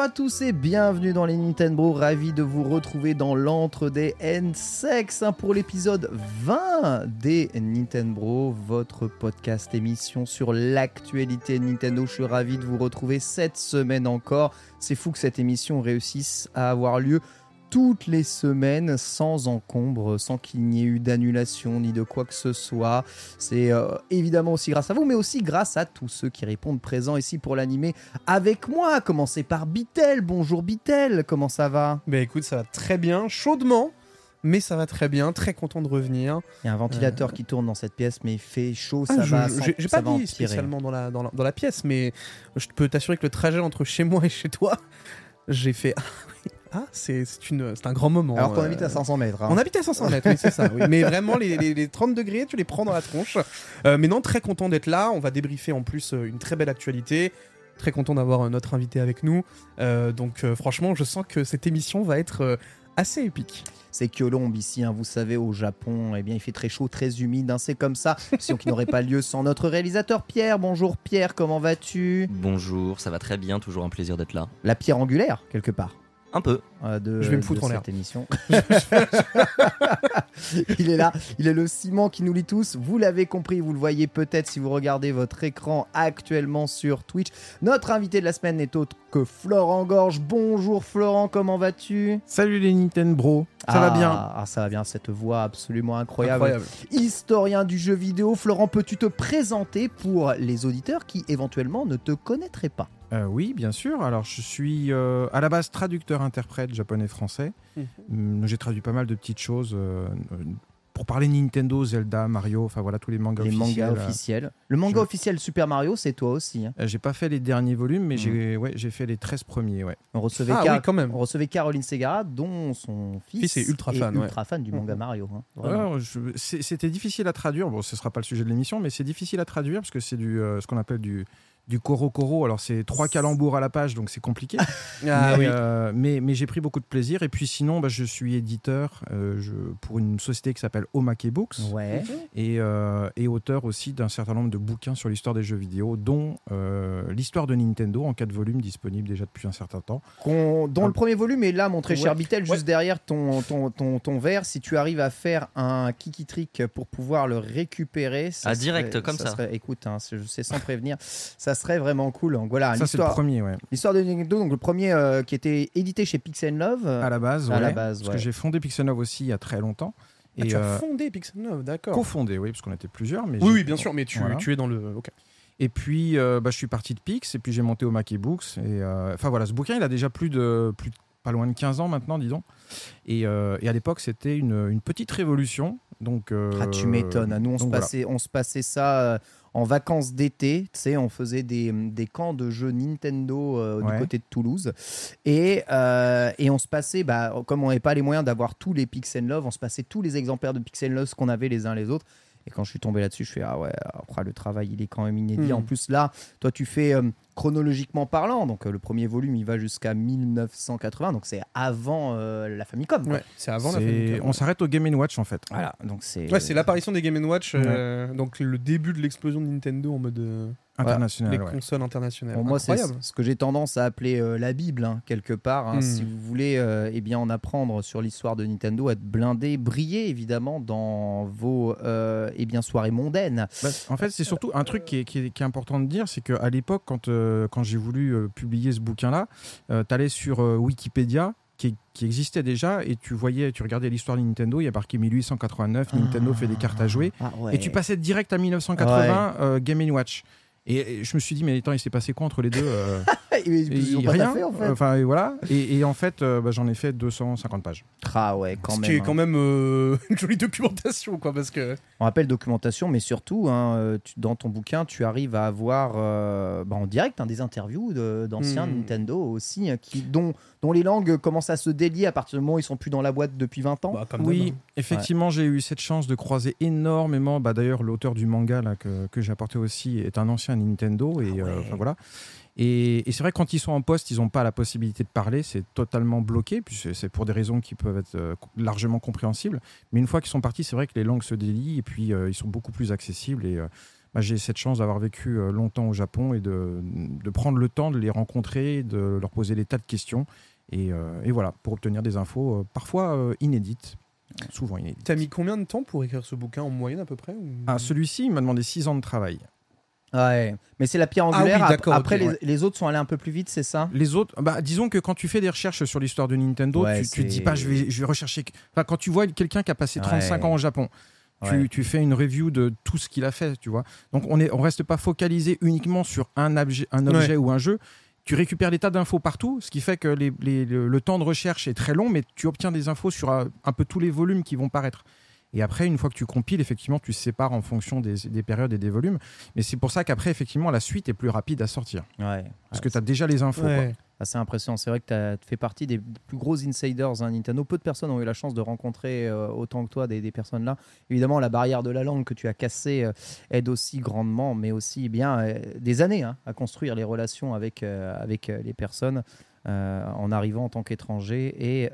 Bonjour à tous et bienvenue dans les Nintendo, ravi de vous retrouver dans l'antre des N-Sex hein, pour l'épisode 20 des Nintendo, votre podcast émission sur l'actualité Nintendo. Je suis ravi de vous retrouver cette semaine encore. C'est fou que cette émission réussisse à avoir lieu toutes les semaines sans encombre, sans qu'il n'y ait eu d'annulation ni de quoi que ce soit. C'est euh, évidemment aussi grâce à vous, mais aussi grâce à tous ceux qui répondent présents ici pour l'animer avec moi. À commencer par Bitel. Bonjour Bitel, comment ça va? Bah écoute, ça va très bien, chaudement, mais ça va très bien, très content de revenir. Il y a un ventilateur qui tourne dans cette pièce, mais il fait chaud, Ah, ça je- va. J'ai pas va dit spécialement dans la, dans, la, dans la pièce, mais je peux t'assurer que le trajet entre chez moi et chez toi, j'ai fait. Ah, c'est c'est une- c'est un grand moment. Alors qu'on euh, habite à 500 mètres. hein. On habite à 500 mètres, oui, c'est ça. oui. Mais vraiment, les, les- les 30 degrés, tu les prends dans la tronche. Euh, mais non, très content d'être là. On va débriefer en plus euh, une très belle actualité. Très content d'avoir notre invité avec nous. Euh, donc, euh, franchement, je sens que cette émission va être euh, assez épique. C'est Kyolombe ici, hein, vous savez, au Japon, eh bien, il fait très chaud, très humide, hein, c'est comme ça. Sinon, qui n'aurait pas lieu sans notre réalisateur Pierre. Bonjour Pierre, comment vas-tu? Bonjour, ça va très bien, toujours un plaisir d'être là. La pierre angulaire, quelque part. Un peu. euh, de, Je vais me foutre en l'air. cette émission. il est là, il est le ciment qui nous lie tous. Vous l'avez compris, vous le voyez peut-être si vous regardez votre écran actuellement sur Twitch. Notre invité de la semaine n'est autre que Florent Gorge. Bonjour Florent, comment vas-tu? Salut les Nintendo Bro, ça va Ah, bien Ah, ça va bien, cette voix absolument incroyable. Incroyable. Historien du jeu vidéo, Florent, peux-tu te présenter pour les auditeurs qui éventuellement ne te connaîtraient pas? Euh, Oui, bien sûr. Alors, je suis euh, à la base traducteur-interprète japonais-français. Hum, J'ai traduit pas mal de petites choses euh, pour parler Nintendo, Zelda, Mario, enfin voilà, tous les mangas Les officiels. mangas officiels. Le manga je- officiel Super Mario, c'est toi aussi. hein. J'ai pas fait les derniers volumes, mais Mhm. j'ai ouais, j'ai fait les 13 premiers. Ouais. On recevait, Ah Car- oui, quand même. on recevait Caroline Segara, dont son fils, Fils est ultra fan, ouais. ultra fan du manga Mario. hein. Ouais, je- C'était difficile à traduire. Bon, ce sera pas le sujet de l'émission, mais c'est difficile à traduire parce que c'est du ce qu'on appelle du du koro koro. Alors c'est trois calembours à la page, donc c'est compliqué. Ah mais oui. euh, mais, mais j'ai pris beaucoup de plaisir. Et puis sinon, bah, je suis éditeur euh, je, pour une société qui s'appelle Omake Books Ouais. et, euh, et auteur aussi d'un certain nombre de bouquins sur l'histoire des jeux vidéo, dont euh, l'histoire de Nintendo en quatre volumes disponibles déjà depuis un certain temps. Qu'on- dont Ah. le premier volume est là, mon très cher Ouais. Bitel, juste derrière ton, ton, ton, ton verre. Si tu arrives à faire un kiki trick pour pouvoir le récupérer, ça Ah, serait- direct, comme ça. serait- écoute, hein, c'est- je sais sans prévenir, ça serait vraiment cool. Donc voilà, Ça, c'est le l'histoire premier, ouais. l'histoire de Nintendo, donc le premier euh, qui était édité chez Pixel Love. À la base, À la base, parce ouais. que j'ai fondé Pixel Love aussi il y a très longtemps. Ah, Et tu as euh, fondé Pixel 9, d'accord. cofondé, oui, parce qu'on était plusieurs. Mais Oui, bien sûr, mais tu, Voilà. tu es dans le. ok. Et puis, euh, bah, je suis parti de Pix, et puis j'ai monté au Mackey Books. Et euh, enfin voilà, ce bouquin, il a déjà plus de plus de pas loin de 15 ans maintenant, disons. Et, euh, et à l'époque, c'était une, une petite révolution. Donc, euh, Ah, tu m'étonnes. Nous, on se, donc voilà. passait, on se passait ça euh, en vacances d'été. Tu sais, on faisait des, des camps de jeux Nintendo euh, du côté de Toulouse. Et, euh, et on se passait, bah, comme on n'avait pas les moyens d'avoir tous les Pixel Love, on se passait tous les exemplaires de Pixel Love qu'on avait les uns les autres. Et quand je suis tombé là-dessus, je fais Ah ouais, après le travail, il est quand même inédit. Hmm. En plus, là, toi, tu fais euh, chronologiquement parlant. Donc, euh, le premier volume, il va jusqu'à 1980. Donc, c'est avant euh, la Famicom. Ouais, c'est avant la Famicom. on s'arrête au Game Watch en fait. Voilà. Donc, c'est. Ouais, c'est l'apparition des Game Watch, euh, donc le début de l'explosion de Nintendo en mode euh, International. les ouais. consoles internationales. Moi, c'est ce que j'ai tendance à appeler euh, la Bible, hein, quelque part. hein. Hmm. Si vous voulez euh, eh bien, en apprendre sur l'histoire de Nintendo, être blindé, briller évidemment dans vos euh, eh bien, soirées mondaines. Bah, en fait, c'est surtout un truc qui est, qui est- qui est important de dire, c'est qu'à l'époque, quand, euh, quand j'ai voulu euh, publier ce bouquin-là, tu allais sur euh, Wikipédia, qui, qui existait déjà, et tu voyais, tu regardais l'histoire de Nintendo, il y a marqué 1889, Nintendo fait des cartes à jouer, Ah ouais. et tu passais direct à 1980, euh, Game Watch. Et, je me suis dit, mais attends, il s'est passé quoi entre les deux euh, Ils- ils ont et pas Rien. fait, en fait. Enfin, et voilà. Et, et en fait, euh, bah, j'en ai fait 250 pages. Ah ouais, quand Ce même. qui est hein. quand même euh, une jolie documentation, quoi, parce que. On rappelle documentation, mais surtout, hein, tu- dans ton bouquin, tu arrives à avoir euh, bah, en direct hein, des interviews de- d'anciens Hmm. Nintendo aussi, qui, dont, dont les langues commencent à se délier à partir du moment où ils sont plus dans la boîte depuis 20 ans. Bah, Oui, hein. effectivement, j'ai eu cette chance de croiser énormément. Bah, D'ailleurs, l'auteur du manga là, que, que j'ai apporté aussi est un ancien Nintendo. Et, Ah ouais. euh, enfin, voilà. et, et c'est vrai que quand ils sont en poste, ils n'ont pas la possibilité de parler. C'est totalement bloqué. Puis c'est- c'est pour des raisons qui peuvent être euh, largement compréhensibles. Mais une fois qu'ils sont partis, c'est vrai que les langues se délient et puis euh, ils sont beaucoup plus accessibles. Et euh, bah, j'ai cette chance d'avoir vécu euh, longtemps au Japon et de, de prendre le temps de les rencontrer, de leur poser des tas de questions. Et, euh, et voilà, pour obtenir des infos euh, parfois euh, inédites, souvent inédites. T'as mis combien de temps pour écrire ce bouquin en moyenne à peu près ou- Ah, celui-ci, il m'a demandé 6 ans de travail. Ouais, mais c'est la pierre Ah angulaire. oui, Ap- d'accord, Après, les, ouais. les autres sont allés un peu plus vite, c'est ça? Les autres, bah, disons que quand tu fais des recherches sur l'histoire de Nintendo, Ouais, tu, tu te dis pas je vais, je vais rechercher. Enfin, quand tu vois quelqu'un qui a passé 35 Ouais. ans au Japon, tu, Ouais. tu fais une review de tout ce qu'il a fait, tu vois. Donc on est, on reste pas focalisé uniquement sur un objet, un objet ou un jeu. Tu récupères des tas d'infos partout, ce qui fait que les- les- le, le temps de recherche est très long, mais tu obtiens des infos sur un, un peu tous les volumes qui vont paraître. Et après, une fois que tu compiles, effectivement, tu sépares en fonction des, des périodes et des volumes. Mais c'est pour ça qu'après, effectivement, la suite est plus rapide à sortir. Ouais. Parce que tu as déjà les infos. quoi. Ouais. assez impressionnant. C'est vrai que tu as fait partie des plus gros insiders hein, Nintendo. Peu de personnes ont eu la chance de rencontrer euh, autant que toi des, personnes là. Évidemment, la barrière de la langue que tu as cassée euh, aide aussi grandement, mais aussi eh bien euh, des années hein, à construire les relations avec, avec les personnes. en arrivant en tant qu'étranger et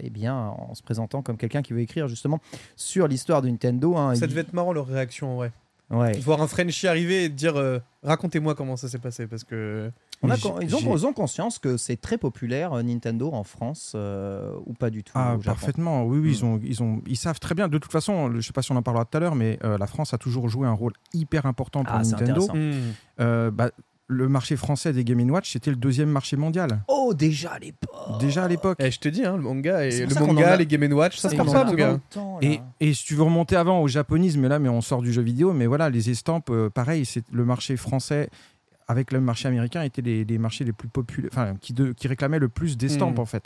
eh bien en se présentant comme quelqu'un qui veut écrire justement sur l'histoire de Nintendo. hein. Ça devait être marrant leur réaction vrai. Ouais. Voir un Frenchie arriver et dire euh, racontez-moi comment ça s'est passé parce que On a ils, ont, ils ont conscience que c'est très populaire euh, Nintendo en France euh, ou pas du tout Ah, au Japon. parfaitement. Oui, oui, ils, ont, ils, ont, ils savent très bien. De toute façon, je sais pas si on en parlera tout à l'heure, mais euh, la France a toujours joué un rôle hyper important pour Ah, c'est Nintendo. intéressant. Hmm. Euh, bah, le marché français des Game Watch, c'était le deuxième marché mondial. Oh, déjà à l'époque Déjà à l'époque. Eh, je te dis, hein, le manga, et le manga a- les Game Watch, ça se passe pas. Et, et si tu veux remonter avant au japonisme, là, mais on sort du jeu vidéo, mais voilà, les estampes, euh, pareil, c'est le marché français avec le marché américain étaient les, les marchés les plus populaires, enfin, qui, de- qui réclamaient le plus d'estampes Mm. en fait.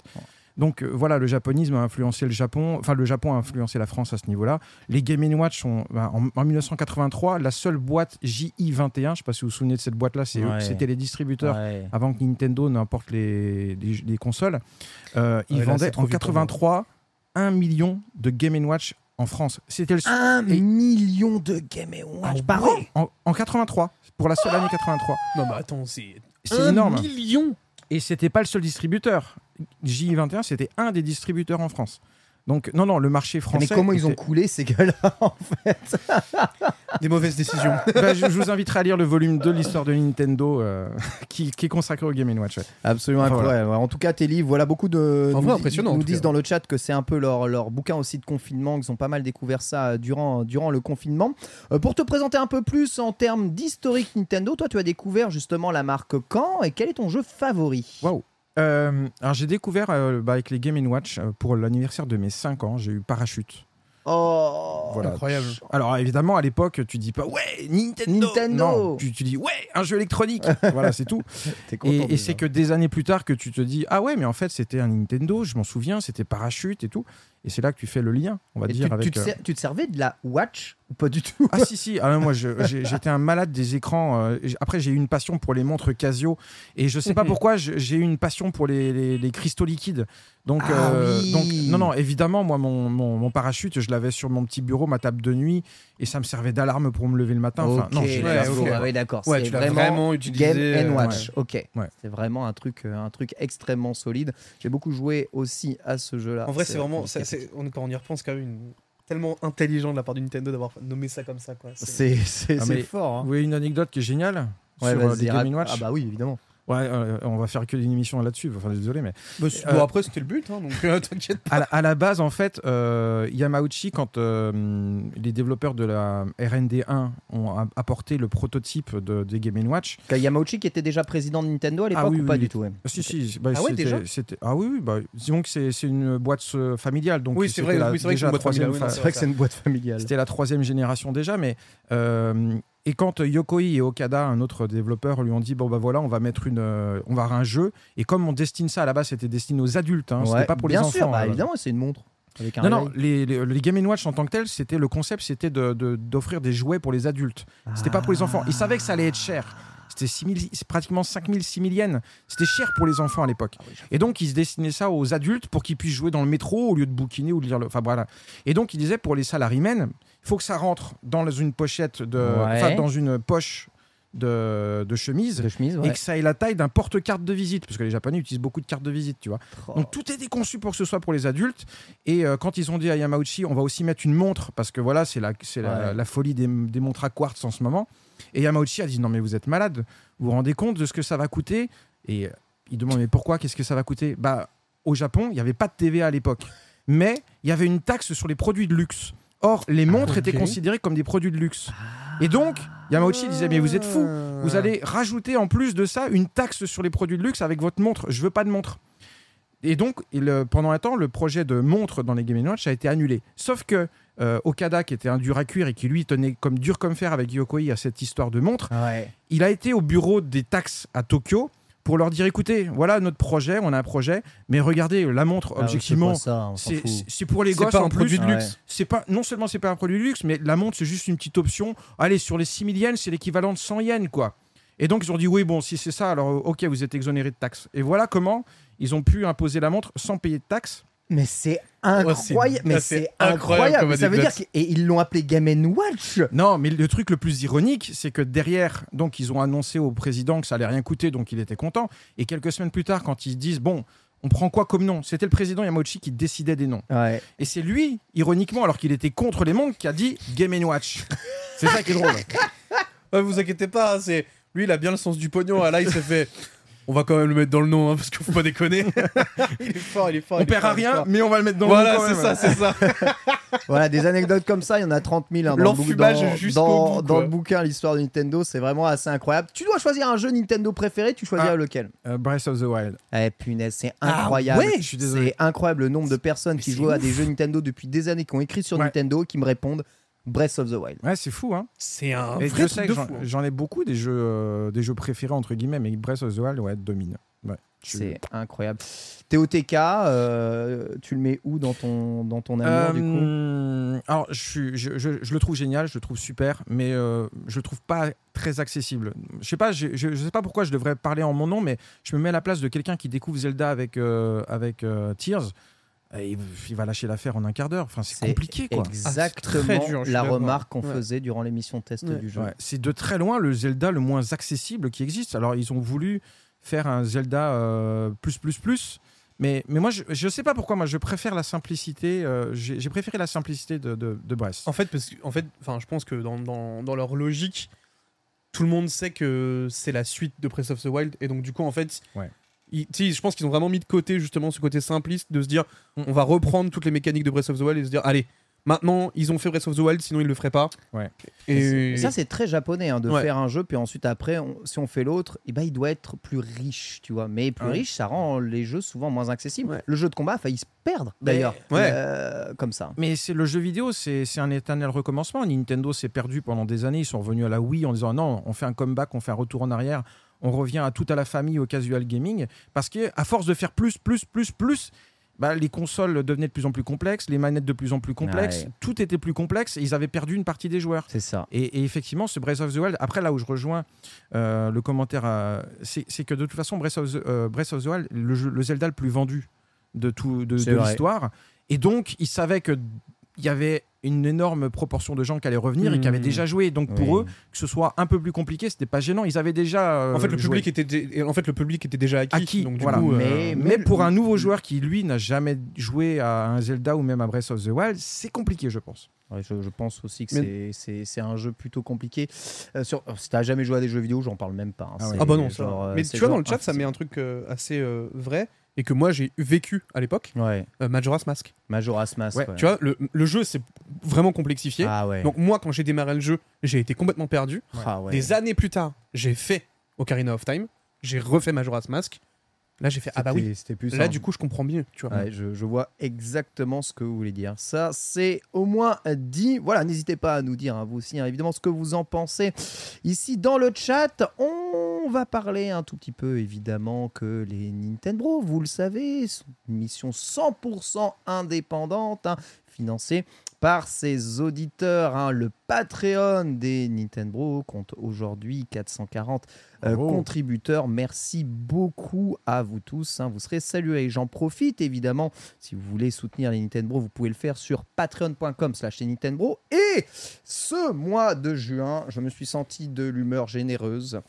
Donc euh, voilà, le japonisme a influencé le Japon, enfin le Japon a influencé la France à ce niveau-là. Les Game Watch sont bah, en, en 1983 la seule boîte JI21. Je ne sais pas si vous vous souvenez de cette boîte-là, Ouais. c'était les distributeurs Ouais. avant que Nintendo n'importe les, les, les consoles. Euh, ils Ouais, là, c'est vendaient en vieux pour moi. 83 1 million de Game Watch en France. C'était le seul- Un Et- million de Game Watch Ah par an. en, en 83, pour la seule année 83. Non, mais attends, c'est. C'est Un énorme. million Et c'était pas le seul distributeur. J21, c'était un des distributeurs en France. Donc, non, non, le marché français. Mais comment ils ont coulé ces gars-là en fait Des mauvaises décisions. Bah, je, je vous inviterai à lire le volume 2 de l'histoire de Nintendo euh, qui, qui est consacré au Game Watch. ouais. Absolument Enfin, incroyable. En tout cas, tes livres, voilà, beaucoup de En nous, vrai, impressionnant, nous disent cas. dans le chat que c'est un peu leur, leur bouquin aussi de confinement, qu'ils ont pas mal découvert ça euh, durant, durant le confinement. Euh, pour te présenter un peu plus en termes d'historique Nintendo, toi, tu as découvert justement la marque quand et quel est ton jeu favori? Waouh. Euh, alors, j'ai découvert euh, bah, avec les Game Watch euh, pour l'anniversaire de mes 5 ans, j'ai eu Parachute. Oh Voilà. Incroyable. Alors évidemment, à l'époque, tu dis pas ouais Nintendo. Nintendo. Non, tu, tu dis ouais un jeu électronique. voilà, c'est tout. Content Et, c'est que des années plus tard que tu te dis ah ouais mais en fait c'était un Nintendo, je m'en souviens, c'était parachute et tout. Et c'est là que tu fais le lien, on va Et dire tu, avec. tu te euh, ser- tu te servais de la Watch ou pas du tout? Ah si si, ah, moi je- j'ai- j'étais un malade des écrans. euh, après j'ai eu une passion pour les montres Casio et je sais pas pourquoi j'ai eu une passion pour les, les- les cristaux liquides. Donc, Ah euh, oui. donc non non évidemment moi mon, mon- mon parachute je l'avais sur mon petit bureau, ma table de nuit et ça me servait d'alarme pour me lever le matin. Enfin, non, j'ai- ouais, d'accord, ok. ah ouais, d'accord. Ouais, c'est tu l'as vraiment, vraiment utilisé, Game and euh, Watch. Ok. Ouais. C'est vraiment un truc, euh, un truc extrêmement solide. J'ai beaucoup joué aussi à ce jeu-là. En vrai, c'est vraiment. c'est c'est- c'est- on, quand on y repense, quand même, une- tellement intelligent de la part de Nintendo d'avoir nommé ça comme ça. Quoi. C'est- Ah, fort. hein. Vous voyez une anecdote qui est géniale Ouais, sur euh, les rap- Game Watch. Ah bah oui, évidemment. Ouais, euh, on va faire que une émission là-dessus. Enfin, désolé, mais Bah, Euh, bon, après, c'était le but, hein, donc euh, t'inquiète pas. à la, à la base, en fait, euh, Yamauchi, quand euh, les développeurs de la RND1 ont apporté le prototype de, des Game Watch, Yamauchi qui était déjà président de Nintendo à l'époque Ah oui, ou pas oui, du tout ouais? Ah, si, si, bah, Ah ouais, déjà? Ah oui, bah, disons que c'est une boîte familiale. Donc Oui, c'est vrai, c'est vrai que c'est une boîte familiale, oui, non, fa- C'est vrai que c'est une boîte familiale. C'était la troisième génération déjà, mais euh, et quand Yokoi et Okada, un autre développeur, lui ont dit bon bah voilà, on va mettre une, euh, on va avoir un jeu et comme on destine ça à la base, c'était destiné aux adultes, hein, Ouais, c'était pas pour bien les sûr, enfants. bah, hein. évidemment, c'est une montre. Avec un Non, non, les, les, les Game Watch en tant que tel, c'était le concept, c'était de- de- d'offrir des jouets pour les adultes. C'était pas pour les enfants. Ils savaient que ça allait être cher. C'était 6 000 c'est pratiquement 5000, 6000 yens. C'était cher pour les enfants à l'époque. Et donc, ils se destinaient ça aux adultes pour qu'ils puissent jouer dans le métro au lieu de bouquiner ou de lire le. Enfin, voilà. Et donc, ils disaient pour les salarymen, il faut que ça rentre dans une pochette de. Ouais. Dans une poche de, de chemise. de chemise, Et ouais. que ça ait la taille d'un porte-carte de visite, parce que les Japonais utilisent beaucoup de cartes de visite, tu vois. Oh. Donc tout était conçu pour que ce soit pour les adultes. Et euh, quand ils ont dit à Yamauchi, on va aussi mettre une montre, parce que voilà, c'est la, folie des, des montres à quartz en ce moment. Et Yamauchi a dit, non mais vous êtes malade, vous vous rendez compte de ce que ça va coûter? Et euh, il demande, mais pourquoi? Qu'est-ce que ça va coûter? Bah, au Japon, il n'y avait pas de TVA à l'époque. Mais il y avait une taxe sur les produits de luxe. Or, les montres étaient considérées comme des produits de luxe. Et donc, Yamauchi disait, mais vous êtes fous vous allez rajouter en plus de ça une taxe sur les produits de luxe avec votre montre. Je veux pas de montre. Et donc, il, euh, pendant un temps, le projet de montre dans les Game Watch a été annulé. Sauf que euh, Okada, qui était un dur à cuire et qui lui tenait comme dur comme fer avec Yokoi à cette histoire de montre, Ouais. il a été au bureau des taxes à Tokyo pour leur dire écoutez, voilà notre projet, on a un projet, mais regardez, la montre, Ah, objectivement, c'est pour les C'est gosses pas en un produit plus. de Ouais. luxe. C'est pas non seulement c'est pas un produit de luxe, mais la montre c'est juste une petite option. Allez sur les 6000 yens, c'est l'équivalent de 100 yens quoi. Et donc ils ont dit oui bon si c'est ça alors ok vous êtes exonéré de taxes. Et voilà comment ils ont pu imposer la montre sans payer de taxes. Mais c'est Incroyable. mais c'est incroyable Ça veut dire l'ont appelé Game Watch. Non mais le truc le plus ironique c'est que derrière donc ils ont annoncé au président que ça allait rien coûter donc il était content. Et quelques semaines plus tard quand ils disent bon on prend quoi comme nom? C'était le président Yamauchi qui décidait des noms. Ouais. Et c'est lui, ironiquement, alors qu'il était contre les montres, qui a dit Game Watch. c'est ça qui est drôle. Ouais, vous inquiétez pas, hein, c'est lui, il a bien le sens du pognon. ah, Là, il s'est fait. On va quand même le mettre dans le nom, hein, parce qu'il faut pas déconner. il est fort, il est fort. On perd à rien, mais on va le mettre dans Voilà, le nom. c'est quand ça, c'est ça. Voilà, des anecdotes comme ça, il y en a 30 000 hein, dans, le, dans, bout, dans le bouquin L'histoire de Nintendo. C'est vraiment assez incroyable. Tu dois choisir un jeu Nintendo préféré, tu choisirais Ah. lequel? Euh, Breath of the Wild. Eh punaise, c'est Ah incroyable. ouais Je suis désolé. C'est incroyable le nombre de personnes qui c'est jouent à des jeux Nintendo depuis des années, qui ont écrit sur Ouais. Nintendo, qui me répondent Breath of the Wild. Ouais, c'est fou, hein. C'est un Et vrai je truc sais de que j'en- fou. hein. j'en ai beaucoup des jeux, euh, des jeux préférés entre guillemets, mais Breath of the Wild, ouais, domine. Ouais. C'est incroyable. TOTK, euh, tu le mets où dans ton, dans ton amour du coup? Euh, alors, je, suis- je, je- je le trouve génial, je le trouve super, mais euh, je le trouve pas très accessible. Je sais pas, je, je, je sais pas pourquoi je devrais parler en mon nom, mais je me mets à la place de quelqu'un qui découvre Zelda avec avec, avec euh, Tears. Et il, il va lâcher l'affaire en un quart d'heure. Enfin, c'est compliqué, quoi. Exactement très dur, la remarque qu'on Ouais. faisait durant l'émission test Ouais. du jeu. Ouais, c'est de très loin le Zelda le moins accessible qui existe. Alors, ils ont voulu faire un Zelda euh, plus, plus, plus. Mais, mais moi, je, je sais pas pourquoi. Moi, je préfère la simplicité. euh, J'ai j'ai préféré la simplicité de, de, de Breath. En fait, parce que, en fait, enfin, je pense que dans, dans, dans leur logique, tout le monde sait que c'est la suite de Breath of the Wild, et donc du coup, en fait, Ouais. Ils- je pense qu'ils ont vraiment mis de côté justement ce côté simpliste de se dire, Mm. on va reprendre toutes les mécaniques de Breath of the Wild et se dire, allez, Maintenant, ils ont fait Breath of the Wild, sinon ils le feraient pas. Ouais. Et, Et ça, c'est très japonais hein, de Ouais. faire un jeu, puis ensuite, après, on- si on fait l'autre, eh ben, il doit être plus riche, tu vois. Mais plus Ouais. riche, ça rend les jeux souvent moins accessibles. Ouais. Le jeu de combat a failli se perdre, d'ailleurs. Ouais. Euh, comme ça. Mais c'est le jeu vidéo, c'est un éternel recommencement. Nintendo s'est perdu pendant des années. Ils sont revenus à la Wii en disant non, on fait un comeback, on fait un retour en arrière, on revient à tout à la famille, au casual gaming. Parce que à force de faire plus, plus, plus, plus, bah, les consoles devenaient de plus en plus complexes, les manettes de plus en plus complexes, Ouais. tout était plus complexe et ils avaient perdu une partie des joueurs. C'est ça. Et, et effectivement, ce Breath of the Wild, après là où je rejoins euh, le commentaire, c'est que de toute façon, Breath of the, euh, Breath of the Wild, le, jeu- le Zelda le plus vendu de, tout, de, l'histoire. Et donc, ils savaient qu'il y avait une énorme proportion de gens qui allaient revenir et qui avaient Mhm. déjà joué. Donc pour Oui. eux, que ce soit un peu plus compliqué, c'était pas gênant. Ils avaient déjà. euh, en fait, le joué. public était, dé- en fait, le public était déjà acquis. Acquis, donc du voilà. coup, euh, Mais- Mais pour un nouveau joueur qui, lui, n'a jamais joué à un Zelda ou même à Breath of the Wild, c'est compliqué, je pense. Ouais, je, je pense aussi que Mais- c'est- c'est c'est un jeu plutôt compliqué. Euh, sur, si t'as jamais joué à des jeux vidéo, j'en parle même pas. hein. Ah ouais. Ah bah non, ça. genre, euh, Mais tu vois, dans le chat, ça met un truc euh, assez euh, vrai et que moi j'ai vécu à l'époque. Ouais, euh, Majora's Mask. Majora's Mask. Ouais, ouais. Tu vois, le, le jeu c'est vraiment complexifié. Ah ouais. Donc moi, quand j'ai démarré le jeu, j'ai été complètement perdu. Ah ouais. Des années plus tard, j'ai fait Ocarina of Time, j'ai refait Majora's Mask. Là, j'ai fait ah bah oui. Plus Là, simple. du coup, je comprends mieux. Tu vois. Ouais, je, je vois exactement ce que vous voulez dire. Ça, c'est au moins dit. Voilà, n'hésitez pas à nous dire, hein, vous aussi, hein, évidemment, ce que vous en pensez. Ici, dans le chat, on va parler un tout petit peu, évidemment, que les Nintendo, vous le savez, sont une mission 100% indépendante, hein, financée par ses auditeurs. Le Patreon des Nintendo compte aujourd'hui 440 euh, contributeurs. Merci beaucoup à vous tous. hein. Vous serez salués. J'en profite évidemment. Si vous voulez soutenir les Nintendo, vous pouvez le faire sur patreon.com slash Nintendo. Et ce mois de juin, je me suis senti de l'humeur généreuse.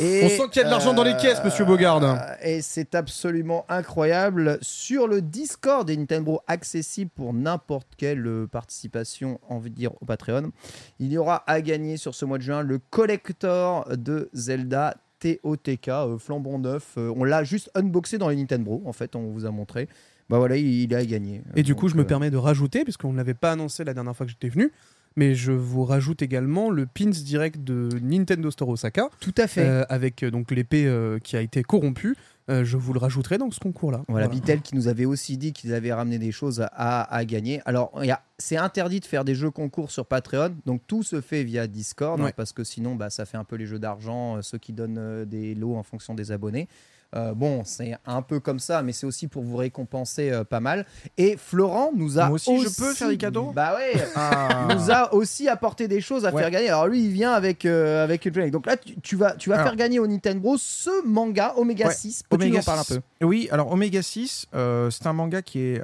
Et, On sent qu'il y a de l'argent dans les caisses, monsieur Bogarde. euh, Et c'est absolument incroyable. Sur le Discord des Nintendo, accessible pour n'importe quelle euh, participation, envie de dire, au Patreon, il y aura à gagner sur ce mois de juin le collector de Zelda TOTK, euh, flambant neuf. Euh, on l'a juste unboxé dans les Nintendo, en fait, on vous a montré. Bah voilà, il, il à gagner. Et du coup, je me euh, permets de rajouter, puisqu'on ne l'avait pas annoncé la dernière fois que j'étais venu, mais je vous rajoute également le pins direct de Nintendo Store Osaka, Tout à fait. euh, avec euh, donc l'épée euh, qui a été corrompue. Euh, je vous le rajouterai dans ce concours-là. Voilà, Vitel qui nous avait aussi dit qu'ils avaient ramené des choses à, à gagner. Alors, il y a- c'est interdit de faire des jeux concours sur Patreon, donc tout se fait via Discord, hein, parce que sinon, bah, ça fait un peu les jeux d'argent, ceux qui donnent des lots en fonction des abonnés. Euh, bon, c'est un peu comme ça, mais c'est aussi pour vous récompenser euh, pas mal. Et Florent nous a Moi aussi, je peux faire des cadeaux? Bah ouais Ah. nous a aussi apporté des choses à Ouais. faire gagner. Alors lui, il vient avec euh, avec une. Donc là, tu, tu vas tu vas Alors. faire gagner au Nintendo ce manga Omega Ouais, 6. Peux-tu nous en parler un 6. peu? Oui, alors Omega 6, euh, c'est un manga qui est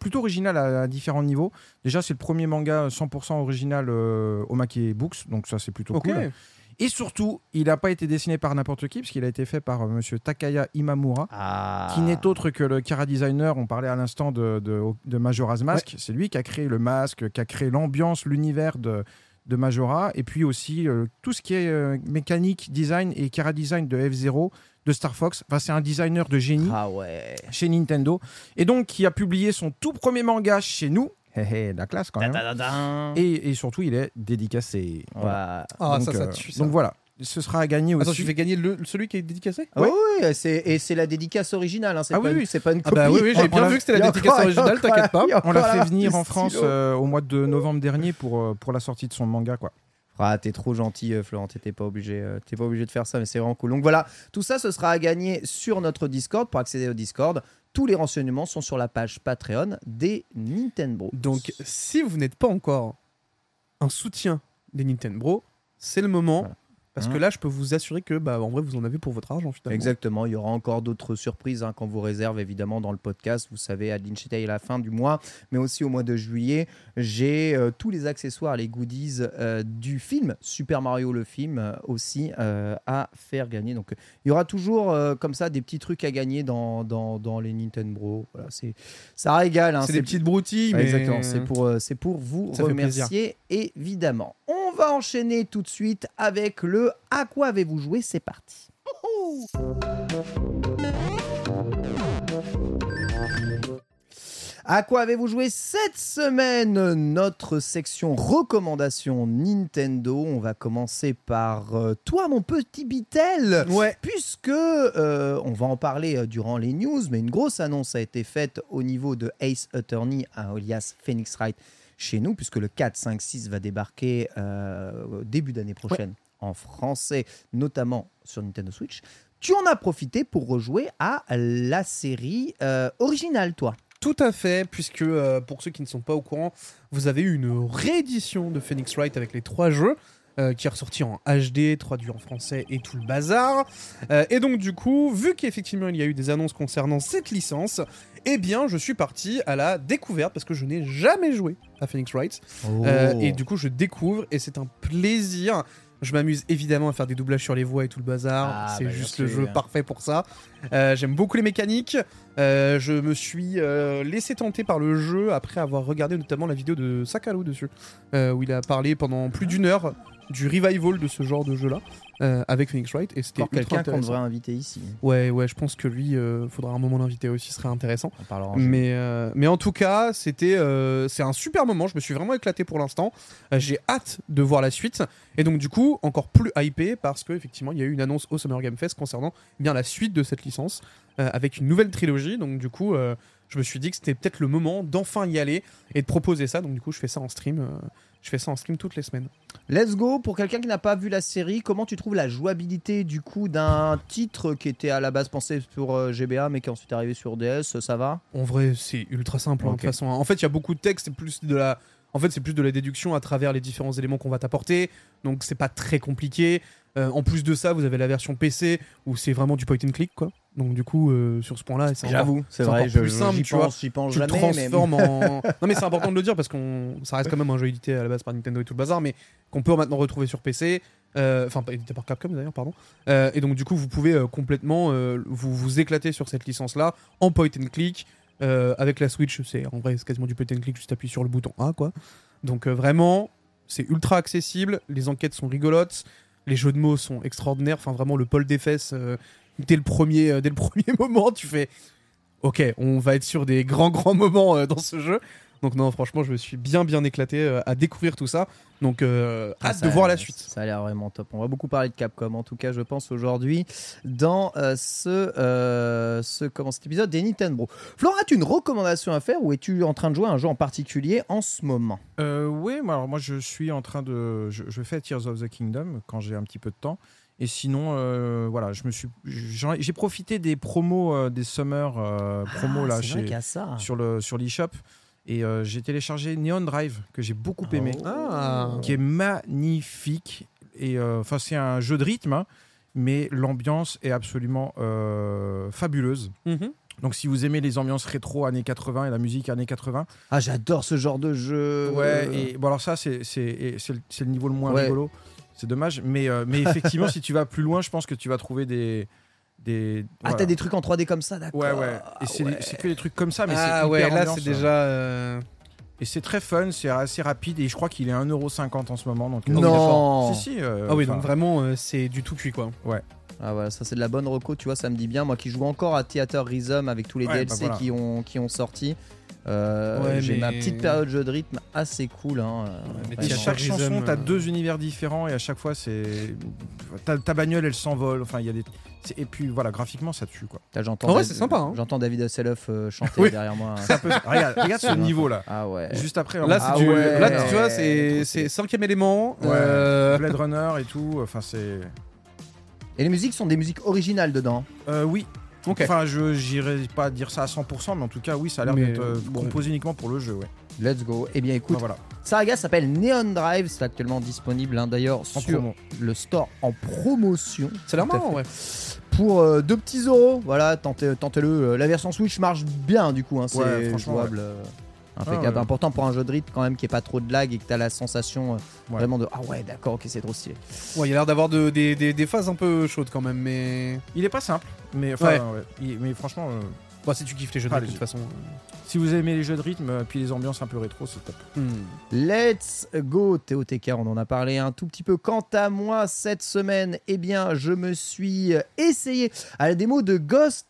plutôt original à, à différents niveaux. Déjà, c'est le premier manga 100% original euh, Omake Books, donc ça c'est plutôt Ok. cool. Et surtout, il n'a pas été dessiné par n'importe qui, parce qu'il a été fait par euh, monsieur Takaya Imamura, Ah. qui n'est autre que le Kara designer. On parlait à l'instant de, de, de Majora's Mask. C'est lui qui a créé le masque, qui a créé l'ambiance, l'univers de, de Majora, et puis aussi euh, tout ce qui est euh, mécanique, design et Kara design de F0, de Star Fox. Enfin, c'est un designer de génie Ah ouais. chez Nintendo, et donc qui a publié son tout premier manga chez nous. La classe quand même. Et, et surtout, il est dédicacé. Voilà. Ah, donc, ça, ça euh, tue, ça. donc voilà, ce sera à gagner aussi. Attends, tu fais gagner le, celui qui est dédicacé? Ah oui, oui, c'est, et c'est la dédicace originale, hein, c'est, Ah pas oui, oui. c'est pas une Ah copie. bah oui, oui, j'ai On bien l'a- vu que c'était la dédicace encore- originale, t'inquiète pas. On l'a fait venir en France euh, au mois de novembre dernier pour, euh, pour la sortie de son manga. Quoi. Ah, t'es trop gentil, euh, Florent. T'étais pas obligé, euh, t'es pas obligé de faire ça, mais c'est vraiment cool. Donc voilà, tout ça, ce sera à gagner sur notre Discord. Pour accéder au Discord, tous les renseignements sont sur la page Patreon des Nintendo. Donc, si vous n'êtes pas encore un soutien des Nintendo, c'est le moment. Voilà. Parce Hein. que là, je peux vous assurer que, bah, en vrai, vous en avez pour votre argent, finalement. Exactement, il y aura encore d'autres surprises hein, qu'on vous réserve évidemment dans le podcast. Vous savez, à Linchitei à la fin du mois, mais aussi au mois de juillet, j'ai euh, tous les accessoires, les goodies euh, du film Super Mario le film euh, aussi à faire gagner. Donc il y aura toujours comme ça des petits trucs à gagner dans, dans, dans les Nintendo. Voilà, c'est ça régale. hein, C'est des petites broutilles, Ouais, mais. Exactement, c'est pour, c'est pour vous Ça remercier évidemment. On va enchaîner tout de suite avec le À quoi avez-vous joué? C'est parti. À quoi avez-vous joué cette semaine? Notre section recommandation Nintendo. On va commencer par euh, toi, mon petit Bitel. Ouais. Puisque euh, on va en parler euh, durant les news, mais une grosse annonce a été faite au niveau de Ace Attorney, hein, alias Phoenix Wright, chez nous, puisque le 4, 5, 6 va débarquer début d'année prochaine en français, notamment sur Nintendo Switch. Tu en as profité pour rejouer à la série euh, originale, toi. Tout à fait, puisque euh, pour ceux qui ne sont pas au courant, vous avez eu une réédition de Phoenix Wright avec les trois jeux. euh, qui est ressorti en HD, traduit en français et tout le bazar. Euh, et donc du coup, vu qu'effectivement il y a eu des annonces concernant cette licence, eh bien je suis parti à la découverte parce que je n'ai jamais joué à Phoenix Wright. Euh, et du coup, je découvre et c'est un plaisir. Je m'amuse évidemment à faire des doublages sur les voix et tout le bazar. Ah, c'est bah, juste le jeu parfait pour ça. Euh, J'aime beaucoup les mécaniques. Euh, je me suis euh, laissé tenter par le jeu après avoir regardé notamment la vidéo de Sakalo dessus, où il a parlé pendant plus d'une heure du revival de ce genre de jeu-là euh, avec Phoenix Wright. Et c'était quelqu'un qu'on devrait inviter ici. Ouais, ouais, je pense que lui, euh, faudra un moment l'inviter aussi, ce serait intéressant. On parlera en. Mais, euh, mais en tout cas, c'était euh, c'est un super moment. Je me suis vraiment éclaté pour l'instant. J'ai hâte de voir la suite. Et donc, du coup, encore plus hypé parce qu'effectivement, il y a eu une annonce au Summer Game Fest concernant eh bien la suite de cette licence avec une nouvelle trilogie. Donc, du coup, je me suis dit que c'était peut-être le moment d'enfin y aller et de proposer ça. Donc, du coup, je fais ça en stream. Je fais ça en stream toutes les semaines. Let's go. Pour quelqu'un qui n'a pas vu la série, comment tu trouves la jouabilité du coup d'un titre qui était à la base pensé pour euh, GBA mais qui est ensuite arrivé sur DS Ça va? En vrai, c'est ultra simple. hein, de Ok. toute façon, en fait, il y a beaucoup de texte, c'est plus de la. En fait, c'est plus de la déduction à travers les différents éléments qu'on va t'apporter. Donc, c'est pas très compliqué. Euh, en plus de ça, vous avez la version PC où c'est vraiment du point and click, quoi. Donc, du coup, euh, sur ce point-là, c'est J'avoue, c'est vrai. je- plus simple, tu vois. pense, j'y pense tu mais- transformes en. Non, mais c'est important de le dire parce qu'on, ça reste quand même un jeu édité à la base par Nintendo et tout le bazar, mais qu'on peut maintenant retrouver sur PC. euh, Enfin, pas édité par Capcom d'ailleurs, pardon. Euh, et donc, du coup, vous pouvez euh, complètement euh, vous, vous éclater sur cette licence-là en point and click. Euh, avec la Switch, c'est en vrai, c'est quasiment du point and click, juste appuyer sur le bouton A, quoi. Donc, euh, vraiment, c'est ultra accessible. Les enquêtes sont rigolotes. Les jeux de mots sont extraordinaires. Enfin, vraiment, le Paul des fesses, euh, dès, le premier, euh, dès le premier moment, tu fais Ok, on va être sur des grands, grands moments euh, dans ce jeu. Donc, non, franchement, je me suis bien, bien éclaté euh, à découvrir tout ça. Donc, euh, Ah, hâte ça- de voir la suite. Ça a l'air vraiment top. On va beaucoup parler de Capcom, en tout cas, je pense aujourd'hui dans euh, ce, euh, ce comment, cet épisode des Nintendo. Flora, as-tu une recommandation à faire ou es-tu en train de jouer à un jeu en particulier en ce moment? Euh, oui, moi, alors moi je suis en train de. Je, je fais Tears of the Kingdom quand j'ai un petit peu de temps. Et sinon, euh, voilà, je me suis, j'ai profité des promos, euh, des summer euh, promos Ah, là chez, ça. sur le sur l'eShop. Et euh, j'ai téléchargé Neon Drive que j'ai beaucoup Oh. aimé, Ah. qui est magnifique. Et euh, enfin, c'est un jeu de rythme, hein, mais l'ambiance est absolument euh, fabuleuse. Mhm. Donc, si vous aimez les ambiances rétro années 80 et la musique années 80, Ah, j'adore ce genre de jeu. Ouais, et bon, alors ça, c'est c'est- et c'est le, c'est le niveau le moins Ouais. rigolo. C'est dommage. Mais, euh, mais effectivement, si tu vas plus loin, je pense que tu vas trouver des. Des Ah, voilà. t'as des trucs en 3D comme ça, d'accord. Ouais, ouais. Et c'est ouais. c'est que des trucs comme ça, mais ah c'est ouais, là, c'est hein. déjà. euh, Et c'est très fun, c'est assez rapide. Et je crois qu'il est 1,50€ en ce moment. Donc, euh, Non. Si, si. euh, Ah oui, donc vraiment, euh, c'est du tout cuit, quoi. Ah voilà, ça c'est de la bonne reco, tu vois, ça me dit bien. Moi qui joue encore à Theater Rhythm avec tous les Ouais, DLC bah voilà. qui, ont, qui ont sorti, euh, Ouais, j'ai mais- ma petite période jeu de rythme assez cool. Hein, mais Et Theater chaque chanson, t'as euh, deux univers différents et à chaque fois, c'est. Ta, ta bagnole, elle s'envole. Enfin, il y a des. Et puis voilà, graphiquement, ça tue quoi. J'entends En vrai, David- c'est sympa, hein. J'entends David Hasselhoff euh, chanter Oui. derrière moi. Ça peut- regarde, regarde ce niveau là. Ah ouais. Juste après, Là, c'est Ah du... ouais. là, tu vois, c'est cinquième élément. Ouais. euh, Blade Runner et tout. Enfin, c'est. Et les musiques sont des musiques originales dedans. Euh, oui. Enfin, je j'irai pas dire ça à 100%, mais en tout cas, oui, ça a l'air d'être euh, bon. composé uniquement pour le jeu, ouais. Let's go. Eh bien écoute, Enfin, voilà, Saga s'appelle Neon Drive, c'est actuellement disponible hein, d'ailleurs sur promo. le store en promotion. A l'air marrant, ouais. Pour euh, deux petits euros, voilà, tentez- tentez-le. Euh, La version Switch marche bien du coup, hein, c'est Ouais, franchement, jouable. euh, Impeccable. Ah, ouais. Important pour un jeu de rythme quand même qui est pas trop de lag et que t'as la sensation euh, Ouais. vraiment de ah ouais d'accord ok c'est trop stylé. Ouais, il a l'air d'avoir de- des, des- des phases un peu chaudes quand même, mais. Il est pas simple, mais, enfin, Ouais. ouais. Il- mais franchement, euh, Bon, si tu kiffes les jeux de rythme, de les- toute façon. si vous aimez les jeux de rythme, euh, puis les ambiances un peu rétro, c'est top. euh, hmm. Let's go TOTK, on en a parlé un tout petit peu. Quant à moi, cette semaine, eh bien, je me suis euh, essayé à la démo de Ghost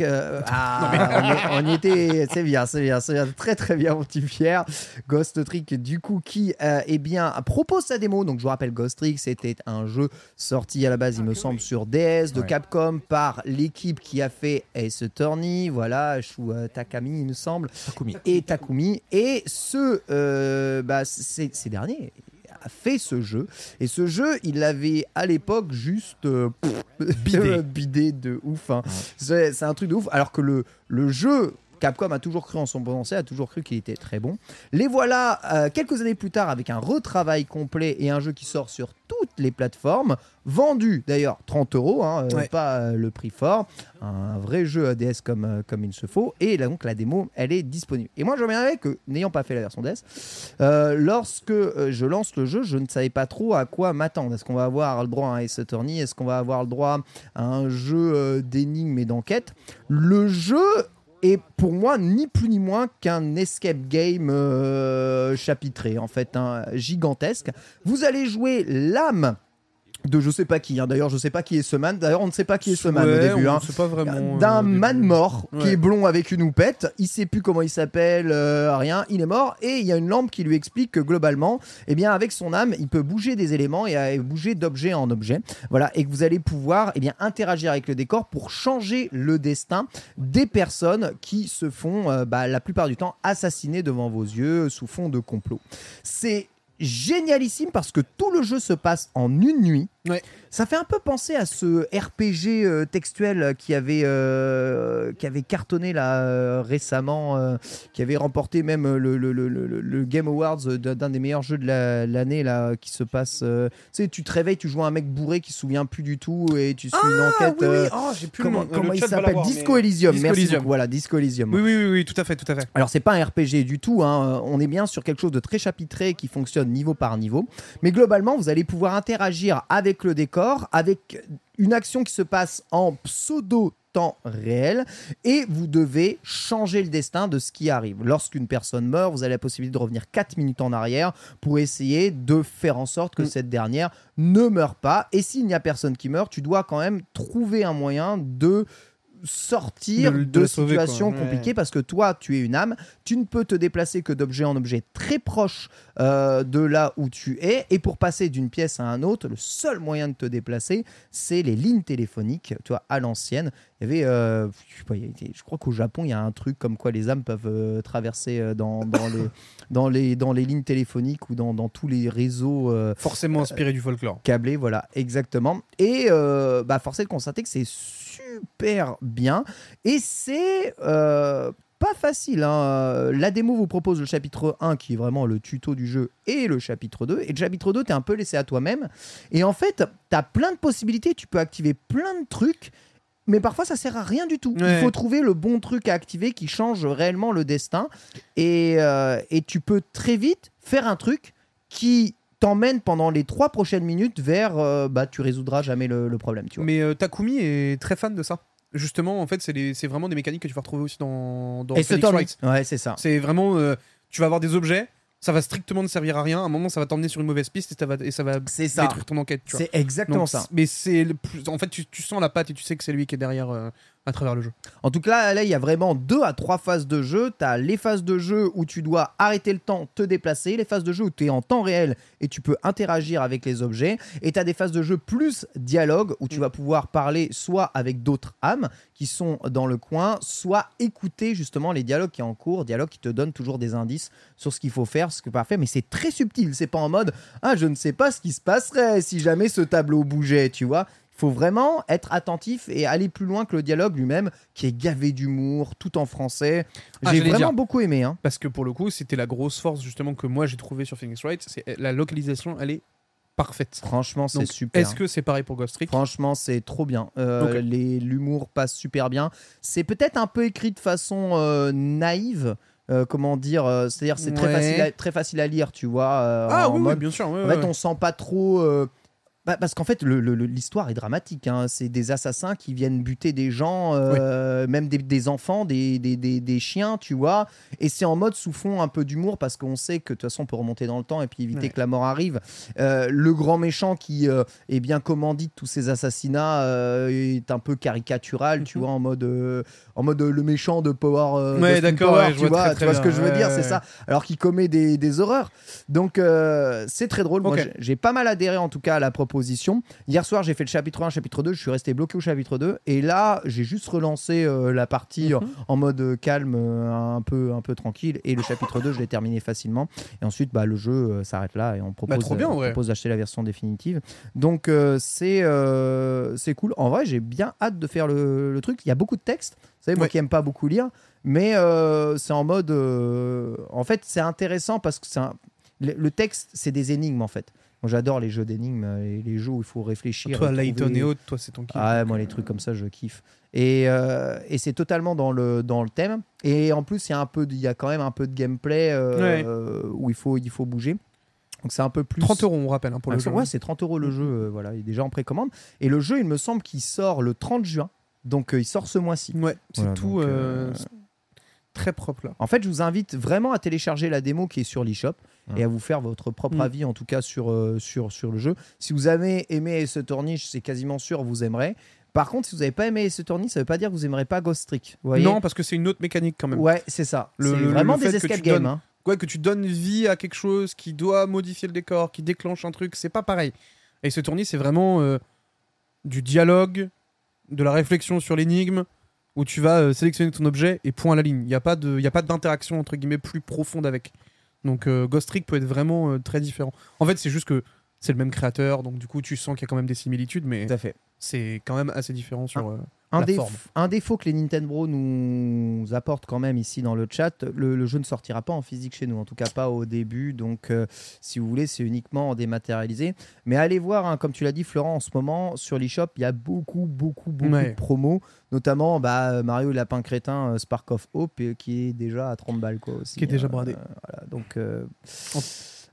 euh, ah, on, y, était, c'est bien, c'est bien, c'est bien, très très bien mon petit Pierre. Ghost Trick du coup qui euh, eh bien propose sa démo. Donc je vous rappelle Ghost Trick, c'était un jeu sorti à la base, il me semble, sur DS de Ouais. Capcom par l'équipe qui a fait Ace Attorney, voilà, Shu euh, Takami il me semble, Takumi. et Takumi. Et ce, euh, bah, ces, derniers fait ce jeu et ce jeu il l'avait à l'époque juste euh, pff, Bidé. bidé de ouf hein. c'est c'est un truc de ouf alors que le, le jeu Capcom a toujours cru en son potentiel, a toujours cru qu'il était très bon. Les voilà euh, quelques années plus tard avec un retravail complet et un jeu qui sort sur toutes les plateformes, vendu d'ailleurs 30 euros, hein, euh, Ouais. pas euh, le prix fort, un vrai jeu ADS comme, euh, comme il se faut, et là, donc la démo elle est disponible. Et moi je reviendrai que n'ayant pas fait la version DS, euh, lorsque je lance le jeu, je ne savais pas trop à quoi m'attendre. Est-ce qu'on va avoir le droit à un Ace Attorney? Est-ce qu'on va avoir le droit à un jeu d'énigmes et d'enquête Le jeu est pour moi ni plus ni moins qu'un escape game euh, chapitré, en fait, un gigantesque. Vous allez jouer l'âme de je sais pas qui. hein. D'ailleurs, je sais pas qui est ce man. D'ailleurs, on ne sait pas qui est ce man Ouais, au début. hein d'un euh, début. man mort qui est blond avec une houppette. Il sait plus comment il s'appelle, euh, rien. Il est mort et il y a une lampe qui lui explique que globalement, eh bien, avec son âme, il peut bouger des éléments et euh, bouger d'objet en objet. Voilà, et que vous allez pouvoir, eh bien, interagir avec le décor pour changer le destin des personnes qui se font, euh, bah, la plupart du temps, assassiner devant vos yeux sous fond de complot. C'est génialissime parce que tout le jeu se passe en une nuit. Ouais. Ça fait un peu penser à ce RPG euh, textuel qui avait, euh, qui avait cartonné là euh, récemment, euh, qui avait remporté même le, le- le- le- le Game Awards d'un des meilleurs jeux de la- l'année là, qui se passe. euh, tu sais, tu te réveilles, tu joues à un mec bourré qui se souvient plus du tout et tu suis une enquête. oui, oui. euh, Oh, plus comment il s'appelle? Disco mais- Elysium. Disco Merci Elysium. Voilà, Disco Elysium. Oui, oui, oui, oui, tout à fait, tout à fait. Alors c'est pas un RPG du tout, hein. on est bien sur quelque chose de très chapitré qui fonctionne niveau par niveau, mais globalement vous allez pouvoir interagir avec le décor, avec une action qui se passe en pseudo temps réel et vous devez changer le destin de ce qui arrive. Lorsqu'une personne meurt, vous avez la possibilité de revenir 4 minutes en arrière pour essayer de faire en sorte que Mm. cette dernière ne meure pas. Et s'il n'y a personne qui meurt, tu dois quand même trouver un moyen de sortir De quoi. situations Ouais. compliquées parce que toi, tu es une âme, tu ne peux te déplacer que d'objet en objet très proche euh, de là où tu es. Et pour passer d'une pièce à un autre, le seul moyen de te déplacer, c'est les lignes téléphoniques. Tu vois, à l'ancienne, il y avait, euh, je, sais pas, il y a- je crois qu'au Japon, il y a un truc comme quoi les âmes peuvent euh, traverser dans, dans les, dans, les, dans les lignes téléphoniques ou dans, dans tous les réseaux. Forcément inspiré du folklore. câblé, voilà, exactement. Et bah, force est de constater que c'est super bien. Et c'est euh, pas facile. hein. La démo vous propose le chapitre 1, qui est vraiment le tuto du jeu, et le chapitre 2. Et le chapitre 2, t'es un peu laissé à toi-même. Et en fait, t'as plein de possibilités, tu peux activer plein de trucs. Mais parfois, ça sert à rien du tout. Il faut trouver le bon truc à activer qui change réellement le destin. Et, euh, et tu peux très vite faire un truc qui t'emmène pendant les trois prochaines minutes vers euh, bah tu résoudras jamais le, le problème tu vois Mais euh, Takumi est très fan de ça. Justement, en fait, c'est vraiment des mécaniques que tu vas retrouver aussi dans, dans et Phoenix Wright. ouais c'est ça C'est vraiment, euh, tu vas avoir des objets, ça va strictement ne servir à rien. À un moment, ça va t'emmener sur une mauvaise piste et ça va, et ça va détruire ton enquête. C'est exactement Donc, ça Mais c'est. En fait, tu, tu sens la patte et tu sais que c'est lui qui est derrière euh, à travers le jeu. En tout cas, là, il y a vraiment deux à trois phases de jeu. Tu as les phases de jeu où tu dois arrêter le temps, te déplacer. Les phases de jeu où tu es en temps réel et tu peux interagir avec les objets. Et tu as des phases de jeu plus dialogue où tu vas pouvoir parler soit avec d'autres âmes qui sont dans le coin, soit écouter justement les dialogues qui sont en cours. Dialogues qui te donnent toujours des indices sur ce qu'il faut faire, ce que pas faire. Mais c'est très subtil. C'est pas en mode Ah, je ne sais pas ce qui se passerait si jamais ce tableau bougeait, tu vois. Faut vraiment être attentif et aller plus loin que le dialogue lui-même, qui est gavé d'humour, tout en français. Ah, J'ai vraiment dire. beaucoup aimé. Hein. Parce que pour le coup, c'était la grosse force justement que moi j'ai trouvé sur Phoenix Wright. C'est la localisation, elle est parfaite. Franchement, c'est super. Est-ce que c'est pareil pour Ghost Trick? Franchement, c'est trop bien. Euh, L'humour passe super bien. C'est peut-être un peu écrit de façon euh, naïve. euh, comment dire C'est-à-dire, c'est très, facile à, très facile à lire, tu vois. Ah en oui, bien sûr. ouais, En ouais, fait, on sent pas trop. Bah, parce qu'en fait, l'histoire est dramatique. hein. C'est des assassins qui viennent buter des gens, euh, même des, des enfants, des, des- des- chiens, tu vois. Et c'est en mode sous fond un peu d'humour parce qu'on sait que de toute façon, on peut remonter dans le temps et puis éviter Ouais. que la mort arrive. Euh, le grand méchant qui euh, est bien commandite tous ces assassinats euh, est un peu caricatural, tu Mhm. vois, en mode, en mode le méchant de Power. Ouais, d'accord, ouais, tu vois vois, très, tu vois ce que je veux dire, c'est ça. Alors qu'il commet des, des horreurs. Donc c'est très drôle. Moi, j'ai pas mal adhéré en tout cas à la proposition. Hier soir, j'ai fait le chapitre 1, chapitre 2. Je suis resté bloqué au chapitre 2. Et là, j'ai juste relancé euh, la partie Mhm. en- en mode euh, calme, euh, un peu, un peu tranquille. Et le chapitre 2, je l'ai terminé facilement. Et ensuite, bah, le jeu euh, s'arrête là et on propose, Bah, trop bien, euh, on ouais. propose d'acheter la version définitive. Donc euh, c'est euh, c'est cool. En vrai, j'ai bien hâte de faire le, le truc. Il y a beaucoup de textes. Vous savez, moi Ouais. qui aime pas beaucoup lire. Mais euh, c'est en mode. euh, en fait, c'est intéressant parce que c'est un- le, le texte, c'est des énigmes en fait. Moi, j'adore les jeux d'énigmes et les jeux où il faut réfléchir. Toi, Layton trouver- et autres, toi, c'est ton kiff. ah moi les trucs comme ça je kiffe. Et, euh, et c'est totalement dans le, dans le thème. Et en plus il y a un peu de- il y a quand même un peu de gameplay euh, Ouais. euh, où il faut, il faut bouger. Donc c'est un peu plus 30 euros, on rappelle, hein, pour le Ah, jeu. Ouais, c'est 30 euros le jeu. euh, voilà, il est déjà en précommande. Et le jeu, il me semble qu'il sort le 30 juin. Donc euh, il sort ce mois-ci. Ouais, c'est Voilà, tout euh, euh, très propre là. En fait, je vous invite vraiment à télécharger la démo qui est sur l'eShop et à vous faire votre propre Mm. avis, en tout cas, sur, euh, sur, sur le jeu. Si vous avez aimé ce tourniche, c'est quasiment sûr vous aimerez. Par contre, si vous n'avez pas aimé ce tourniche, ça veut pas dire que vous aimerez pas Ghost Trick. Vous voyez? Non, parce que c'est une autre mécanique quand même. Ouais, c'est ça. Le- C'est vraiment des escape games. donnes- hein. Ouais, que tu donnes vie à quelque chose qui doit modifier le décor, qui déclenche un truc, c'est pas pareil. Et ce tournis, c'est vraiment euh, du dialogue, de la réflexion sur l'énigme, où tu vas euh, sélectionner ton objet et point à la ligne. Il n'y a pas de- il y a pas d'interaction entre guillemets plus profonde avec. Donc euh, Ghost Trick peut être vraiment euh, très différent. En fait, c'est juste que c'est le même créateur, donc du coup, tu sens qu'il y a quand même des similitudes, mais Tout à fait. c'est quand même assez différent sur. euh, Un, la déf- forme. un défaut que les Nintendo nous apportent quand même ici dans le chat, le, le jeu ne sortira pas en physique chez nous, en tout cas pas au début. Donc, euh, si vous voulez, c'est uniquement en dématérialisé. Mais allez voir, hein, comme tu l'as dit, Florent, en ce moment, sur l'eShop, il y a beaucoup, beaucoup, beaucoup Ouais. de promos, notamment bah, Mario Lapin Crétin, euh, Spark of Hope, euh, qui est déjà à 30 balles. Quoi, aussi, Qui est déjà hein. bradé. Euh, voilà, donc. euh,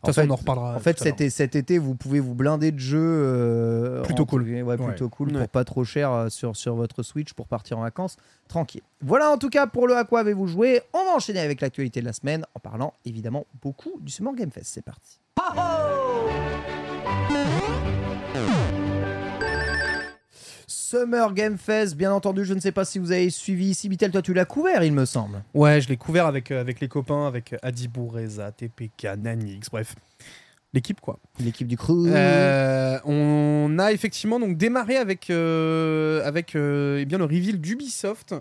En- en De toute façon, fait, on en reparlera. en fait, cet, cet été, vous pouvez vous blinder de jeux. euh, Plutôt cool. Ouais, plutôt cool Ouais. pour pas trop cher euh, sur, sur votre Switch pour partir en vacances tranquille. Voilà en tout cas pour le à quoi avez-vous joué. On va enchaîner avec l'actualité de la semaine en parlant évidemment beaucoup du Summer Game Fest. C'est parti. Summer Game Fest, bien entendu, je ne sais pas si vous avez suivi. Sibitel, toi tu l'as couvert, il me semble. Ouais, je l'ai couvert avec, euh, avec les copains, avec Adibou, Reza, TPK, Nanix, bref. L'équipe, quoi. L'équipe du crew. Euh, on a effectivement donc démarré avec, euh, avec eh bien, le reveal d'Ubisoft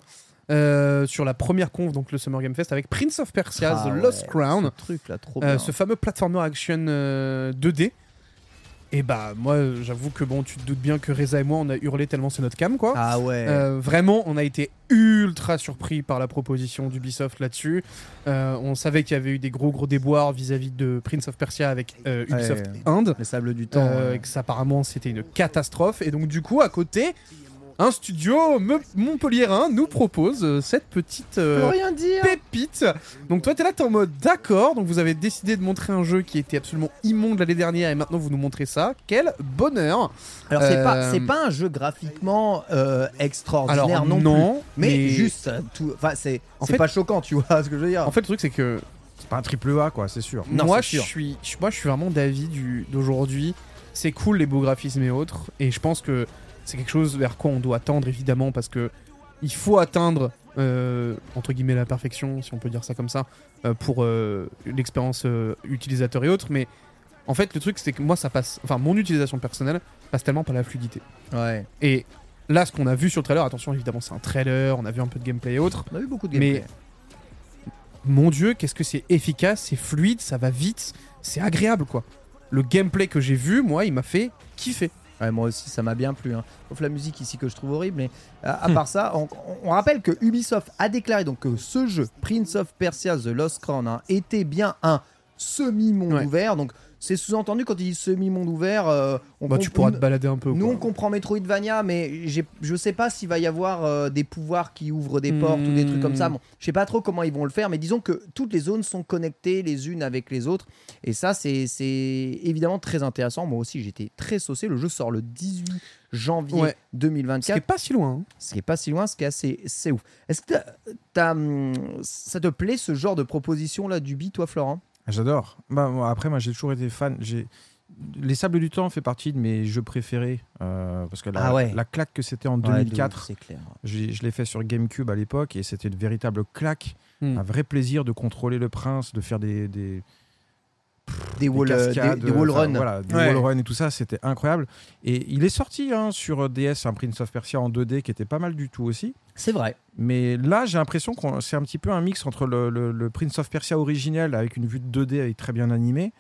euh, sur la première conf, donc le Summer Game Fest, avec Prince of Persia, Ah The ouais, Lost Crown, Ce truc là, trop euh, ce fameux platformer action euh, 2D. Et bah, moi, j'avoue que bon, tu te doutes bien que Reza et moi, on a hurlé tellement c'est notre cam, quoi. Ah ouais. Euh, vraiment, on a été ultra surpris par la proposition d'Ubisoft là-dessus. Euh, on savait qu'il y avait eu des gros gros déboires vis-à-vis de Prince of Persia avec euh, Ubisoft Ouais. Inde. Les sables du temps. Et que ça, apparemment c'était une catastrophe. Et donc du coup, à côté, un studio me- montpelliérain nous propose euh, cette petite euh, rien dire. pépite. Donc toi, t'es là, t'es en mode d'accord. Donc vous avez décidé de montrer un jeu qui était absolument immonde l'année dernière et maintenant vous nous montrez ça. Quel bonheur Alors c'est Euh, pas c'est pas un jeu graphiquement euh, extraordinaire Alors non, non, plus. Mais, juste euh, tout enfin c'est En c'est fait- pas choquant, tu vois ce que je veux dire. En fait, le truc c'est que C'est pas un triple A, quoi, c'est sûr. Non, moi, je sûr. suis, je- moi, je suis vraiment d'avis d'aujourd'hui. C'est cool les beaux graphismes et autres, et je pense que c'est quelque chose vers quoi on doit tendre évidemment parce que il faut atteindre euh, entre guillemets la perfection, si on peut dire ça comme ça, euh, pour euh, l'expérience utilisateur et autres. Mais en fait, le truc c'est que moi, ça passe, enfin, mon utilisation personnelle passe tellement par la fluidité. Ouais. Et là, ce qu'on a vu sur le trailer, attention évidemment, c'est un trailer, on a vu un peu de gameplay et autres. On a eu beaucoup de Mais gameplay. mon dieu, qu'est-ce que c'est efficace, c'est fluide, ça va vite, c'est agréable quoi. Le gameplay que j'ai vu, moi, il m'a fait kiffer. Ouais, moi aussi, ça m'a bien plu. Hein. Sauf la musique ici que je trouve horrible. Mais à, Hmm. à part ça, on, on rappelle que Ubisoft a déclaré donc que ce jeu, Prince of Persia The Lost Crown, hein, était bien un semi-monde Ouais. ouvert. Donc c'est sous-entendu quand il dit semi-monde ouvert. euh, on Bah, tu pourras te balader un peu. Nous, quoi. on comprend Metroidvania, mais je sais pas s'il va y avoir euh, des pouvoirs qui ouvrent des portes ou des trucs comme ça. Hmm. Bon, je sais pas trop comment ils vont le faire, mais disons que toutes les zones sont connectées les unes avec les autres. Et ça, c'est évidemment très intéressant. Moi aussi, j'étais très saucé. Le jeu sort le 18 janvier Ouais. Ce qui 2024. est pas si loin. hein. Ce qui est pas si loin, ce qui est assez. C'est ouf. Est-ce que hum, ça te plaît ce genre de proposition là du bi, toi, Florent? J'adore. Bah, moi, après, moi, j'ai toujours été fan. J'ai les Sables du Temps fait partie de mes jeux préférés euh, parce que la, Ah ouais. la claque que c'était en Ouais, de 2004, ouf, C'est clair. j'ai- je l'ai fait sur GameCube à l'époque et c'était une véritable claque, Hmm. un vrai plaisir de contrôler le prince, de faire des, des, Des wall, euh, des, cascades, des wall enfin, runs. voilà, des Ouais. wall runs et tout ça, c'était incroyable. Et il est sorti hein, sur DS un Prince of Persia en 2D qui était pas mal du tout aussi. C'est vrai. Mais là, j'ai l'impression que c'est un petit peu un mix entre le, le- le Prince of Persia originel avec une vue de 2D avec très bien animé,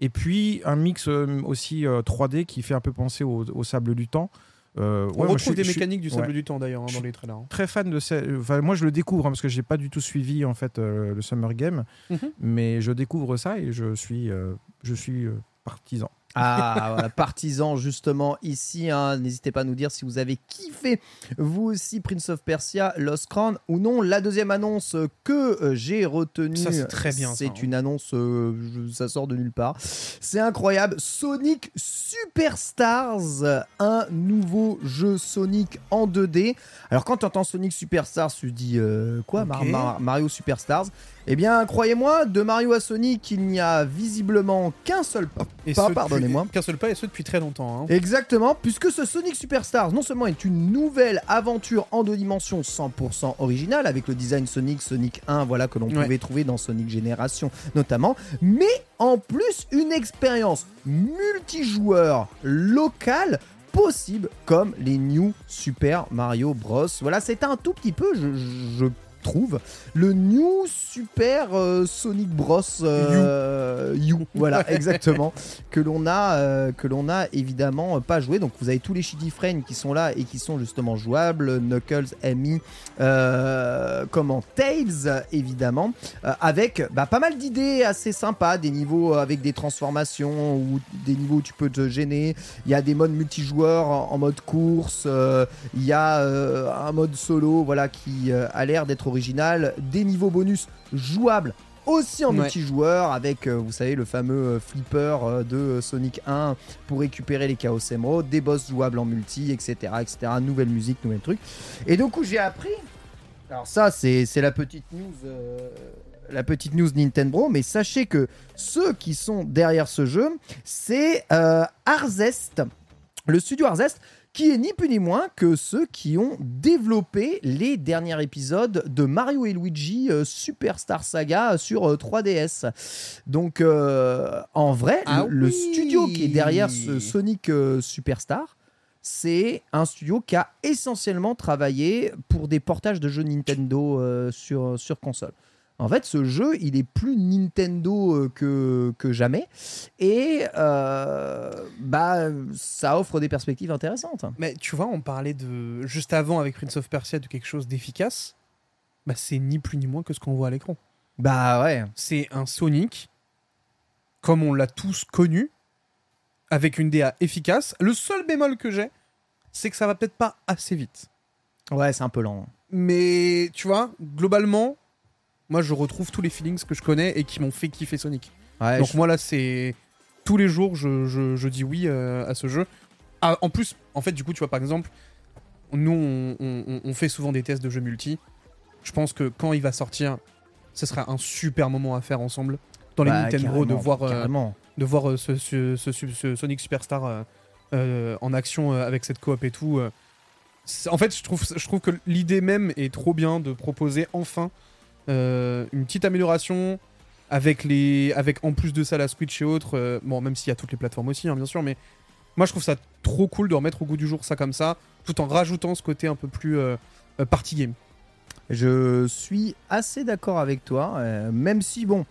et puis un mix euh, aussi euh, 3D qui fait un peu penser au, au Sable du Temps. Euh, On retrouve des suis mécaniques du sable ouais. du temps d'ailleurs hein, dans les trailers. hein. Très fan de ce... enfin, moi je le découvre hein, parce que j'ai pas du tout suivi en fait euh, le Summer Game, Mhm. mais je découvre ça et je suis euh, je suis partisan. Ah, voilà, partisan justement ici. hein. N'hésitez pas à nous dire si vous avez kiffé vous aussi Prince of Persia, Lost Crown ou non. La deuxième annonce que euh, j'ai retenue, Ça, c'est très bien, C'est hein. une annonce, euh, ça sort de nulle part. C'est incroyable. Sonic Superstars, un nouveau jeu Sonic en 2D. Alors quand tu entends Sonic Superstars, tu dis euh, quoi? Mar- Ok. Mar- Mario Superstars Eh bien, croyez-moi, de Mario à Sonic, il n'y a visiblement qu'un seul pas. Et Pas, pardonnez-moi. Qu'un seul pas et ce depuis très longtemps. hein. Exactement, puisque ce Sonic Superstars non seulement est une nouvelle aventure en deux dimensions 100% originale avec le design Sonic, Sonic 1, voilà que l'on Ouais. pouvait trouver dans Sonic Génération notamment, mais en plus une expérience multijoueur locale possible comme les New Super Mario Bros. Voilà, c'est un tout petit peu, je, je trouve, le New Super euh, Sonic Bros. euh, You. Voilà, exactement que l'on a, euh, que l'on a évidemment pas joué. Donc vous avez tous les Shitty Friends qui sont là et qui sont justement jouables. Knuckles, Amy, comment? Tails évidemment, avec bah, pas mal d'idées assez sympas, des niveaux avec des transformations ou des niveaux où tu peux te gêner. Il y a des modes multijoueurs en, en mode course. il y a un mode solo, voilà qui a l'air d'être original. Des niveaux bonus jouables aussi en Ouais. multijoueur avec, euh, vous savez, le fameux euh, flipper euh, de Sonic 1 pour récupérer les Chaos Emerald, des boss jouables en multi, etc., etc. Nouvelle musique, nouvel truc. Et donc, où j'ai appris. Alors, ça, c'est la petite news. La petite news Nintendo, mais sachez que ceux qui sont derrière ce jeu, c'est Arzest, le studio Arzest, qui est ni plus ni moins que ceux qui ont développé les derniers épisodes de Mario et Luigi euh, Superstar Saga sur euh, 3DS. Donc, euh, en vrai, Ah le, studio qui est derrière ce Sonic Superstar, c'est un studio qui a essentiellement travaillé pour des portages de jeux Nintendo sur, sur console. En fait, ce jeu, il est plus Nintendo euh, que, que jamais. Et euh, bah, ça offre des perspectives intéressantes. Mais tu vois, on parlait de juste avant avec Prince of Persia de quelque chose d'efficace. Bah, c'est ni plus ni moins que ce qu'on voit à l'écran. Bah ouais. C'est un Sonic, comme on l'a tous connu, avec une DA efficace. Le seul bémol que j'ai, c'est que ça va peut-être pas assez vite. Ouais, c'est un peu lent. Mais tu vois, globalement, moi je retrouve tous les feelings que je connais et qui m'ont fait kiffer Sonic. Ouais, Donc je- moi là, c'est tous les jours, je, je- je dis oui euh, à ce jeu. Ah, en plus, en fait, du coup, tu vois, par exemple, nous, on, on- on fait souvent des tests de jeux multi. Je pense que quand il va sortir, ce sera un super moment à faire ensemble dans les bah, Nintendo de voir, euh, de voir euh, ce, ce- ce- ce- ce Sonic Superstar euh, en action avec cette coop et tout. En fait, je trouve, je trouve que l'idée même est trop bien de proposer enfin euh, une petite amélioration avec les, avec en plus de ça la Switch et autres. euh, bon, même s'il y a toutes les plateformes aussi, hein, bien sûr, mais moi je trouve ça trop cool de remettre au goût du jour ça comme ça, tout en rajoutant ce côté un peu plus euh, euh, party game. Je suis assez d'accord avec toi, même si bon.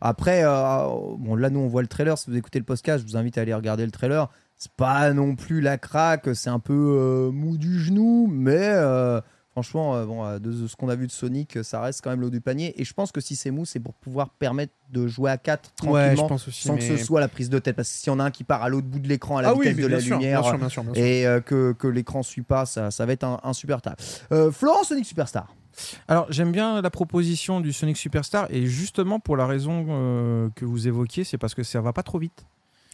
Après, bon là nous on voit le trailer. Si vous écoutez le podcast, je vous invite à aller regarder le trailer. C'est pas non plus la craque, c'est un peu mou du genou, mais Franchement, euh, bon, euh, de, ce qu'on a vu de Sonic, euh, ça reste quand même l'eau du panier. Et je pense que si c'est mou, c'est pour pouvoir permettre de jouer à 4 Ouais, je tranquillement, pense aussi. sans mais- que ce soit la prise de tête. Parce que si y en a un qui part à l'autre bout de l'écran à la Ah vitesse de la sûr, lumière bien sûr, bien sûr, bien sûr. et euh, que, que l'écran suit pas, ça, ça va être un, un super taf. Euh, Florent Sonic Superstar. Alors, j'aime bien la proposition du Sonic Superstar et justement pour la raison euh, que vous évoquiez, c'est parce que ça va pas trop vite.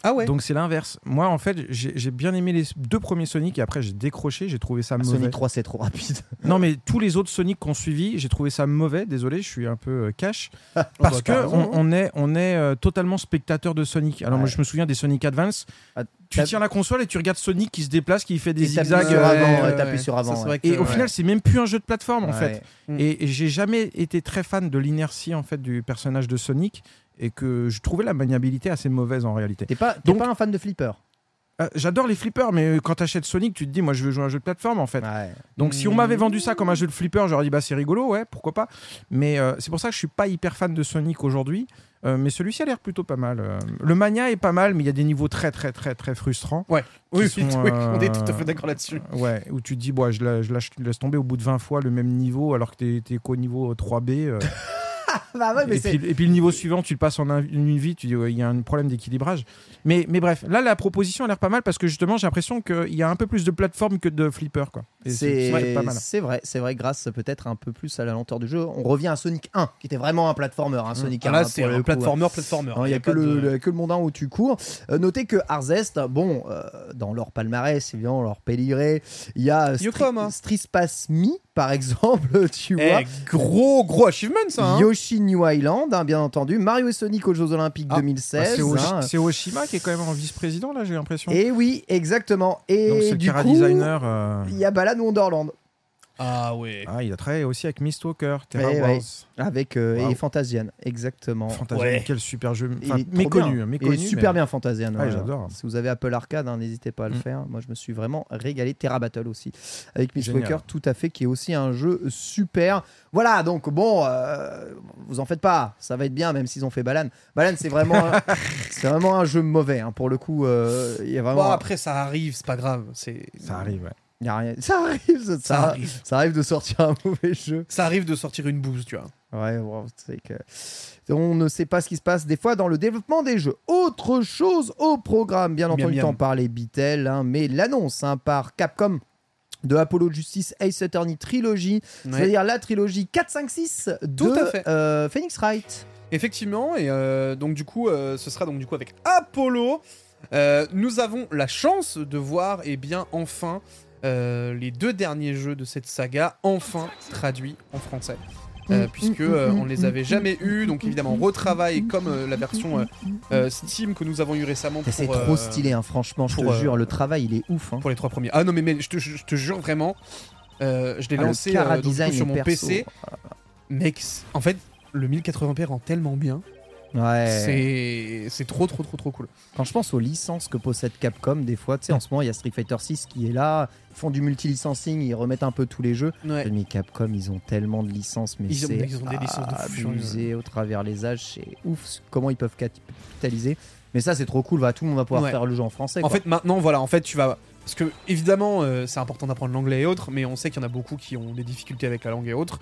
Ah ouais. Donc c'est l'inverse. Moi, en fait, j'ai bien aimé les deux premiers Sonic et après j'ai décroché, j'ai trouvé ça mauvais. Ah, Sonic 3, c'est trop rapide. Non, mais tous les autres Sonic qu'on suivi, j'ai trouvé ça mauvais. Désolé, je suis un peu euh, cash. bah, Parce que t'as raison, on, on est, on est euh, totalement spectateur de Sonic. Alors moi, je me souviens des Sonic Advance. Ah, tu tiens la console et tu regardes Sonic qui se déplace, qui fait des zigzags. sur euh, avant, ouais, ouais, t'appuies ouais. sur avant. ouais. Et au Ouais. final, c'est même plus un jeu de plateforme en fait. Mm. Et, et j'ai jamais été très fan de l'inertie en fait du personnage de Sonic et que je trouvais la maniabilité assez mauvaise en réalité. T'es pas, t'es Donc- pas un fan de flipper Euh, J'adore les flippers, mais quand t'achètes Sonic, tu te dis, moi je veux jouer à un jeu de plateforme en fait. Ouais. Donc si on m'avait vendu ça comme un jeu de flipper, j'aurais dit bah c'est rigolo, ouais, pourquoi pas. Mais euh, c'est pour ça que je suis pas hyper fan de Sonic aujourd'hui. Euh, mais celui-ci a l'air plutôt pas mal. Euh, Le Mania est pas mal, mais il y a des niveaux très très très très frustrants. Oui, oui, sont, oui, on est euh, tout à fait d'accord là-dessus. Ouais, où tu te dis, bon, je, la- je lâche- je laisse tomber au bout de 20 fois le même niveau alors que t'es t'es qu'au niveau 3B. Bah ouais, mais et, puis, et puis le niveau suivant, tu le passes en un- une vie, tu dis, ouais, il y a un problème d'équilibrage. Mais, mais bref, là la proposition a l'air pas mal parce que justement j'ai l'impression qu'il y a un peu plus de plateforme que de flipper. Quoi. C'est vrai, c'est vrai, grâce peut-être un peu plus à la lenteur du jeu. On revient à Sonic 1, qui était vraiment un platformer. Un Sonic 1, Ah, là, hein, c'est le un coup, platformer, platformer. Il n'y Y a, a que le, de- le- que le monde où tu cours. Euh, notez que Arzest, bon, euh, dans leur palmarès, évidemment, leur péligré, il y a. Stri- Street Pass Me, par exemple, tu Eh, vois. gros, gros achievement, ça. hein. Yoshi New Island, hein, bien entendu. Mario et Sonic aux Jeux Olympiques Ah, Bah, 2016. c'est Oshi- hein. c'est Oshima qui est quand même en vice-président là, j'ai l'impression. Et oui, exactement. Donc c'est Et le du coup, designer. euh, il y a Balan Wonderland Ah ouais. Ah, il a travaillé aussi avec Mistwalker, Terra Ouais, Wars, ouais. avec euh, Wow. et Fantasian, exactement. Fantasia, Ouais. quel super jeu. Il Enfin, est méconnu, hein, Il méconnu. est super mais- bien Fantasian. Ouais, ouais. j'adore. Si vous avez Apple Arcade, hein, n'hésitez pas à le Mm. faire. Moi, je me suis vraiment régalé. Terra Battle aussi, avec Miss Génial. Walker, tout à fait, qui est aussi un jeu super. Voilà, donc bon, euh, vous en faites pas, ça va être bien, même s'ils ont fait Balan. Balan, c'est vraiment, un- c'est vraiment un jeu mauvais. hein, pour le coup, euh, il y a vraiment. Bon, après, ça arrive, c'est pas grave. C'est... Ça arrive, ouais. Y a rien. Ça arrive, ça, Ça ça- arrive. ça arrive de sortir un mauvais jeu. Ça arrive de sortir une bouse, tu vois. Ouais, bon, c'est que on ne sait pas ce qui se passe des fois dans le développement des jeux. Autre chose au programme, bien entendu, miam. t'en parlais Bitel, hein, mais l'annonce hein, par Capcom de Apollo Justice Ace Attorney Trilogy, Ouais. c'est-à-dire la trilogie 4, 5, 6 de Tout à fait. euh, Phoenix Wright. Effectivement, et euh, donc du coup, euh, ce sera donc du coup avec Apollo. Nous avons la chance de voir, et bien enfin, euh, les deux derniers jeux de cette saga enfin traduits en français. Euh, puisque euh, on les avait jamais eus, donc évidemment retravail comme euh, la version Steam que nous avons eu récemment. C'est trop stylé, hein, franchement, je te pour, jure, le travail il est ouf. hein. Pour les trois premiers. Ah non mais, mais je, te, je te jure vraiment, je l'ai Ah, lancé donc, sur mon perso. PC. Mec, en fait, le 1080p rend tellement bien. Ouais. C'est trop trop trop trop cool. Quand je pense aux licences que possède Capcom, des fois, tu sais, en ce moment, il y a Street Fighter 6 qui est là, ils font du multi-licensing, ils remettent un peu tous les jeux. Ouais. Mais Capcom, ils ont tellement de licences, mais Ils ont- c'est ils ont des licences de fou furieux. abusé au travers les âges, c'est ouf comment ils peuvent capitaliser. Mais ça, c'est trop cool, va, tout le monde va pouvoir faire le jeu en français. En quoi. fait, maintenant, voilà, en fait, tu vas. Parce que, évidemment, euh, c'est important d'apprendre l'anglais et autres, mais on sait qu'il y en a beaucoup qui ont des difficultés avec la langue et autres.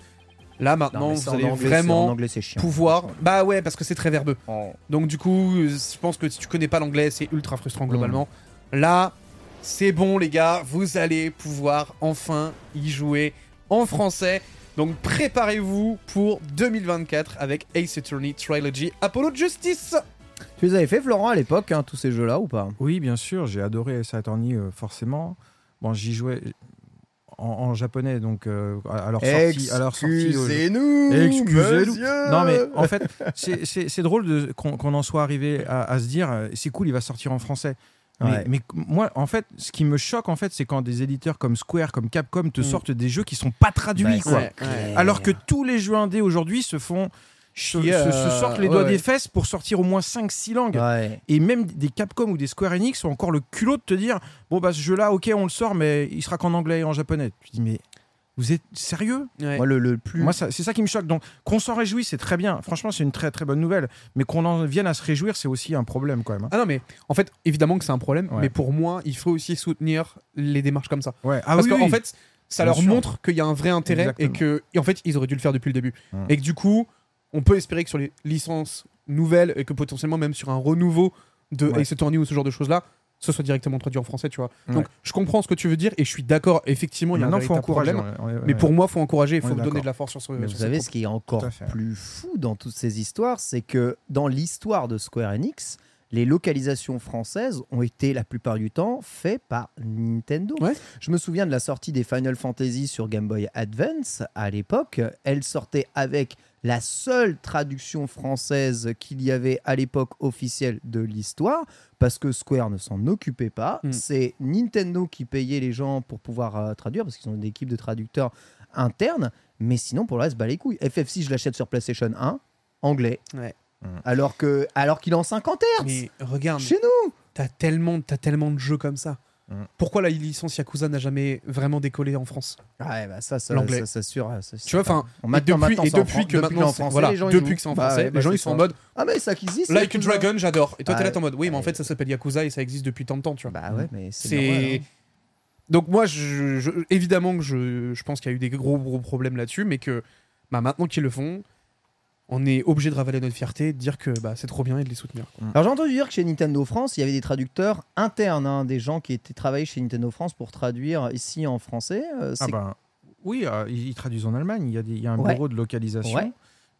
Là, maintenant, vous allez anglais, vraiment anglais, c'est chiant. pouvoir. Bah ouais, parce que c'est très verbeux. Oh. Donc, du coup, je pense que si tu connais pas l'anglais, c'est ultra frustrant Mm. globalement. Là, c'est bon, les gars, vous allez pouvoir enfin y jouer en français. Donc, préparez-vous pour 2024 avec Ace Attorney Trilogy Apollo Justice. Tu les avais fait, Florent, à l'époque, hein, tous ces jeux-là, ou pas? Oui, bien sûr, j'ai adoré Ace Attorney, euh, forcément. Bon, j'y jouais en, en japonais, donc euh, à leur sortie. Excusez-nous Excusez-nous. monsieur Non, mais en fait, c'est- drôle qu'on en soit arrivé à, à se dire, euh, c'est cool, il va sortir en français. Mais, Ouais. mais moi, en fait, ce qui me choque, en fait, c'est quand des éditeurs comme Square, comme Capcom te Mm. sortent des jeux qui sont pas traduits, Bah, quoi. Alors que tous les jeux indés aujourd'hui se font se, se- se euh, sortent les doigts ouais. des fesses pour sortir au moins 5-6 langues. Ouais. Et même des Capcom ou des Square Enix ont encore le culot de te dire bon bah ce jeu-là, ok, on le sort, mais il sera qu'en anglais et en japonais. Tu dis mais vous êtes sérieux? Ouais. Moi, le, le plus. Moi, c'est ça qui me choque. Donc, qu'on s'en réjouisse, c'est très bien. Franchement, c'est une très très bonne nouvelle. Mais qu'on en vienne à se réjouir, c'est aussi un problème quand même. hein. Ah non, mais en fait, évidemment que c'est un problème, Ouais. mais pour moi, il faut aussi soutenir les démarches comme ça. Ouais. Ah Parce oui, qu'en oui. fait, ça Bien leur sûr. montre qu'il y a un vrai intérêt et que, et en fait, ils auraient dû le faire depuis le début. Mm. Et que du coup, on peut espérer que sur les licences nouvelles et que potentiellement même sur un renouveau de Ouais. Ace Attorney ou ce genre de choses-là, ce soit directement traduit en français, tu vois. Ouais. Donc, je comprends ce que tu veux dire et je suis d'accord. Effectivement, il y a un il faut encourager. problème. ouais, ouais, Mais pour moi, faut encourager, il faut donner de la force sur ce. Mais sur vous savez ce qui est encore plus fou dans toutes ces histoires, c'est que dans l'histoire de Square Enix, les localisations françaises ont été la plupart du temps faites par Nintendo. Ouais. Je me souviens de la sortie des Final Fantasy sur Game Boy Advance à l'époque. Elle sortait avec la seule traduction française qu'il y avait à l'époque officielle de l'histoire, parce que Square ne s'en occupait pas. Mm. C'est Nintendo qui payait les gens pour pouvoir euh, traduire, parce qu'ils ont une équipe de traducteurs internes. Mais sinon, pour le reste, bah les couilles. FF6, je l'achète sur PlayStation 1, anglais. Ouais. Alors que, alors qu'il est en 50 Hz. Mais regarde, Chez nous. t'as tellement, t'as tellement de jeux comme ça. Mm. Pourquoi la licence Yakuza n'a jamais vraiment décollé en France? Ouais, bah ça, ça, L'anglais. ça, sûr, Tu vois, enfin, et depuis, et depuis que maintenant, voilà, les gens, ils depuis que c'est en Bah français, bah les gens ils sont en mode Ah, mais ça qui existe. Like a. Dragon, j'adore. Et toi, t'es là, t'es en mode oui, mais en fait, ça s'appelle Yakuza et ça existe depuis tant de temps, tu vois. Bah ouais, mais c'est. Hein. Donc, moi, je, je- évidemment que je, je pense qu'il y a eu des gros, gros problèmes là-dessus, mais que bah, maintenant qu'ils le font, on est obligé de ravaler notre fierté, de dire que bah, c'est trop bien et de les soutenir. quoi. Alors j'ai entendu dire que chez Nintendo France, il y avait des traducteurs internes, hein, des gens qui étaient travaillés chez Nintendo France pour traduire ici en français. euh, Ah ben, oui, euh, ils traduisent en Allemagne. Il y a, des- il y a un Ouais. bureau de localisation. Ouais.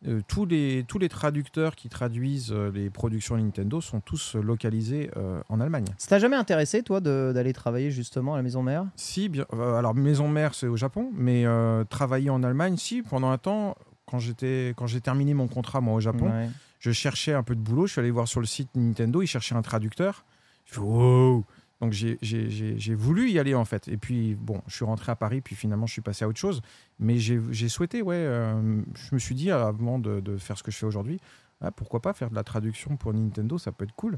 Euh, tous, les, tous les traducteurs qui traduisent euh, les productions Nintendo sont tous localisés euh, en Allemagne. Ça t'a jamais intéressé, toi, d'aller travailler justement à la maison mère? Si, bien, euh, alors maison mère c'est au Japon, mais euh, travailler en Allemagne, si, pendant un temps, quand j'étais quand j'ai terminé mon contrat moi au Japon, Ouais. je cherchais un peu de boulot, je suis allé voir sur le site Nintendo, ils cherchaient un traducteur. Je fais wow Donc j'ai- voulu y aller en fait. Et puis bon, je suis rentré à Paris, puis finalement je suis passé à autre chose. Mais j'ai souhaité, ouais, euh, je me suis dit avant de, de faire ce que je fais aujourd'hui, ah, pourquoi pas faire de la traduction pour Nintendo, ça peut être cool.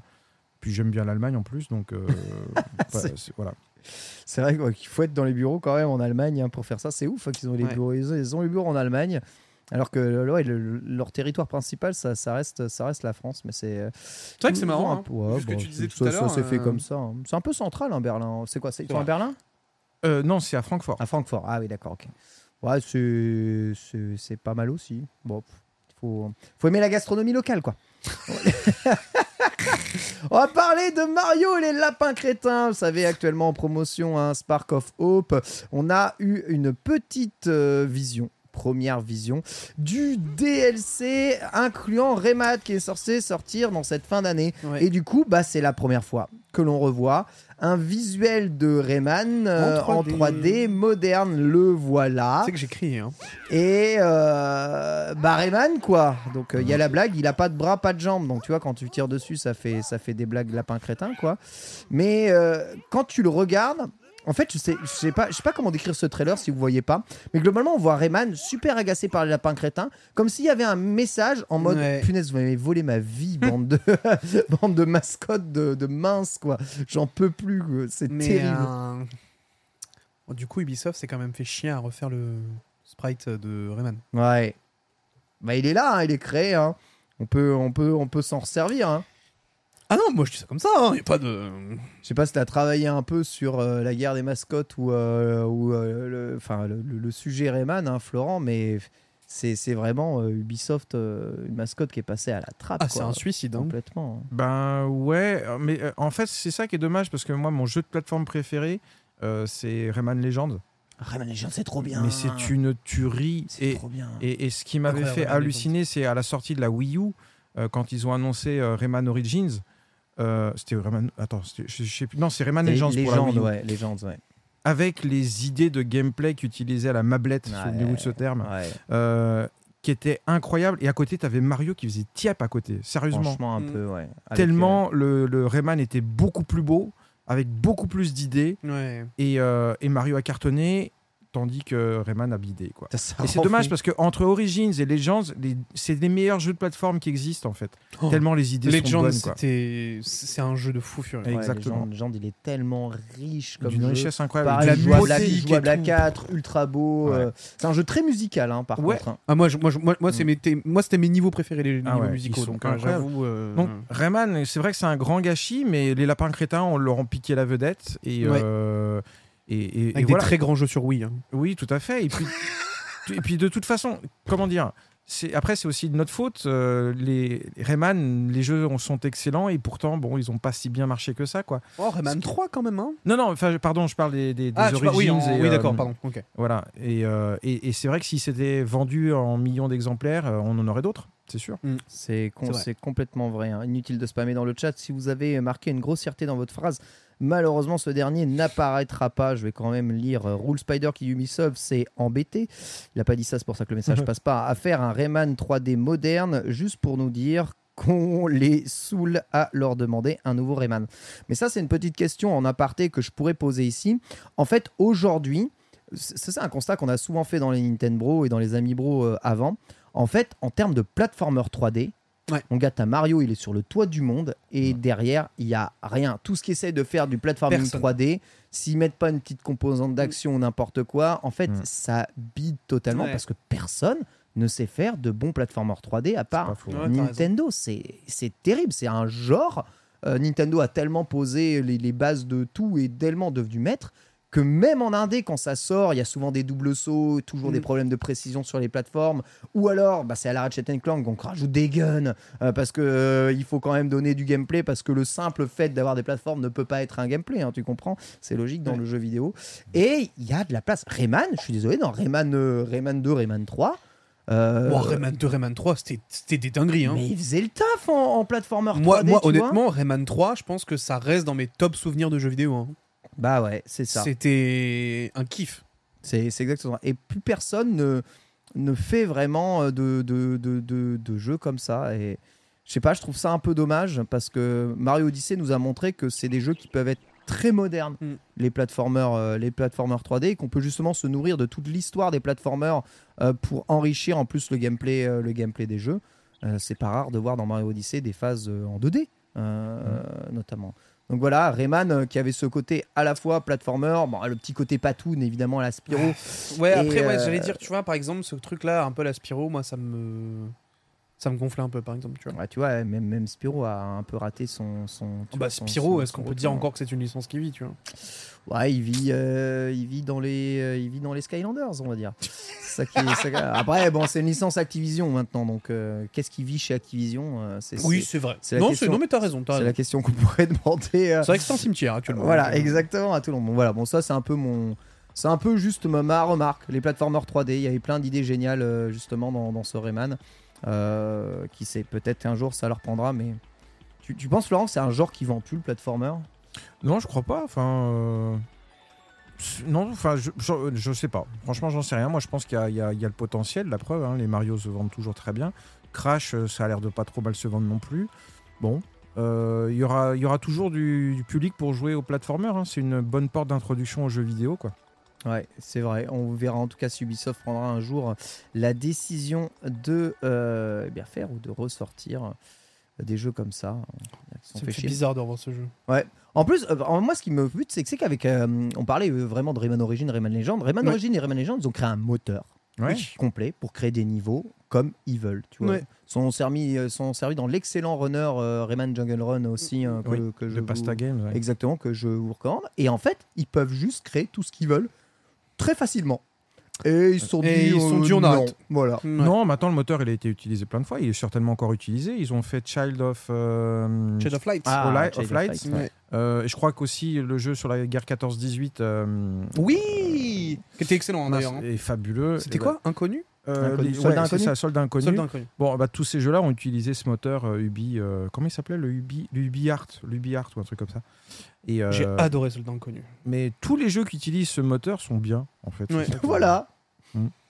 Puis j'aime bien l'Allemagne en plus, donc euh, voilà, C'est- c'est- voilà. C'est vrai qu'il faut être dans les bureaux quand même en Allemagne hein, pour faire ça. C'est ouf hein, qu'ils ont les Ouais. bureaux. Ils ont les bureaux en Allemagne. Alors que le- ouais, le- leur territoire principal, ça, ça reste, ça reste la France. Mais c'est. C'est vrai que c'est marrant, hein, Ouais, ce que tu disais ça- tout à ça l'heure, s'est fait euh, comme ça. hein. C'est un peu central, hein, Berlin. C'est quoi C'est ils sont à. Berlin? Euh, non, c'est à Francfort. À Francfort. Ah oui, d'accord, ok. Ouais, c'est- pas mal aussi. Bon, il faut, faut aimer la gastronomie locale, quoi. On va parler de Mario et les lapins crétins. Vous savez, actuellement en promotion un Spark of Hope. On a eu une petite euh, vision. Première vision du DLC incluant Rayman qui est censé sortir dans cette fin d'année. Ouais. Et du coup, bah, c'est la première fois que l'on revoit un visuel de Rayman euh, en, En 3D. 3D. moderne. Le voilà. C'est que j'ai crié. Hein. Et euh, bah Rayman quoi. Donc il y a la blague, il a pas de bras, pas de jambes. Donc tu vois quand tu tires dessus, ça fait ça fait des blagues lapin crétin quoi. Mais euh, quand tu le regardes, en fait, je sais, je sais pas, je sais pas comment décrire ce trailer si vous voyez pas. Mais globalement, on voit Rayman super agacé par les lapins crétins, comme s'il y avait un message en mode Ouais. punaise, vous m'avez volé ma vie, bande de bande de mascottes de, de minces quoi. J'en peux plus, quoi. c'est Mais terrible. euh, bon, du coup, Ubisoft s'est quand même fait chier à refaire le sprite de Rayman. Ouais. Bah il est là, hein, il est créé. hein. On peut, on peut, on peut s'en resservir. hein. Ah non, moi je dis ça comme ça, il a pas de. Je sais pas si tu as travaillé un peu sur euh, la guerre des mascottes ou, euh, ou euh, le, enfin, le, sujet Rayman, hein, Florent, mais c'est c'est vraiment euh, Ubisoft, euh, une mascotte qui est passée à la trappe. Ah, c'est un suicide. Hein. Complètement. Ben ouais, mais euh, en fait c'est ça qui est dommage parce que moi mon jeu de plateforme préféré euh, c'est Rayman Legends. Rayman Legends, c'est trop bien. Mais c'est une tuerie. C'est Et, trop bien. et, et ce qui m'avait fait Rayman halluciner, c'est à la sortie de la Wii U, quand ils ont annoncé Rayman Origins. Euh, c'était Rayman. Attends, je, je sais plus. Non, c'est Rayman Les- Legends pour la Wii ouais, Legends, ouais. Avec les idées de gameplay qu'utilisait la mablette, Ouais. souvenez-vous de ce terme, Ouais, euh, qui était incroyable. Et à côté, tu avais Mario qui faisait tiep à côté, sérieusement. franchement, un Mm. peu, ouais. Avec, Tellement le, le Rayman était beaucoup plus beau, avec beaucoup plus d'idées, Ouais. et, euh, et Mario a cartonné, tandis que Rayman a bidé. Quoi. Et c'est dommage fou. parce que entre Origins et Legends, les- c'est les meilleurs jeux de plateforme qui existent en fait. Oh. Tellement les idées sont Legends, bonnes. Quoi. c'était, c'est un jeu de fou furieux. Ouais, exactement. Legends, Legends, il est tellement riche comme D'une jeu. richesse incroyable. Pareil, la jouable, et jouable à tout. 4, ultra beau. Ouais. euh, c'est un jeu très musical, hein, par Ouais. contre. hein. Ah, moi, je- moi, je- moi, moi, c'est Mm. mes, tes- moi, c'était mes niveaux préférés, les Ah niveaux musicaux. sont Donc, euh, j'avoue. euh, Donc Rayman, c'est vrai que c'est un grand gâchis, mais les lapins crétins, on leur ont piqué la vedette. Et, Ouais. euh, Et, et- et Avec des voilà. très grands jeux sur Wii. hein. Oui, tout à fait. Et puis, et puis de toute façon, comment dire c'est, après, c'est aussi de notre faute. euh, les Rayman, les jeux sont excellents et pourtant, bon, ils n'ont pas si bien marché que ça, quoi. Oh, Rayman 3 quand même, hein Non, non, enfin, pardon, je parle des, des, des Ah, parles- oui, euh, d'accord, pardon. Ok. Voilà. Et, euh, et, et c'est vrai que si c'était vendu en millions d'exemplaires, on en aurait d'autres, c'est sûr. C'est vrai. c'est complètement vrai. hein. Inutile de spammer dans le chat. Si vous avez marqué une grossièreté dans votre phrase, malheureusement, ce dernier n'apparaîtra pas. Je vais quand même lire euh, Rule Spider qui Ubisoft s'est embêté. Il n'a pas dit ça, c'est pour ça que le message passe pas. À faire un Rayman 3D moderne, juste pour nous dire qu'on les saoule à leur demander un nouveau Rayman. Mais ça, c'est une petite question en aparté que je pourrais poser ici. En fait, aujourd'hui, c'est un constat qu'on a souvent fait dans les Nintendo Bro et dans les Ami Bro euh, avant. En fait, en termes de platformer 3D, Ouais. mon gars, t'as Mario, il est sur le toit du monde et derrière, il y a rien. Tout ce qui essaie de faire du platforming Personne. 3D, s'ils mettent pas une petite composante d'action ou n'importe quoi, en fait, ça bide totalement parce que personne ne sait faire de bons platformers 3D à part Nintendo. C'est c'est terrible, c'est un genre. Euh, Nintendo a tellement posé les, les bases de tout et tellement devenu maître que même en indé, quand ça sort, il y a souvent des doubles sauts, toujours Mm. des problèmes de précision sur les plateformes. Ou alors, bah, c'est à la Ratchet Clank, donc on rajoute des guns euh, parce que euh, il faut quand même donner du gameplay parce que le simple fait d'avoir des plateformes ne peut pas être un gameplay, hein, tu comprends? C'est logique dans Ouais. le jeu vidéo. Et il y a de la place. Rayman, je suis désolé, dans Rayman, euh, Rayman 2, Rayman 3. euh, Rayman 2, Rayman 3, c'était c'était des dingueries. Hein. mais il faisait le taf en, en platformer 3D. Moi, honnêtement, Rayman 3, je pense que ça reste dans mes top souvenirs de jeux vidéo. hein. Bah ouais, c'est ça. C'était un kiff. C'est exactement ça. Et plus personne ne, ne fait vraiment euh, de, de, de, de- de jeux comme ça. Et je sais pas, je trouve ça un peu dommage parce que Mario Odyssey nous a montré que c'est des jeux qui peuvent être très modernes, Mm. les platformers, euh, les platformers 3D, et qu'on peut justement se nourrir de toute l'histoire des platformers euh, pour enrichir en plus le gameplay, euh, le gameplay des jeux. C'est pas rare de voir dans Mario Odyssey des phases en 2D, euh, notamment. Donc voilà, Rayman euh, qui avait ce côté à la fois platformer, bon, le petit côté patoun évidemment à la Spyro. Ouais, Et, après, ouais, euh, j'allais dire, tu vois, par exemple, ce truc-là, un peu la Spyro, moi, ça me. Ça me gonflait un peu, par exemple, tu vois. Ouais, tu vois, même, même Spyro a un peu raté son. son Bah, vois, son- est-ce qu'on peut dire retour. encore que c'est une licence qui vit, tu vois? Ouais, il vit, euh, il vit dans les, euh, il vit dans les Skylanders, on va dire. C'est ça qui est- c'est- Après, bon, c'est une licence Activision maintenant, donc euh, qu'est-ce qui vit chez Activision euh, c'est, vrai. Non, question- non, mais t'as raison, c'est la question qu'on pourrait demander. C'est vrai que c'est un cimetière actuellement. Voilà, exactement, à tout le monde. Bon, voilà, bon, ça, c'est un peu mon. C'est un peu juste ma, ma remarque. Les platformers 3D, il y avait plein d'idées géniales, justement, dans, dans ce Rayman. Euh, qui sait, peut-être qu'un jour ça leur prendra, mais. Tu, penses, que c'est un genre qui vend plus le platformer? Non, je crois pas. Enfin. euh, Non, enfin, je, je, sais pas. Franchement, j'en sais rien. Moi, je pense qu'il y a, le potentiel, la preuve. hein. Les Mario se vendent toujours très bien. Crash, euh, ça a l'air de pas trop mal se vendre non plus. Bon. Il y, aura, toujours du, du public pour jouer au platformer. hein. C'est une bonne porte d'introduction aux jeux vidéo, quoi. Ouais, c'est vrai. On verra en tout cas si Ubisoft prendra un jour la décision de euh, eh bien faire ou de ressortir des jeux comme ça. chier. bizarre de revoir ce jeu. En plus, euh, moi, ce qui me bute, c'est que c'est qu'avec. euh, on parlait euh, vraiment de Rayman Origins, Rayman Legends. Rayman Ouais. Origins et Rayman Legends, ils ont créé un moteur Ouais. complet pour créer des niveaux comme ils veulent. Tu vois. Ouais. Sont, servis, euh, sont servis dans l'excellent runner euh, Rayman Jungle Run aussi, hein, que, Oui, que je De vous- Pasta Games. ouais. Exactement, que je vous recommande. Et en fait, ils peuvent juste créer tout ce qu'ils veulent très facilement. Et ils se sont Et dit, ils se sont euh, dit, on non. arrête. Voilà. Ouais. Non, maintenant le moteur il a été utilisé plein de fois. Il est certainement encore utilisé. Ils ont fait Child of. euh, Shade of Light. Ah, Light- Child of of Light. Light, Ouais. euh, et je crois qu'aussi le jeu sur la guerre 14-18 euh, Oui Qui était excellent hein, d'ailleurs. hein. est fabuleux. C'était Et bah, quoi Inconnu euh, Inconnu. les- Soldat ouais, Inconnu ça, Soldat Inconnu. Soldat Inconnu. Bon, bah, tous ces jeux-là ont utilisé ce moteur euh, Ubi. euh, comment il s'appelait le Ubi, le Ubi Art, l'Ubi Art ou un truc comme ça. Et, euh, J'ai adoré Soldat Inconnu. Mais tous les jeux qui utilisent ce moteur sont bien, en fait. Ouais. Ça Voilà.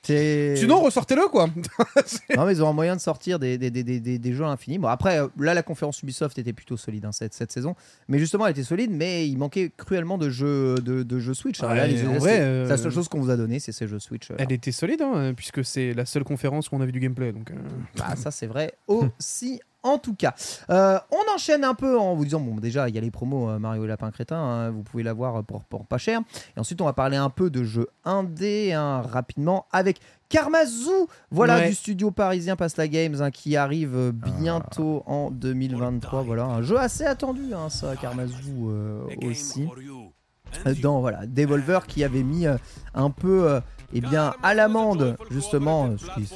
Sinon, ressortez-le quoi Non, mais ils ont un moyen de sortir des, des, des, des, des jeux à l'infini. Bon, après, euh, là, la conférence Ubisoft était plutôt solide hein, cette, cette saison. Mais justement, elle était solide, mais il manquait cruellement de jeux, de, de jeux Switch. Alors là, Ouais, les- en c'est- vrai, c'est euh, la seule chose qu'on vous a donné, c'est ces jeux Switch. euh, Elle était solide, hein, puisque c'est la seule conférence où on a vu du gameplay. Donc, euh, Bah, ça, c'est vrai aussi. En tout cas, Euh, on enchaîne un peu en vous disant bon, déjà, il y a les promos euh, Mario et Lapin Crétin, hein, vous pouvez l'avoir pour, pour pas cher. Et ensuite, on va parler un peu de jeux indé hein, rapidement avec Karmazoo, voilà Ouais. du studio parisien Pasta Games hein, qui arrive euh, bientôt en 2023. Voilà, un jeu assez attendu, hein, ça, Karmazoo euh, aussi. dans voilà, Devolver qui avait mis euh, un peu euh, eh bien, à l'amende justement ce, qui-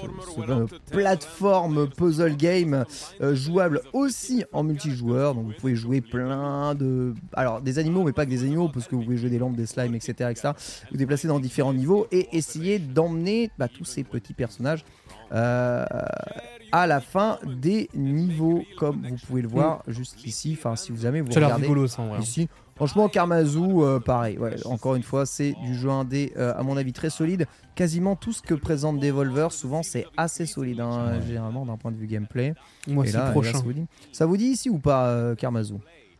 plateforme puzzle game euh, jouable aussi en multijoueur. Donc vous pouvez jouer plein de. Alors des animaux, mais pas que des animaux, parce que vous pouvez jouer des lampes, des slimes, etc. etc. vous déplacer dans différents niveaux et essayer d'emmener bah, tous ces petits personnages. euh, à la fin des niveaux, comme vous pouvez le voir jusqu'ici. Enfin, si vous jamais vous regardez rigolo ça ici. Franchement, Karmazu, euh, pareil. Ouais, encore une fois, c'est du jeu indé, euh, à mon avis, très solide. Quasiment tout ce que présente Devolver, souvent, c'est assez solide, hein, généralement, d'un point de vue gameplay. Moi c'est et là, prochain. ça, vous dit, ça vous dit ici ou pas, euh, Karmazu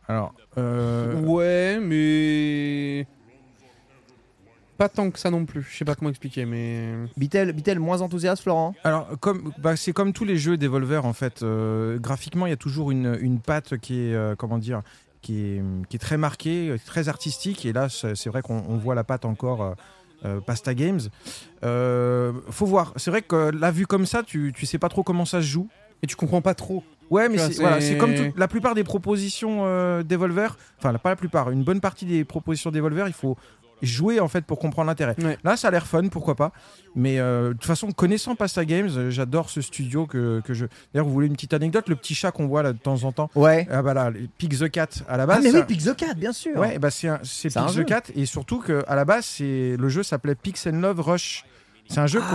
Alors, euh, Ouais, mais. Pas tant que ça non plus. Je sais pas comment expliquer, mais. Bitel, Bitel, moins enthousiaste, Florent Alors, comme, bah, c'est comme tous les jeux Devolver en fait. Euh, graphiquement, il y a toujours une, une patte qui est, euh, comment dire, qui est, qui est très marquée, euh, très artistique. Et là, c'est vrai qu'on on voit la patte encore. euh, euh, Pasta Games. Euh, faut voir. C'est vrai que la vue comme ça, tu, tu sais pas trop comment ça se joue. Et tu comprends pas trop. Ouais, mais c'est voilà, comme tout- la plupart des propositions euh, Devolver. Enfin, pas la plupart. Une bonne partie des propositions Devolver, il faut jouer en fait pour comprendre l'intérêt. Ouais. Là, ça a l'air fun, pourquoi pas. Mais euh, de toute façon, connaissant Pasta Games, euh, j'adore ce studio que, que je. D'ailleurs, vous voulez une petite anecdote? Le petit chat qu'on voit là de temps en temps? Ouais. Ah bah là, Pig the Cat à la Ah, base. mais c'est oui, Pick the Cat, bien sûr. Ouais, bah c'est jeu. the Cat et surtout que à la base c'est le jeu s'appelait Pix and Love Rush. C'est un jeu qu'on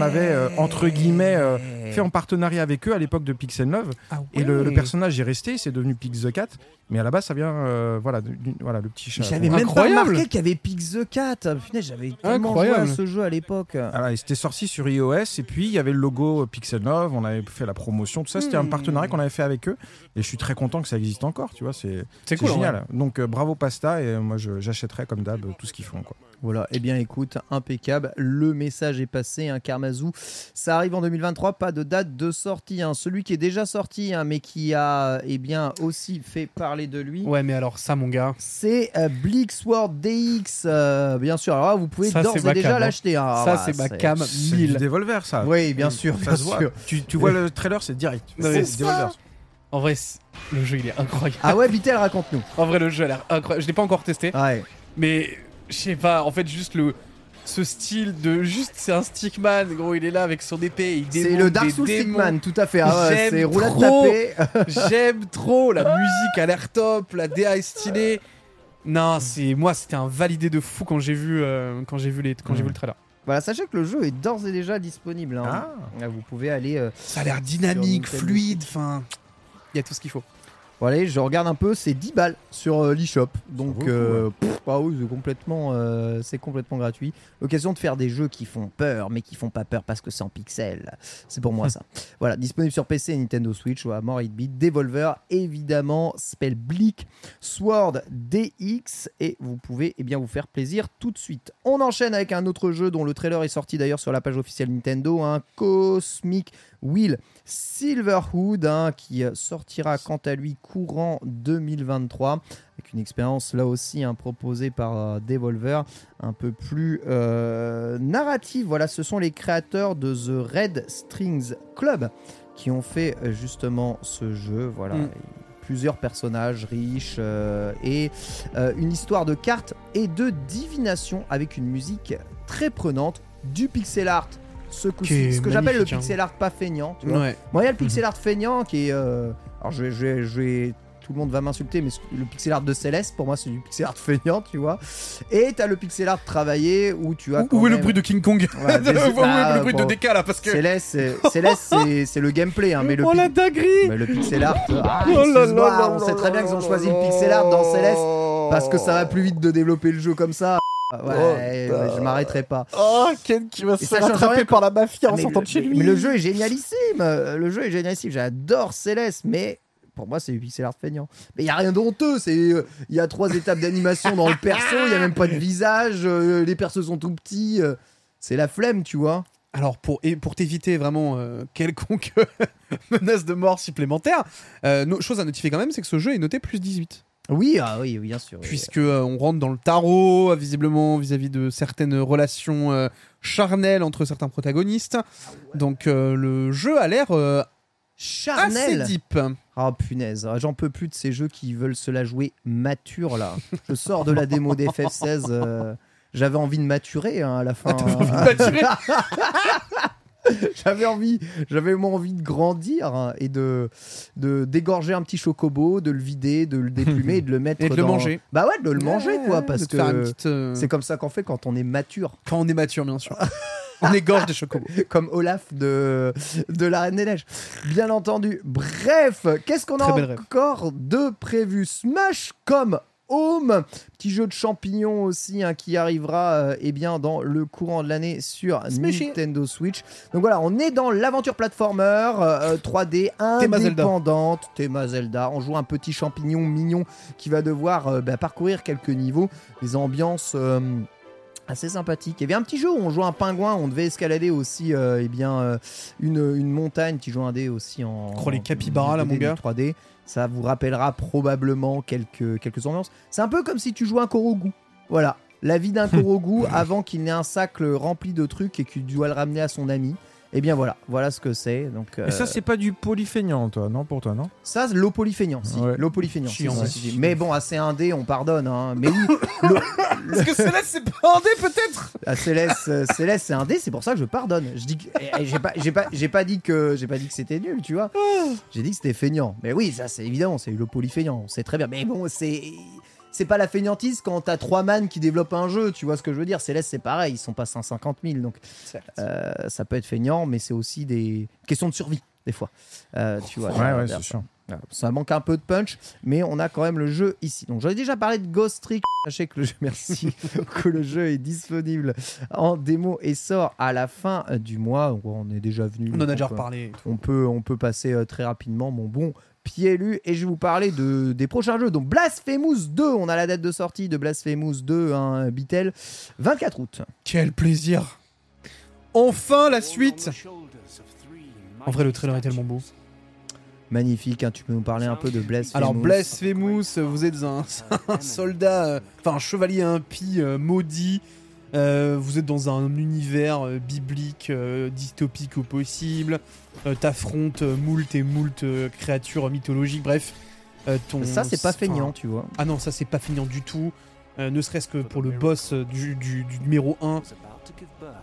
Ah avait euh, entre guillemets euh, ouais. fait en partenariat avec eux à l'époque de Pix and Love et le, le personnage est resté, c'est devenu Pix the Cat, mais à la base ça vient euh, voilà voilà le petit chat. J'avais même pas Incroyable. remarqué qu'il y avait Pick the Cat. J'avais tellement joué Incroyable. à ce jeu à l'époque. Et c'était sorti sur iOS et puis il y avait le logo Pix and Love, on avait fait la promotion, tout ça, c'était un Hmm. partenariat qu'on avait fait avec eux et je suis très content que ça existe encore, tu vois, c'est cool. génial. Donc euh, bravo Pasta et euh, moi j'achèterai comme d'hab euh, tout ce qu'ils font quoi. Voilà, eh bien écoute, impeccable, le message est passé, un Karmazu, ça arrive en 2023, pas de date de sortie, hein. celui qui est déjà sorti, hein, mais qui a eh bien aussi fait parler de lui, Ouais, mais alors ça, mon gars. c'est euh, Bleak Sword DX, euh, bien sûr, alors là, vous pouvez Ça, d'ores c'est et déjà hein. l'acheter. hein. ça, Ah, c'est ma cam C'est du 1000. Devolver ça. Oui, bien sûr, Ça bien se voit. Tu, tu vois le trailer, c'est direct. C'est Devolver. En vrai, c'est- le jeu, il est incroyable. Ah ouais, Vitel, raconte-nous. En vrai, le jeu a l'air incroyable. Je l'ai pas encore testé, Ouais. mais je sais pas. En fait, juste le. Ce style de. Juste, c'est un stickman, gros. Il est là avec son épée. Il C'est le Dark Souls. Stickman, tout à fait. Ah ouais, J'aime c'est roulade trop. tapée. J'aime trop. La musique a l'air top. La DA est stylée. Non, c'est moi, c'était un validé de fou quand j'ai vu euh, quand j'ai vu les quand j'ai vu le trailer. Voilà, sachez que le jeu est d'ores et déjà disponible. hein. Ah. Ah, Vous pouvez aller euh, Ça a l'air dynamique, fluide. Enfin, il y a tout ce qu'il faut. Voilà, je regarde un peu, c'est 10 balles sur euh, l'eShop. Donc, euh, pff, ah oui, c'est complètement, euh, c'est complètement gratuit. L'occasion de faire des jeux qui font peur, mais qui font pas peur parce que c'est en pixels. C'est pour moi ça. Voilà, disponible sur PC et Nintendo Switch, ou à More 8 bit Devolver, évidemment, s'appelle Bleak Sword DX, et vous pouvez eh bien, vous faire plaisir tout de suite. On enchaîne avec un autre jeu dont le trailer est sorti d'ailleurs sur la page officielle Nintendo, un Cosmic Wheel Silverhood, hein, qui euh, sortira quant à lui courant 2023, avec une expérience là aussi hein, proposée par euh, Devolver, un peu plus euh, narrative. Voilà, ce sont les créateurs de The Red Strings Club qui ont fait justement ce jeu. Voilà. Mm. Plusieurs personnages riches euh, et une histoire de cartes et de divination avec une musique très prenante, du pixel art, ce, coup-ci, ce que j'appelle le hein. pixel art pas feignant. tu vois. Ouais. Bon, il y a le pixel art feignant qui est. euh, Alors, je vais, je vais- je vais- Tout le monde va m'insulter, mais le pixel art de Céleste, pour moi, c'est du pixel art feignant, tu vois. Et t'as le pixel art travaillé où tu as. Où, est le bruit de King Kong? Ouais, des- Où est le bruit bon, de DK là? Parce que. Céleste, c'est- le gameplay, hein, mais le, oh la dinguerie mais le pixel art. ah, Oh là là là on sait très bien qu'ils ont choisi le pixel art dans Céleste parce que ça va plus vite de développer le jeu comme ça. Ouais, Oh, ouais, je m'arrêterai pas. Oh, Ken qui va se faire attraper par la mafia Ah, mais le- Mais le jeu est génialissime. euh, Le jeu est génialissime. J'adore Céleste, mais pour moi, c'est du pixel art feignant. Mais il y a rien d'honteux. C'est euh, il y a trois étapes d'animation dans le perso. Il y a même pas de visage. euh, les persos sont tout petits. euh, c'est la flemme, tu vois. Alors, pour, et pour t'éviter vraiment euh, quelconque menace de mort supplémentaire, euh, no- chose à notifier quand même, c'est que ce jeu est noté plus 18. Oui, ah oui, bien sûr. Puisque euh, on rentre dans le tarot, euh, visiblement vis-à-vis de certaines relations euh, charnelles entre certains protagonistes. Donc, euh, le jeu a l'air charnel. Assez deep. Ah punaise, j'en peux plus de ces jeux qui veulent se la jouer mature là. Je sors de la démo d'FF16. euh, J'avais envie de maturer hein, à la fin. Maturer. J'avais envie, j'avais envie de grandir hein, et de, de dégorger un petit chocobo, de le vider, de le déplumer et de le mettre Et de le manger. Bah ouais, de le manger Ouais, quoi, de parce que petite, euh, c'est comme ça qu'on fait quand on est mature, Quand on est mature, bien sûr. on égorge des chocobos. comme Olaf de de la Reine des Neiges. Bien entendu. Bref, qu'est-ce qu'on a encore de prévu? Smash comme Home, petit jeu de champignons aussi hein, qui arrivera euh, eh bien dans le courant de l'année sur. Nintendo Switch. Donc voilà, on est dans l'aventure platformer euh, 3D Thema Zelda. indépendante, thème Zelda. On joue un petit champignon mignon qui va devoir euh, bah, parcourir quelques niveaux, des ambiances. euh, assez sympathiques. Il y avait un petit jeu où on jouait un pingouin, on devait escalader aussi euh, eh bien, euh, une, une montagne, qui joue un dé aussi en. Oh, les capybaras, là, en mon 2D, gars. 3D. Ça vous rappellera probablement quelques, quelques ambiances. C'est un peu comme si tu jouais un Korogu. Voilà. La vie d'un Korogu avant qu'il n'ait un sac rempli de trucs et qu'il doit le ramener à son ami. Et bien voilà, voilà ce que c'est. Donc, Et ça, euh, c'est pas du polyfeignant, toi, non Pour toi, non? Ça, c'est l'eau polyfeignant. Si, Ouais. l'eau polyfeignant. si, Chiant, si, ouais. si, si. Mais bon, à C1D, on pardonne. hein. Mais oui, le- Est-ce que celle-là, c'est pas un dé, peut-être? À Céleste, euh, Céleste, c'est un dé, c'est pour ça que je pardonne. Je dis, que- eh, eh, j'ai pas, j'ai pas, j'ai pas dit que, j'ai pas dit que c'était nul, tu vois. J'ai dit que c'était feignant. Mais oui, ça, c'est évident, c'est le polyfeignant, c'est très bien. Mais bon, c'est, c'est pas la feignantise quand t'as trois man qui développent un jeu, tu vois ce que je veux dire. Céleste, c'est pareil, ils sont pas 150 000, donc euh, ça peut être feignant, mais c'est aussi des questions de survie des fois. Euh, tu vois. Ouais, ouais, ça. c'est sûr. Voilà. Ça manque un peu de punch, mais on a quand même le jeu ici. Donc j'en ai déjà parlé de Ghost Trick. Sachez que le jeu, merci, que le jeu est disponible en démo et sort à la fin euh, du mois. On est déjà venu. On en a déjà reparlé. On peut, on peut passer euh, très rapidement, mon bon Pielu. Et je vais vous parler de, des prochains jeux. Donc Blasphemous 2, on a la date de sortie de Blasphemous 2, un Bitel, 24 août. Quel plaisir Enfin, la suite En vrai, le trailer est tellement beau. Magnifique, hein, tu peux nous parler un peu de Blasphemous Alors, Blasphemous, vous êtes un, un soldat, euh, enfin un chevalier impie euh, maudit. Euh, vous êtes dans un univers euh, biblique, euh, dystopique au possible. Euh, T'affrontes euh, moult et moult euh, créatures mythologiques. Bref, euh, ton. Ça, c'est pas feignant, tu vois. Ah non, ça c'est pas feignant du tout. Euh, ne serait-ce que pour le boss du, du- du numéro 1,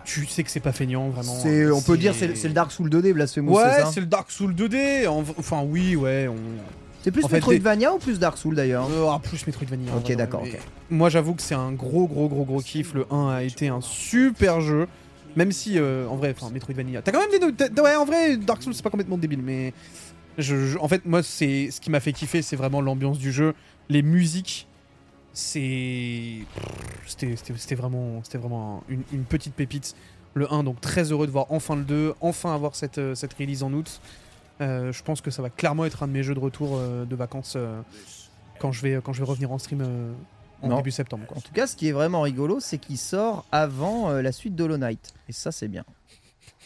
tu sais que c'est pas feignant vraiment. C'est, on peut dire c'est c'est le Dark Souls 2D Blasphemous, Ouais, c'est ça c'est le Dark Souls 2D. en- Enfin, oui, ouais. On... C'est plus En fait, Metroidvania ou plus Dark Souls d'ailleurs? Euh, ah, plus Metroidvania. Ok, d'accord. Moi, j'avoue que c'est un gros, gros, gros, gros kiff. Le 1 a été un super jeu. Même si, euh, en vrai, enfin, Metroidvania. T'as quand même des. Ouais, en vrai, Dark Souls, c'est pas complètement débile, mais. Je, je- en fait, moi, c'est ce qui m'a fait kiffer, c'est vraiment l'ambiance du jeu. Les musiques, c'est. C'était vraiment, c'était vraiment un- une, une petite pépite. Le 1, donc très heureux de voir enfin le 2, enfin avoir cette, euh, cette release en août. Euh, je pense que ça va clairement être un de mes jeux de retour euh, de vacances euh, quand, je vais, quand je vais revenir en stream euh, en Non. début septembre. quoi. En tout cas, ce qui est vraiment rigolo, c'est qu'il sort avant euh, la suite d'Hollow Knight. Et ça, c'est bien.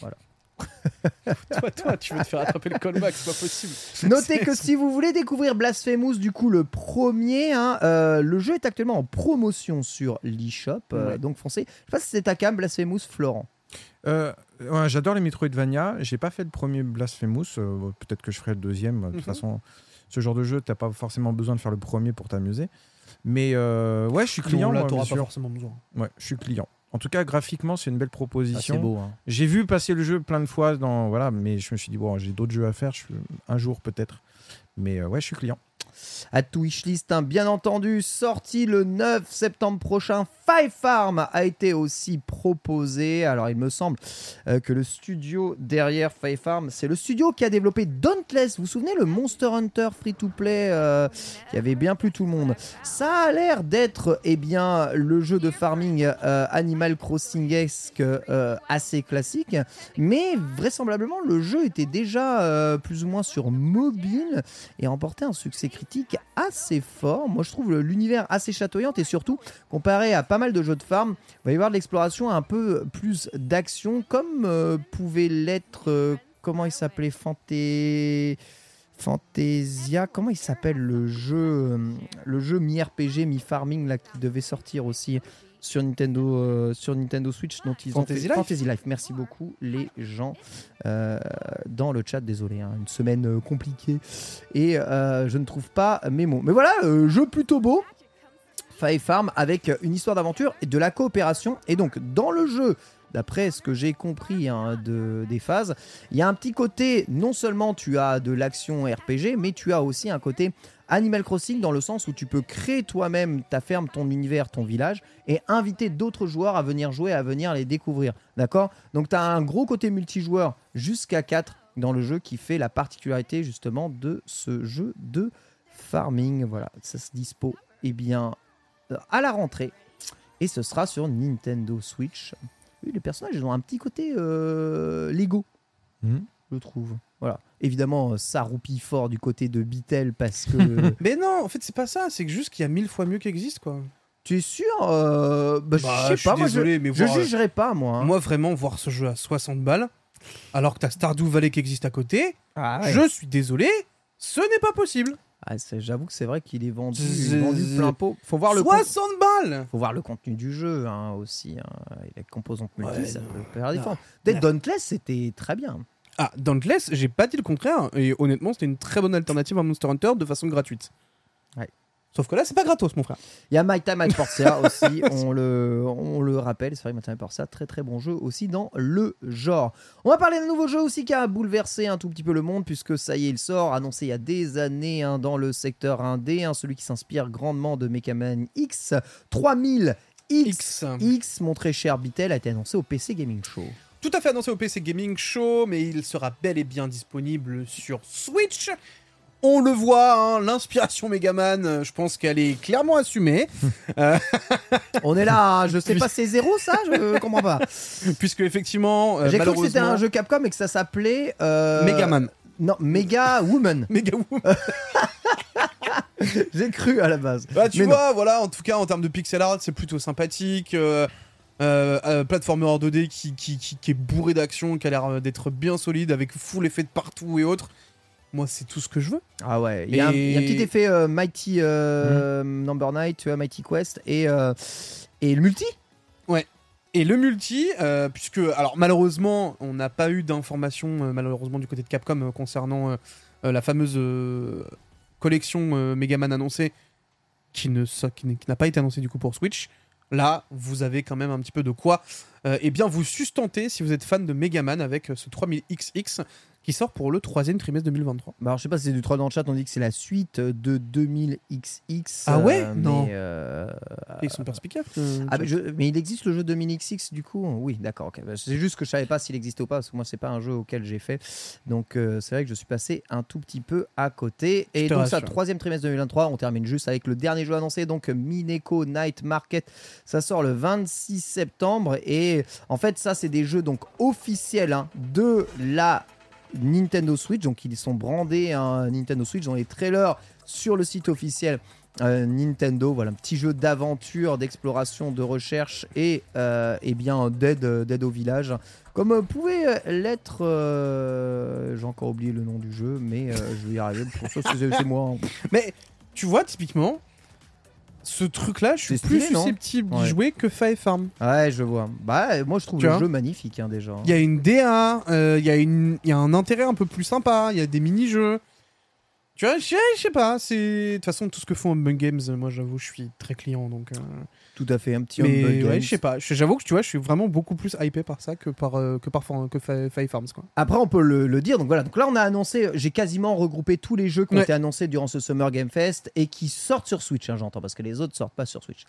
toi, toi, tu veux te faire attraper le callback, c'est pas possible. Notez que si vous voulez découvrir Blasphemous, du coup, le premier, hein, euh, le jeu est actuellement en promotion sur l'eShop. euh, Ouais. Donc, foncez. Je sais pas si c'est ta cam, Blasphemous, Florent. Euh, ouais, J'adore les Metroidvania. J'ai pas fait le premier Blasphemous. euh, Peut-être que je ferai le deuxième. De toute Mhm. façon, ce genre de jeu, t'as pas forcément besoin de faire le premier pour t'amuser. Mais euh, ouais, je suis client. Non, là, t'auras pas forcément besoin. Ouais, je suis client. En tout cas, graphiquement, c'est une belle proposition. Ah, c'est beau. hein. J'ai vu passer le jeu plein de fois, dans, voilà, mais je me suis dit, bon, j'ai d'autres jeux à faire, je- un jour peut-être. Mais euh, ouais, je suis client. À wishlist, hein, bien entendu, sorti le 9 septembre prochain. Five Farm a été aussi proposé. Alors, il me semble euh, que le studio derrière Five Farm, c'est le studio qui a développé Dauntless. Vous vous souvenez, le Monster Hunter free-to-play euh, qui avait bien plu tout le monde. Ça a l'air d'être, eh bien, le jeu de farming euh, Animal Crossing-esque assez classique. Mais vraisemblablement, le jeu était déjà plus ou moins sur mobile et a remporté un succès critique assez fort. Moi, je trouve l'univers assez chatoyant et surtout, comparé à pas mal de jeux de farm, il va y avoir de l'exploration un peu plus d'action, comme euh, pouvait l'être. euh, comment il s'appelait Fanté. Fantasia, comment il s'appelle le jeu, euh, le jeu mi-RPG, mi-farming là qui devait sortir aussi? Sur Nintendo, euh, sur Nintendo Switch dont ils Fantasy ont fait Life. Fantasy Life. Merci beaucoup les gens euh, dans le chat. Désolé, hein, une semaine euh, compliquée et je ne trouve pas mes mots. Mais voilà, jeu plutôt beau. Five Farm avec une histoire d'aventure et de la coopération. Et donc dans le jeu, d'après ce que j'ai compris hein, de, des phases, il y a un petit côté, non seulement tu as de l'action RPG, mais tu as aussi un côté Animal Crossing dans le sens où tu peux créer toi-même ta ferme, ton univers, ton village et inviter d'autres joueurs à venir jouer, à venir les découvrir. D'accord? Donc tu as un gros côté multijoueur jusqu'à 4 dans le jeu qui fait la particularité justement de ce jeu de farming. Voilà, ça se dispo eh bien euh, à la rentrée et ce sera sur Nintendo Switch. Oui, les personnages ils ont un petit côté euh, Lego, Mhm. je trouve. Voilà. Évidemment, euh, ça roupille fort du côté de Bitel parce que Mais non, en fait, c'est pas ça. C'est que juste qu'il y a mille fois mieux qui existe, quoi. tu es sûr euh, bah, Bah, Je je sais suis pas, moi je, désolé, mais je voir- jugerai pas moi. hein. Moi, vraiment, voir ce jeu à 60 balles, alors que t'as Stardew Valley qui existe à côté, Ah ouais. je suis désolé, ce n'est pas possible. Ah, J'avoue que c'est vrai qu'il est vendu, est plein pot. Faut voir le con- 60 balles faut voir le contenu du jeu hein, aussi. hein. Et les composantes multi, Ouais, ça non. peut faire la Non. différence. Peut-être Non. Dauntless, c'était très bien. Ah, Dauntless, j'ai pas dit le contraire, et honnêtement, c'était une très bonne alternative à Monster Hunter de façon gratuite. Ouais. Sauf que là, c'est pas gratos, mon frère. Il y a My Time at Portia aussi, on le, on le rappelle, c'est vrai, My Time at Portia, très très bon jeu aussi dans le genre. On va parler d'un nouveau jeu aussi qui a bouleversé un tout petit peu le monde, puisque ça y est, il sort, annoncé il y a des années hein, dans le secteur 1D, hein, celui qui s'inspire grandement de Mega Man X. 3000 X, X. X, mon très cher Bitel, a été annoncé au PC Gaming Show. Tout à fait annoncé au PC Gaming Show, mais il sera bel et bien disponible sur Switch. On le voit, hein, l'inspiration Megaman, euh, je pense qu'elle est clairement assumée, On est là, hein, je sais pas, c'est zéro ça Je comprends pas. puisque effectivement, euh, J'ai cru que c'était un jeu Capcom et que ça s'appelait. euh, Megaman. Non, Mega Woman. Mega J'ai cru à la base. Bah, tu Mais non. vois, voilà, en tout cas, en termes de pixel art, c'est plutôt sympathique. Euh, euh, euh, platformer hors 2D qui, qui, qui, qui est bourré d'action, qui a l'air euh, d'être bien solide, avec full effet de partout et autres. Moi, c'est tout ce que je veux. Ah ouais, il y, a un- il y a un petit Et- effet euh, Mighty euh, Number 9, tu vois, Mighty Quest et, euh, et le multi Et le multi, puisque, alors malheureusement, on n'a pas eu d'informations, malheureusement, du côté de Capcom concernant la fameuse collection Megaman annoncée, qui n'a pas été annoncée du coup pour Switch. Là, vous avez quand même un petit peu de quoi euh, eh bien vous sustenter si vous êtes fan de Megaman avec ce 3000XX qui sort pour le troisième trimestre 2023. Bah alors, je sais pas si c'est du 3 dans le chat, on dit que c'est la suite de 2000XX. Ah ouais euh, Non. euh, ils sont perspicaces. euh, Ah, mais, je- mais il existe le jeu 2000XX du coup? Oui, d'accord. Bah, c'est juste que je savais pas s'il existait ou pas, parce que moi, c'est pas un jeu auquel j'ai fait. Donc, euh, c'est vrai que je suis passé un tout petit peu à côté. Et donc, ça, troisième trimestre 2023, on termine juste avec le dernier jeu annoncé, donc Mineko Night Market. Ça sort le 26 septembre. Et en fait, ça, c'est des jeux donc officiels hein, de la Nintendo Switch. Donc, ils sont brandés hein, Nintendo Switch dans les trailers sur le site officiel euh, Nintendo, voilà, un petit jeu d'aventure, d'exploration, de recherche et, euh, eh bien d'aide, euh, d'aide au village. Comme pouvait l'être, j'ai encore oublié le nom du jeu, mais je vais y arriver. Pour ça, c'est moi. hein. Mais tu vois, typiquement, ce truc-là, je suis C'est plus stylé, non susceptible d'y Ouais. jouer que Fire Farm. Ouais, je vois. Bah, moi, je trouve Tu le vois jeu magnifique hein, déjà. Il y a une DA, euh, il y, a une- il y a un intérêt un peu plus sympa, il y a des mini-jeux. Tu vois, je sais- pas, c'est... De toute façon, tout ce que font Humbug Games, euh, moi j'avoue, je suis très client, donc... euh, Tout à fait, un petit Mais Humble ouais, Games. je sais pas, j'avoue que tu vois, je suis vraiment beaucoup plus hypé par ça que par, euh, que par que Fire Farms, quoi. Après, on peut le, le dire. Donc voilà. Donc là, on a annoncé. J'ai quasiment regroupé tous les jeux qui ont été annoncés durant ce Summer Game Fest et qui sortent sur Switch. hein, J'entends parce que les autres sortent pas sur Switch.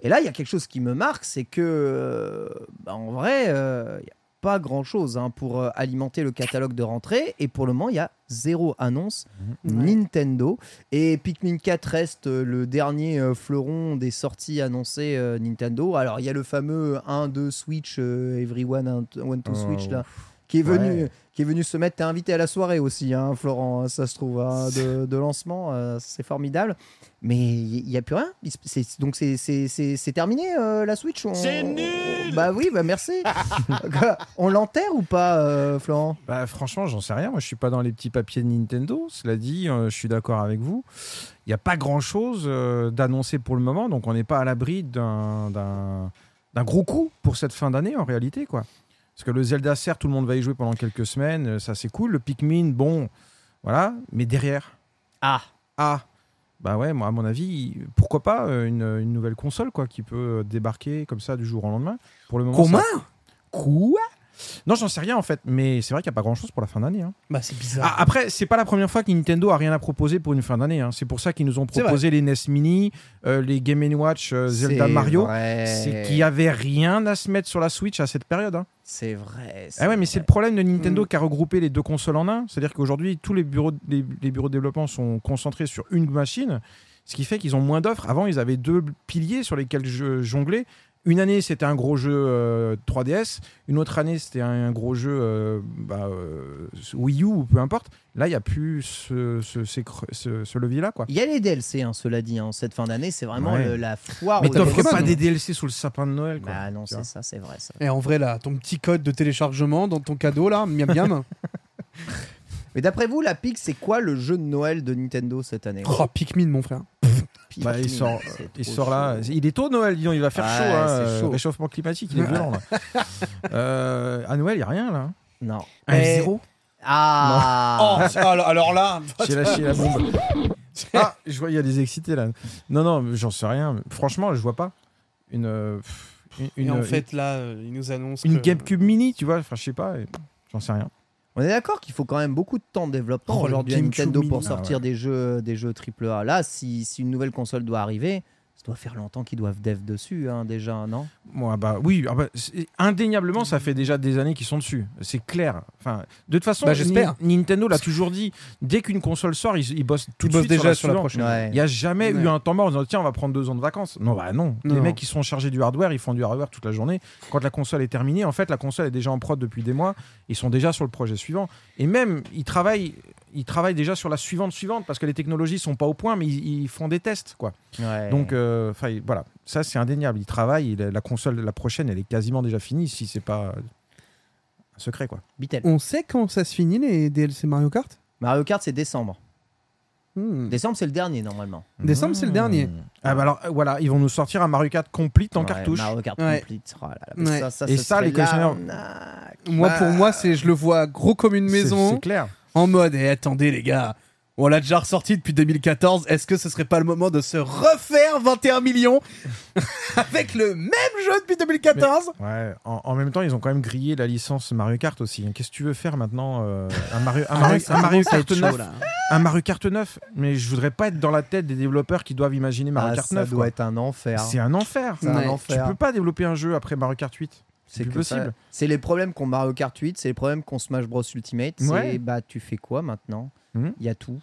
Et là, il y a quelque chose qui me marque, c'est que euh, bah, en vrai, euh, il y a pas grand chose pour euh, alimenter le catalogue de rentrée. Et pour le moment, il y a zéro annonce Nintendo. Et Pikmin 4 reste euh, le dernier euh, fleuron des sorties annoncées euh, Nintendo. Alors, il y a le fameux 1, 2 Switch, Everyone 1, 2 Oh, Switch là qui est venu, Ouais. qui est venu se mettre. T'es invité à la soirée aussi, hein, Florent. Ça se trouve hein, de, de lancement, euh, c'est formidable. Mais il n'y a plus rien. Donc c'est- c'est c'est- c'est terminé euh, la Switch. C'est nul. Bah oui, bah merci. on l'enterre ou pas, euh, Florent? Bah, franchement, j'en sais rien. Moi, je suis pas dans les petits papiers de Nintendo. Cela dit, euh, je suis d'accord avec vous. Il n'y a pas grand-chose euh, d'annoncé pour le moment, donc on n'est pas à l'abri d'un d'un- d'un gros coup pour cette fin d'année en réalité, quoi. Parce que le Zelda, certes, tout le monde va y jouer pendant quelques semaines, euh, ça c'est cool. Le Pikmin, bon, voilà. Mais derrière, Ah, ah, bah ouais, moi à mon avis, pourquoi pas euh, une, une nouvelle console, quoi, qui peut débarquer comme ça du jour au lendemain. Pour le moment, Comment ça- Quoi? Non, j'en sais rien en fait, mais c'est vrai qu'il n'y a pas grand chose pour la fin d'année. hein. Bah, c'est bizarre. Ah, après, c'est pas la première fois que Nintendo a rien à proposer pour une fin d'année. hein. C'est pour ça qu'ils nous ont proposé les NES Mini, euh, les Game Watch, euh, Zelda c'est Mario. C'est qu'il y avait rien à se mettre sur la Switch à cette période. hein. C'est vrai. Ah ouais, mais c'est le problème de Nintendo Mm. qui a regroupé les deux consoles en un. C'est-à-dire qu'aujourd'hui, tous les bureaux, les, les bureaux de développement sont concentrés sur une machine, ce qui fait qu'ils ont moins d'offres. Avant, ils avaient deux piliers sur lesquels je- jongler. Une année, c'était un gros jeu euh, 3DS. Une autre année, c'était un, gros jeu euh, bah, euh, Wii U ou peu importe. Là, il n'y a plus ce, ce, ces cre- ce- ce levier-là. quoi. Il y a les DLC, hein, cela dit. hein. Cette fin d'année, c'est vraiment Ouais. le- la foire. Mais t'offres DLC. pas des DLC sous le sapin de Noël. Quoi. Bah non, c'est ça, c'est vrai. ça. Et en vrai, là, ton petit code de téléchargement dans ton cadeau, là, miam miam. Mais d'après vous, la PIC, c'est quoi le jeu de Noël de Nintendo cette année? Oh, Pikmin, mon frère. Bah, il Pikmin, sort, c'est il sort là. chaud. Il est tôt Noël, dis donc, il va faire chaud, hein, euh, chaud. Réchauffement climatique, il est violent là. Euh, à Noël, il n'y a rien là. Non. Un F0 Ah Oh, alors, alors là, J'ai lâché la bombe. Ah, je vois, il y a des excités là. Non, non, j'en sais rien. Franchement, je vois pas. Une. euh, une, Et une- en fait, là, euh, il nous annonce. une que- GameCube mini, tu vois. Enfin, je sais pas. J'en sais rien. On est d'accord qu'il faut quand même beaucoup de temps de développement Oh, aujourd'hui à Nintendo pour Ah sortir ouais. des jeux des jeux AAA. Là, si, si une nouvelle console doit arriver, ça doit faire longtemps qu'ils doivent dev dessus hein, déjà, non? Moi, bah oui, ah bah, indéniablement, ça fait déjà des années qu'ils sont dessus. C'est clair. Enfin, de toute façon, Bah, j'espère. Ni- Nintendo l'a toujours dit. Dès qu'une console sort, ils, ils bossent tout Ils de bossent suite déjà sur la sur la suivante. prochaine. Ouais. Il n'y a jamais Ouais. eu un temps mort en disant tiens, on va prendre deux ans de vacances. Non, bah non. Non. Les mecs qui sont chargés du hardware, ils font du hardware toute la journée. Quand la console est terminée, en fait, la console est déjà en prod depuis des mois. Ils sont déjà sur le projet suivant. Et même, ils travaillent, ils travaillent déjà sur la suivante suivante parce que les technologies sont pas au point, mais ils, ils font des tests, quoi. Ouais. Donc, euh, voilà, ça c'est indéniable. Ils travaillent. la, console, la prochaine, elle est quasiment déjà finie si c'est pas euh, un secret, quoi. On sait quand ça se finit, les DLC Mario Kart? Mario Kart, c'est décembre. Hmm. Décembre, c'est le dernier normalement. Décembre, c'est le dernier. Ah bah alors, euh, voilà, ils vont nous sortir un Mario Kart complete en Ouais, cartouche. Mario Kart Ouais. Complete. Oh là là, mais Ouais. ça, ça, Et ça, les collectionneurs-. Moi, Bah, pour moi, c'est je le vois gros comme une maison, C'est clair. En mode, et attendez les gars, on l'a déjà ressorti depuis 2014, est-ce que ce serait pas le moment de se refaire 21 millions avec le même jeu depuis 2014 Ouais, en, en même temps, ils ont quand même grillé la licence Mario Kart aussi. Qu'est-ce que tu veux faire maintenant euh, Un Mario, un Mario, un Mario Kart 9 Un Mario Kart 9 Mais je voudrais pas être dans la tête des développeurs qui doivent imaginer Mario Ah, Kart ça 9. doit quoi. être un enfer. C'est un enfer. C'est un Ouais. Tu enfer. peux pas développer un jeu après Mario Kart 8. C'est que possible. C'est les problèmes qu'ont Mario Kart 8, c'est les problèmes qu'ont Smash Bros Ultimate. Ouais. C'est bah tu fais quoi maintenant Il Mhm. y a tout.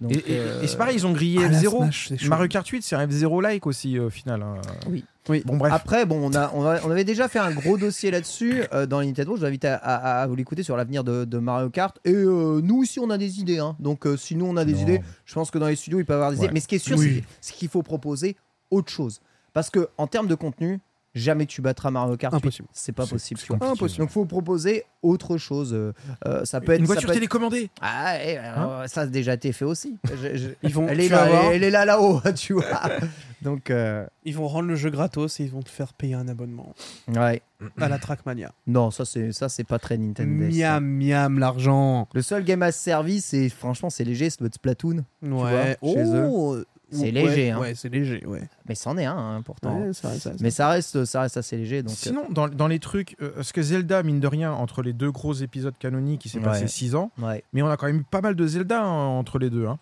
Donc, Et, et- euh, et c'est pareil, ils ont grillé Ah, la F0. Smash, c'est chaud. Mario Kart 8, c'est un F0 like aussi euh, au final. hein. Oui. Oui. Bon, bref. Après, bon, on, a, on, a- on avait déjà fait un gros dossier là-dessus euh, dans les Nintendo. Je vous invite à, à- à vous l'écouter sur l'avenir de, de Mario Kart. Et euh, nous aussi, on a des idées. hein. Donc, euh, si nous, on a des Non. idées, je pense que dans les studios, il peut y avoir des Ouais. idées. Mais ce qui est sûr, Oui. c'est qu'il faut proposer autre chose. Parce que en termes de contenu, jamais tu battras Mario Kart 8. Impossible. C'est pas possible. tu vois. Impossible. Donc, faut proposer autre chose. Euh, euh, ça peut être Une ça voiture être- télécommandée. Ah, euh, ça a déjà été fait aussi. Je- je- Ils vont, Elle est là, voir, elle est là là-haut, tu vois. Donc, euh, ils vont rendre le jeu gratos et ils vont te faire payer un abonnement ouais. à la Trackmania. Non, ça c'est ça c'est pas très Nintendo. ça. Miam, miam, l'argent. Le seul game as service, c'est franchement c'est léger, c'est Splatoon. Ouais. vois, chez Oh, C'est ouais, léger, hein. Ouais, c'est léger, ouais. Mais c'en est un hein, pourtant. Ouais, ça, ça, ça. Mais ça reste ça reste assez léger. Donc euh, Sinon, dans, dans les trucs, euh, parce que Zelda, mine de rien, entre les deux gros épisodes canoniques, il s'est Ouais. passé 6 ans. ouais. Mais on a quand même eu pas mal de Zelda hein, entre les deux. hein.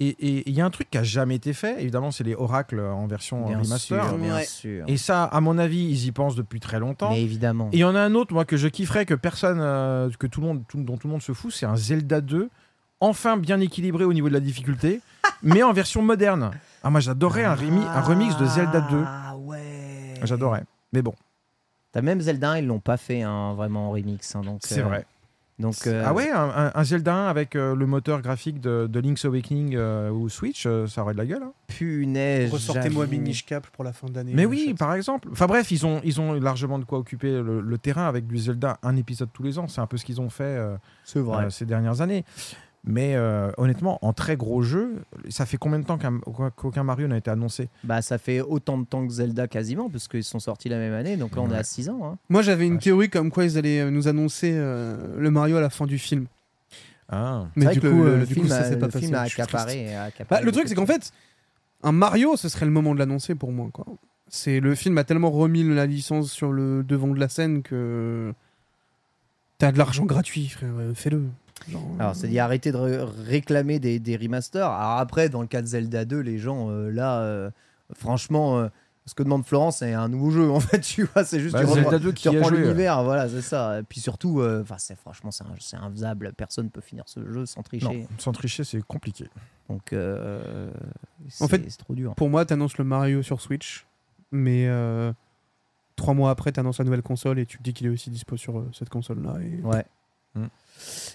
Et il y a un truc qui a jamais été fait, évidemment, c'est les oracles en version Bien remaster. sûr, bien Ouais. sûr. Et ça, à mon avis, ils y pensent depuis très longtemps. Mais évidemment. Et il y en a un autre, moi, que je kifferais, que personne, euh, que tout le monde, tout- dont tout le monde se fout, c'est un Zelda 2, enfin bien équilibré au niveau de la difficulté, mais en version moderne. Ah, moi, j'adorais un, remi- un remix de Zelda 2. Ah ouais. J'adorais. Mais bon, T'as même Zelda, 1, ils l'ont pas fait hein, vraiment en remix. hein, donc c'est euh, vrai. Donc, euh, Ah ouais, un, Zelda 1 avec euh, le moteur graphique de, de Link's Awakening euh, ou Switch, euh, ça aurait de la gueule. hein. punaise. Ressortez-moi. Minish Cap pour la fin d'année. Mais oui, par exemple. Enfin bref, ils ont, ils ont largement de quoi occuper le, le terrain avec du Zelda, un épisode tous les ans. C'est un peu ce qu'ils ont fait euh, vrai. euh, ces dernières années. Mais euh, honnêtement, en très gros jeu, ça fait combien de temps qu'un- qu'aucun Mario n'a été annoncé? Bah, ça fait autant de temps que Zelda quasiment, parce qu'ils sont sortis la même année. Donc là, on est à Ouais. 6 ans. hein. Moi, j'avais une théorie comme quoi ils allaient euh, nous annoncer euh, le Mario à la fin du film. Ah. Mais vrai du que coup, le, le du film, coup, ça a, s'est pas le passé. film a accaparé. a accaparé Bah, le truc, c'est de qu'en fait, un Mario, ce serait le moment de l'annoncer pour moi. Quoi. C'est le film a tellement remis la licence sur le devant de la scène que t'as de l'argent gratuit, frère. Fais-le. Genre, Alors, c'est-à-dire arrêter de ré- réclamer des, des remasters. Alors après, dans le cas de Zelda 2, les gens, euh, là, euh, franchement, euh, ce que demande Florence, c'est un nouveau jeu, en fait, tu vois, c'est juste Bah, tu reprends- Zelda 2 tu qui reprends joué. l'univers, voilà, c'est ça. Et puis surtout, enfin, c'est franchement, c'est infaisable. Personne ne peut finir ce jeu sans tricher. Non, sans tricher, c'est compliqué. Donc, c'est En fait, c'est trop dur. Pour moi, t'annonces le Mario sur Switch, mais trois mois après, t'annonces la nouvelle console et tu te dis qu'il est aussi dispo sur euh, cette console-là. Et... Ouais.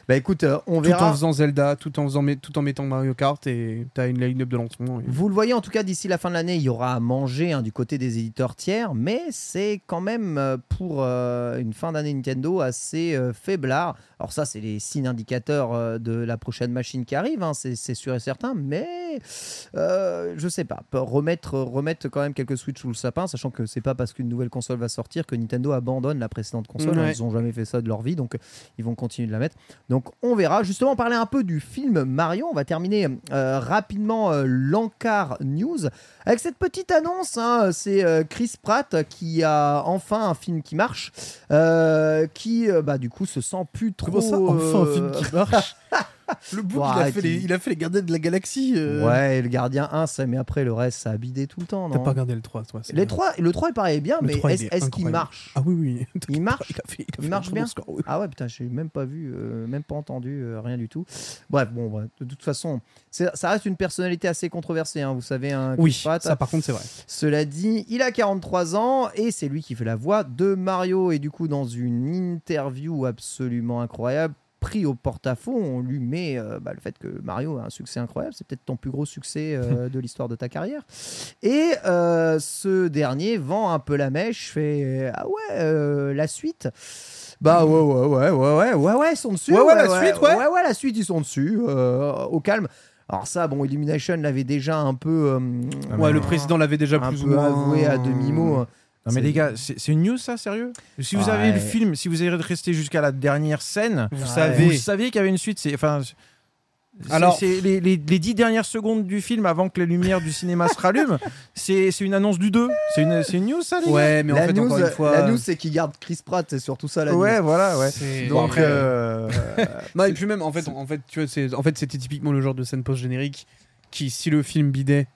Bah écoute, euh, on Tout verra. en faisant Zelda, tout en, faisant, tout en mettant Mario Kart et t'as une line-up de lancement. et- Vous le voyez en tout cas d'ici la fin de l'année, il y aura à manger hein, du côté des éditeurs tiers, mais c'est quand même euh, pour euh, une fin d'année Nintendo assez euh, faiblard. Alors ça, c'est les signes indicateurs de la prochaine machine qui arrive, hein, c'est sûr et certain, mais je sais pas, remettre, remettre quand même quelques Switch sous le sapin, sachant que c'est pas parce qu'une nouvelle console va sortir que Nintendo abandonne la précédente console. hein, ils ont jamais fait ça de leur vie, donc ils vont continuer de la mettre. Donc on verra. Justement, parler un peu du film Mario. On va terminer euh, rapidement euh, l'encart news avec cette petite annonce. hein. C'est euh, Chris Pratt qui a enfin un film qui marche, euh, qui euh, bah, du coup se sent plus trop. Comment ça, enfin un film qui marche Le bout, Bon, il, a fait les, il- il a fait les gardiens de la galaxie. Ouais, le gardien 1, ça, mais après le reste, ça a bidé tout le temps. T'as pas regardé le 3, toi Les vrai. 3, le 3 il paraît bien, Le mais 3, il est-ce est est-ce qu'il marche Ah oui, oui. Il marche Il a fait, il a Il fait marche bien score, oui. Ah ouais, putain, j'ai même pas vu, même pas entendu, rien du tout. Bref, bon, de toute façon, ça reste une personnalité assez controversée, hein, vous savez. Hein, Chris Oui, Pratt. ça par contre, c'est vrai. Cela dit, il a 43 ans et c'est lui qui fait la voix de Mario. Et du coup, dans une interview absolument incroyable, pris au porte-à-faux, on lui met euh, bah, le fait que Mario a un succès incroyable. C'est peut-être ton plus gros succès euh, de l'histoire de ta carrière. Et euh, ce dernier vend un peu la mèche, fait Ah ouais, euh, la suite? Bah ouais ouais ouais ouais ouais ouais ouais ils sont dessus Ouais, ouais, la suite, ouais. ouais ouais la suite ils sont dessus euh, au calme alors ça bon Illumination l'avait déjà un peu euh, Ah, Ouais, le président l'avait déjà un plus ou peu moins avoué à demi-mot. Non mais les gars, c'est une news ça, sérieux? Si vous Ouais. avez le film, si vous avez resté jusqu'à la dernière scène, Vous Ouais. savez. vous saviez qu'il y avait une suite. C'est enfin. Alors- c'est les, les, les dix dernières secondes du film avant que les lumières du cinéma se rallument, c'est c'est une annonce du 2. C'est une, c'est une news ça, les Ouais, mais en la, fait, news, encore une fois. la news, c'est qu'il garde Chris Pratt, c'est surtout ça la Ouais, news. voilà, ouais. c'est- Donc, Bon, après, euh, Non, et puis même, en fait, en fait, tu vois, c'est, en fait, c'était typiquement le genre de scène post-générique qui, si le film bidait,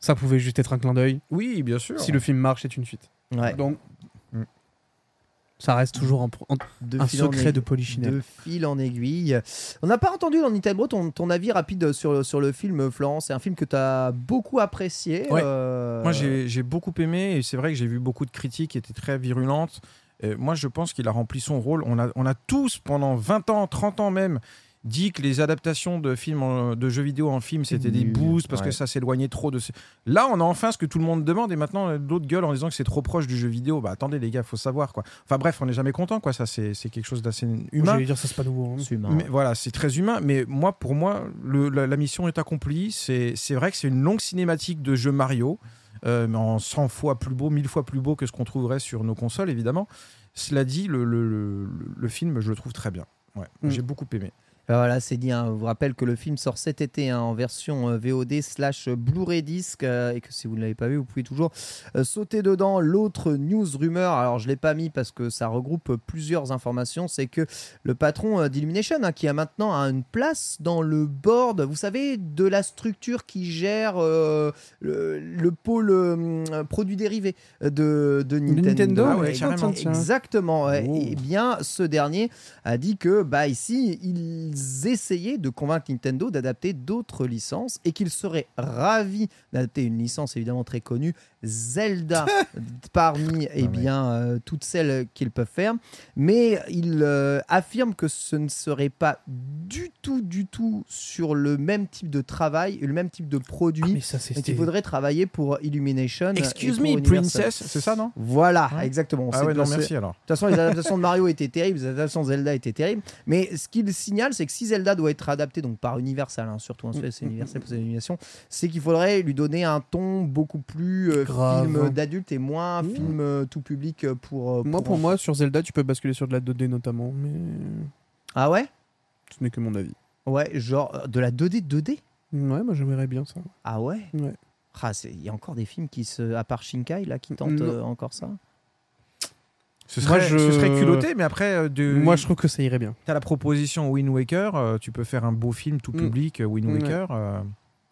ça pouvait juste être un clin d'œil. oui, bien sûr. Si le film marche, c'est une suite. Ouais. Donc. Ça reste toujours un, un- De un secret aiguille- de Polichinelle. De fil en aiguille. On n'a pas entendu dans Nintendo ton, ton avis rapide sur, sur le film, Florence. C'est un film que tu as beaucoup apprécié. Ouais. euh, Moi, j'ai j'ai beaucoup aimé et c'est vrai que j'ai vu beaucoup de critiques qui étaient très virulentes. Moi, je pense qu'il a rempli son rôle. On a, on a tous, pendant 20 ans, 30 ans même, dit que les adaptations de films, en- de jeux vidéo en film, c'était des boosts parce ouais. que ça s'éloignait trop de. ce- Là, on a enfin ce que tout le monde demande et maintenant euh, d'autres gueulent en disant que c'est trop proche du jeu vidéo. Bah attendez, les gars, faut savoir quoi. Enfin bref, on n'est jamais content quoi. Ça, c'est c'est quelque chose d'assez humain. J'allais dire, ça, c'est pas nouveau. hein. c'est humain. Mais voilà, c'est très humain. Mais moi, pour moi, le- la, la mission est accomplie. C'est c'est vrai que c'est une longue cinématique de jeu Mario, euh, mais en 100 fois plus beau, 1000 fois plus beau que ce qu'on trouverait sur nos consoles, évidemment. Cela dit, le, le- le- le film, je le trouve très bien. Ouais, Mm. J'ai beaucoup aimé. Ben Voilà, c'est dit. hein. Je vous rappelle que le film sort cet été hein, en version euh, VOD slash Blu-ray disc euh, et que si vous ne l'avez pas vu, vous pouvez toujours euh, sauter dedans. L'autre news rumeur, alors je l'ai pas mis parce que ça regroupe euh, plusieurs informations, c'est que le patron euh, d'Illumination, hein, qui a maintenant une place dans le board, vous savez, de la structure qui gère euh, le, le pôle euh, produits dérivés de, de Nintendo. Nintendo, Ah ouais. Exactement. ouais. Oh. Et bien, ce dernier a dit que bah ici, il qu'ils essayaient de convaincre Nintendo d'adapter d'autres licences et qu'ils seraient ravis d'adapter une licence évidemment très connue, Zelda, parmi eh bien, euh, toutes celles qu'ils peuvent faire. Mais ils euh, affirment que ce ne serait pas du tout, du tout sur le même type de travail et le même type de produit. Ah, et qu'il faudrait travailler pour Illumination. Excuse pour me, Universal. Princess, c'est ça, non? Voilà, Ouais. exactement. Ah ouais, de- non, merci alors. de toute façon, les adaptations de Mario étaient terribles, les adaptations de Zelda étaient terribles. Mais ce qu'il signale, c'est que si Zelda doit être adapté donc par Universal, hein, surtout en Suède, c'est Universal pour ses animations, c'est qu'il faudrait lui donner un ton beaucoup plus euh, film d'adulte et moins Mmh. film euh, tout public euh, pour. Moi, pour moi, sur Zelda, tu peux basculer sur de la 2D notamment, mais Ah ouais? ce n'est que mon avis. Ouais, genre de la 2D 2D Ouais, moi j'aimerais bien ça. Ah ouais? Ouais. Ah, c'est- Il y a encore des films qui se. À part Shinkai, là, qui tentent euh, encore ça? Ce Moi, serait, je- ce serait culotté, mais après, euh, de... Moi, je trouve que ça irait bien. T'as la proposition Wind Waker, euh, tu peux faire un beau film tout Mm. public, euh, Wind. Waker. euh,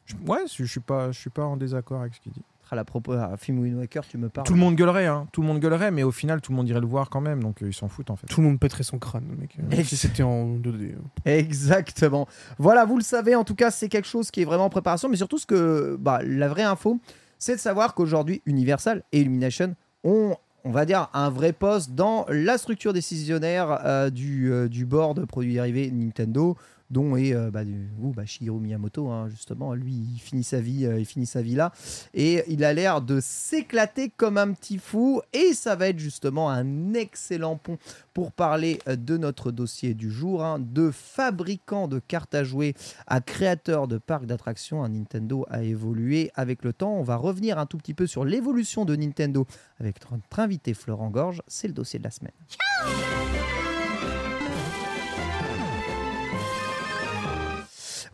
je- ouais, je suis pas, je suis pas en désaccord avec ce qu'il dit. Ah, la propos... ah, film Wind Waker, tu me parles. Tout le monde gueulerait, hein. Tout le monde gueulerait, mais au final, tout le monde irait le voir quand même, donc euh, ils s'en foutent en fait. Tout le monde pèterait son crâne, mec. euh, si c'était en 2D. euh. Exactement. Voilà, vous le savez, en tout cas, c'est quelque chose qui est vraiment en préparation, mais surtout ce que bah, la vraie info, c'est de savoir qu'aujourd'hui, Universal et Illumination ont, on va dire, un vrai poste dans la structure décisionnaire euh, du, euh, du board produits dérivés Nintendo dont est euh, bah, bah, Shigeru Miyamoto hein, justement lui il finit sa vie euh, il finit sa vie là et il a l'air de s'éclater comme un petit fou et ça va être justement un excellent pont pour parler euh, de notre dossier du jour, hein, de fabricant de cartes à jouer à créateur de parcs d'attractions. Nintendo a évolué avec le temps. On va revenir un tout petit peu sur l'évolution de Nintendo avec notre invité Florent Gorge. C'est le dossier de la semaine.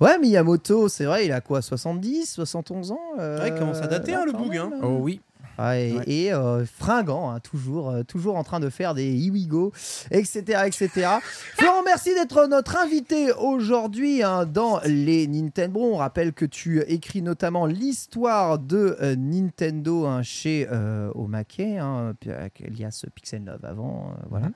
Ouais, Miyamoto, c'est vrai, il a quoi 70, 71 ans euh, Ouais, il commence à dater, là, hein, le boug, hein. Oh oui. Et Ouais. et, euh, fringant, hein, toujours, euh, toujours en train de faire des Iwigo, etc. etc. Florent, merci d'être notre invité aujourd'hui hein, dans les Nintendo. On rappelle que tu écris notamment l'histoire de euh, Nintendo hein, chez avec alias Pixel Love avant. voilà.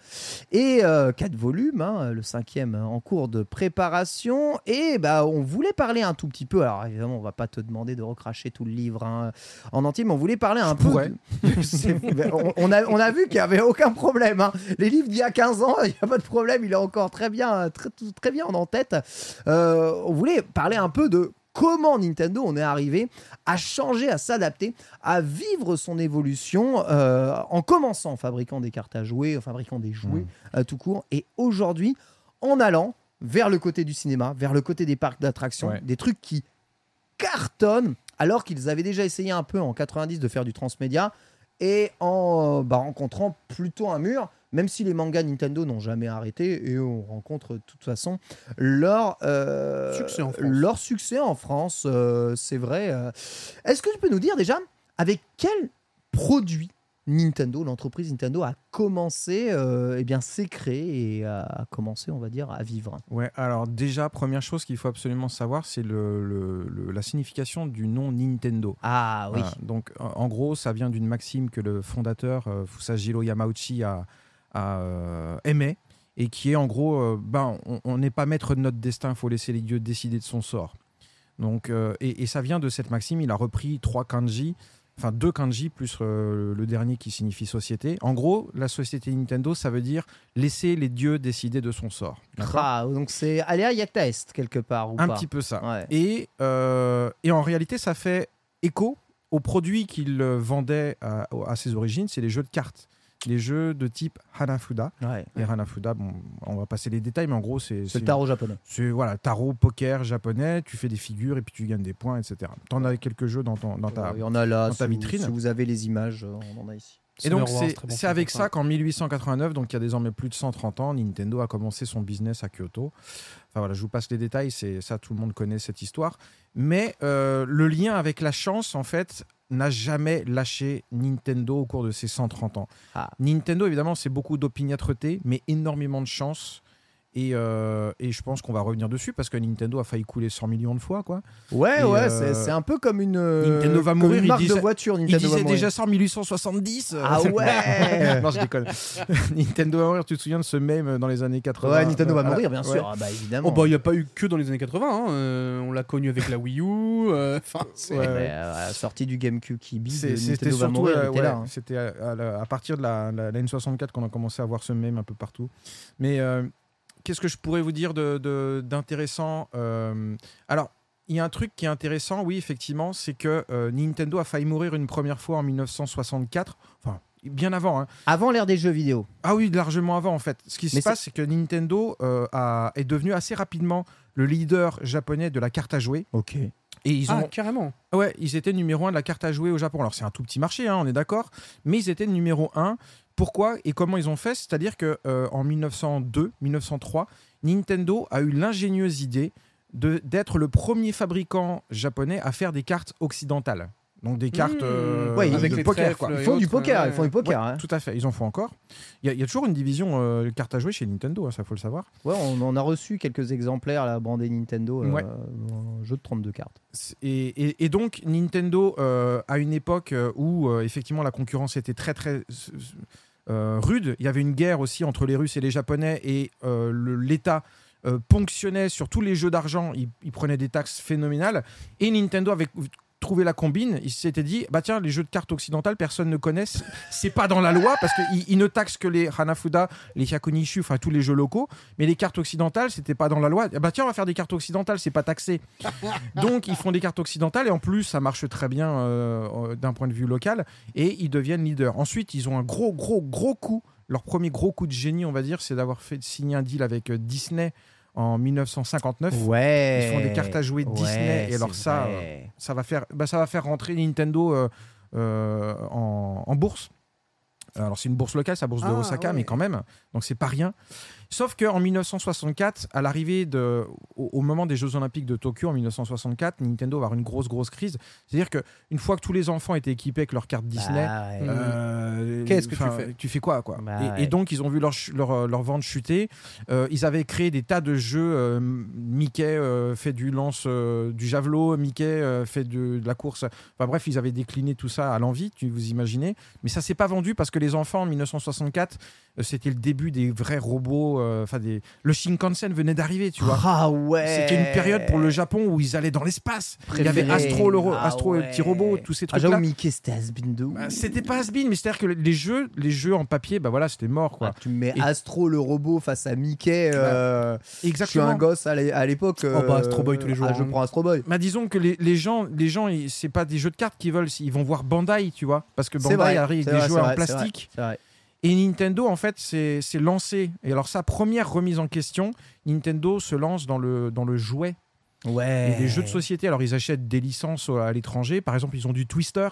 Et quatre volumes, le cinquième en cours de préparation. Et bah, on voulait parler un tout petit peu, alors évidemment, on va pas te demander de recracher tout le livre hein, en entier, mais on voulait parler un peu. on, on a, on a vu qu'il n'y avait aucun problème. hein. Les livres d'il y a 15 ans, il n'y a pas de problème, il est encore très bien, très, bien en tête. Euh, on voulait parler un peu de comment Nintendo on est arrivé à changer, à s'adapter, à vivre son évolution euh, en commençant en fabriquant des cartes à jouer, en fabriquant des jouets euh, tout court, et aujourd'hui en allant vers le côté du cinéma, vers le côté des parcs d'attractions, Ouais. des trucs qui cartonnent alors qu'ils avaient déjà essayé un peu en 90 de faire du transmédia et en euh, bah, rencontrant plutôt un mur, même si les mangas Nintendo n'ont jamais arrêté et on rencontre de toute façon leur euh, Succès en France. Leur succès en France, euh, c'est vrai. Est-ce que tu peux nous dire déjà avec quel produit Nintendo, l'entreprise Nintendo a commencé, euh, eh bien, s'est créée et a commencé, on va dire, à vivre Ouais, alors déjà, première chose qu'il faut absolument savoir, c'est le, le- le- la signification du nom Nintendo. Ah oui. Voilà. Donc, en gros, ça vient d'une maxime que le fondateur euh, Fusajiro Yamauchi a, a, euh, aimait et qui est en gros, euh, ben, on- n'est pas maître de notre destin, il faut laisser les dieux décider de son sort. Donc, euh, et, et ça vient de cette maxime. Il a repris trois kanji, enfin deux kanji plus euh, le dernier qui signifie société. En gros, la société Nintendo, ça veut dire laisser les dieux décider de son sort. Ah, donc c'est Aléa Yacta Est, quelque part, ou Un pas? petit peu ça. Ouais. Et, euh, et en réalité, ça fait écho aux produits qu'il euh, vendait à, à ses origines, c'est les jeux de cartes. Les jeux de type Hanafuda. Ouais. Et Hanafuda, bon, on va passer les détails, mais en gros, c'est. C'est le tarot japonais. C'est voilà, tarot, poker japonais, tu fais des figures et puis tu gagnes des points, etc. T'en as quelques jeux dans, ton, dans ta. En a là, dans ta si vous- vitrine. Si vous avez les images, euh, on en a ici. Et donc, c'est bon avec ça qu'en 1889, donc il y a désormais plus de 130 ans, Nintendo a commencé son business à Kyoto. Enfin voilà, je vous passe les détails, c'est ça, tout le monde connaît cette histoire. Mais euh, le lien avec la chance, en fait, n'a jamais lâché Nintendo au cours de ces 130 ans. Ah. Nintendo, évidemment, c'est beaucoup d'opiniâtreté, mais énormément de chance. Et, euh, et je pense qu'on va revenir dessus parce que Nintendo a failli couler 100 millions de fois. Quoi. Ouais, Et, ouais, euh, c'est- c'est un peu comme une, euh, Nintendo va comme mourir, une il marque disait- de voiture. Il Nintendo va disait mourir. déjà ça en 1870. Ah ouais Non, je déconne. Nintendo va mourir, tu te souviens de ce mème dans les années 80 Ouais, Nintendo va mourir, bien ouais. sûr. Ah bah évidemment. Oh bah il n'y a pas eu que dans les années 80, hein, euh, on l'a connu avec la Wii U, euh, enfin c'est... Ouais, Ouais, ouais. euh, à la sortie du GameCube qui C'est- C'était Nintendo va surtout euh, il hein. c'était à, à la- à partir de la, la, la N64 qu'on a commencé à voir ce mème un peu partout. Mais euh, qu'est-ce que je pourrais vous dire de- de- d'intéressant euh, Alors, il y a un truc qui est intéressant, oui, effectivement, c'est que euh, Nintendo a failli mourir une première fois en 1964. Enfin, bien avant. hein. Avant l'ère des jeux vidéo. Ah oui, largement avant en fait. Ce qui Mais se passe, c'est que Nintendo euh, a- est devenu assez rapidement le leader japonais de la carte à jouer. Ok. Et ils ont, Ah carrément Ouais, ils étaient numéro un de la carte à jouer au Japon. Alors c'est un tout petit marché, hein, on est d'accord, mais ils étaient numéro un. Pourquoi et comment ils ont fait C'est-à-dire que euh, en 1902, 1903, Nintendo a eu l'ingénieuse idée d'être le premier fabricant japonais à faire des cartes occidentales. Donc des cartes Mmh. euh, Ouais, avec poker, quoi. Ils font du poker, ils font du poker. Ouais, hein. Tout à fait, ils en font encore. Il y, a- il y a toujours une division euh, cartes à jouer chez Nintendo, hein, ça faut le savoir. Ouais, on en a reçu quelques exemplaires là, brandés Nintendo, euh, Ouais. un jeu de 32 cartes. Et, et- et donc Nintendo, euh, à une époque euh, où euh, effectivement la concurrence était très très rude, il y avait une guerre aussi entre les Russes et les Japonais et euh, l'État euh, ponctionnait sur tous les jeux d'argent, il, il prenait des taxes phénoménales. Et Nintendo avait trouvé la combine, il s'était dit bah tiens les jeux de cartes occidentales personne ne connaît, c'est pas dans la loi parce qu'ils ils ne taxent que les Hanafuda, les Hyakunishu, enfin tous les jeux locaux, mais les cartes occidentales c'était pas dans la loi. Bah tiens on va faire des cartes occidentales, c'est pas taxé. Donc ils font des cartes occidentales et en plus ça marche très bien euh, euh, d'un point de vue local et ils deviennent leaders. Ensuite ils ont un gros gros gros coup. Leur premier gros coup de génie on va dire c'est d'avoir fait signer un deal avec euh, Disney en 1959. Ouais. Ils font des cartes à jouer Disney, et alors ça, vrai. Ça va faire bah, ça va faire rentrer Nintendo euh, euh, en, en bourse. Alors c'est une bourse locale, c'est la bourse de Ah, Osaka, ouais. mais quand même, donc c'est pas rien. Sauf qu'en 1964, à l'arrivée de, au, au moment des Jeux Olympiques de Tokyo en 1964, Nintendo va avoir une grosse grosse crise. C'est-à-dire que une fois que tous les enfants étaient équipés avec leurs cartes Disney, Bah ouais. euh, Qu'est-ce que tu fais Tu fais quoi, quoi Bah et, donc, ils ont vu leur, leur, leur vente chuter. Euh, ils avaient créé des tas de jeux. euh, Mickey euh, fait du lance euh, du javelot, Mickey euh, fait de, de la course. Enfin bref, ils avaient décliné tout ça à l'envie, tu vous imaginez. Mais ça s'est pas vendu parce que les enfants en 1964, euh, c'était le début des vrais robots. euh, Enfin, des... le Shinkansen venait d'arriver, tu vois. Ah ouais. C'était une période pour le Japon où ils allaient dans l'espace. Il y avait. Astro, le ro- Ah Astro le petit robot, tous ces Ah, trucs-là. j'avoue, Mickey, c'était has-been de ouf. Bah, c'était pas has mais c'est-à-dire que les jeux, les jeux en papier, bah voilà, c'était mort quoi. Ah, tu mets Et- Astro le robot face à Mickey. euh, Je suis Exactement. un gosse à l'é- à l'époque. Oh, bah, Astro Boy tous les jours, ah, je hein. prends Astro Boy. Bah disons que les, les gens, les gens, c'est pas des jeux de cartes qu'ils veulent, ils vont voir Bandai, tu vois, parce que Bandai vrai, arrive avec des vrai, jeux en vrai, c'est plastique. C'est vrai. Et Nintendo, en fait, c'est c'est lancé. Et alors sa première remise en question, Nintendo se lance dans le dans le jouet Ouais. et les jeux de société. Alors ils achètent des licences à l'étranger. Par exemple, ils ont du Twister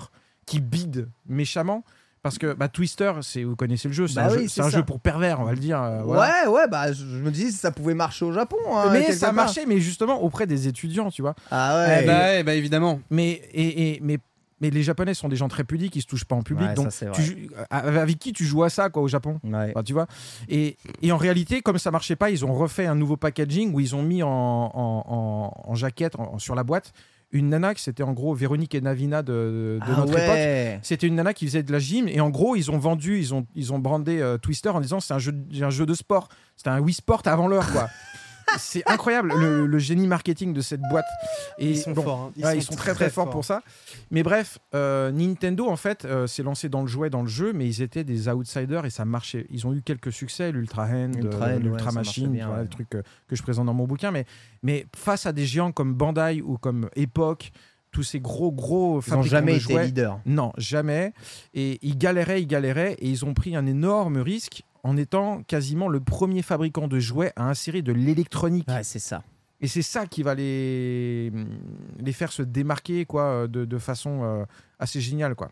qui bide méchamment. Parce que bah, Twister, c'est vous connaissez le jeu, c'est Bah un, oui, jeu, un pour pervers, on va le dire. euh, voilà. Ouais, ouais, bah je je me dis ça pouvait marcher au Japon. hein, mais ça marchait, mais justement auprès des étudiants, tu vois. Ah Eh ouais. bah, ouais, bah évidemment. Mais, et, et- mais, mais les Japonais sont des gens très pudiques, ils se touchent pas en public. Ouais, donc, ça, tu avec qui tu joues à ça quoi, au Japon? Ouais. Enfin, tu vois? Et, et en réalité, comme ça marchait pas, ils ont refait un nouveau packaging où ils ont mis en, en, en- en jaquette, sur la boîte, une nana qui c'était en gros Véronique et Navina de, de Ah notre époque. C'était une nana qui faisait de la gym et en gros ils ont vendu, ils ont, ils ont brandé euh, Twister en disant c'est un jeu, de- un jeu de sport, c'était un Wii Sport avant l'heure quoi. c'est incroyable le, le génie marketing de cette boîte. Et Ils sont bon, forts. hein. Ouais, Ils, sont, très très, forts pour ça. Mais bref, euh, Nintendo en fait euh, s'est lancé dans le jouet, dans le jeu, mais ils étaient des outsiders et ça marchait. Ils ont eu quelques succès, l'Ultra Hand, Ultra euh, Hand, l'Ultra ouais, marchait Machine, bien, voilà, ouais. le truc euh, que je présente dans mon bouquin. Mais, mais face à des géants comme Bandai ou comme Epoch, tous ces gros gros Ils ont fabricants jamais de été jouets, leaders. non, jamais. Et ils galéraient, ils galéraient, et ils ont pris un énorme risque en étant quasiment le premier fabricant de jouets à insérer de l'électronique. Ouais, c'est ça. Et c'est ça qui va les, les faire se démarquer quoi, de, de façon euh, assez géniale. Quoi.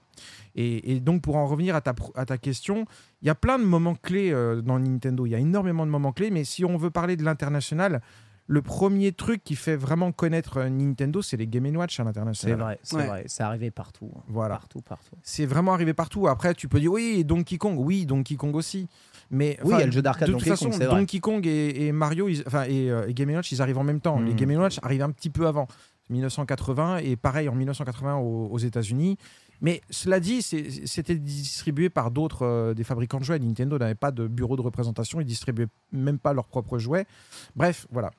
Et, et donc, pour en revenir à ta, à ta question, il y a plein de moments clés euh, dans Nintendo. Il y a énormément de moments clés, mais si on veut parler de l'international, le premier truc qui fait vraiment connaître euh, Nintendo, c'est les Game Watch à C'est l'international. vrai, c'est Ouais. vrai. C'est arrivé partout. hein. Voilà. Partout, partout. C'est vraiment arrivé partout. Après, tu peux dire oui, Donkey Kong, oui, Donkey Kong aussi. Mais Oui, il y a le jeu d'arcade de Donkey toute façon, Kong. Donkey Kong et, et Mario, enfin et, euh, et Game Watch, ils arrivent en même temps. Les Mhm. Game Watch arrivent un petit peu avant, 1980 et pareil en 1980 aux, aux États-Unis. Mais cela dit, c'était distribué par d'autres euh, des fabricants de jouets. Nintendo n'avait pas de bureau de représentation, ils distribuaient même pas leurs propres jouets. Bref, voilà.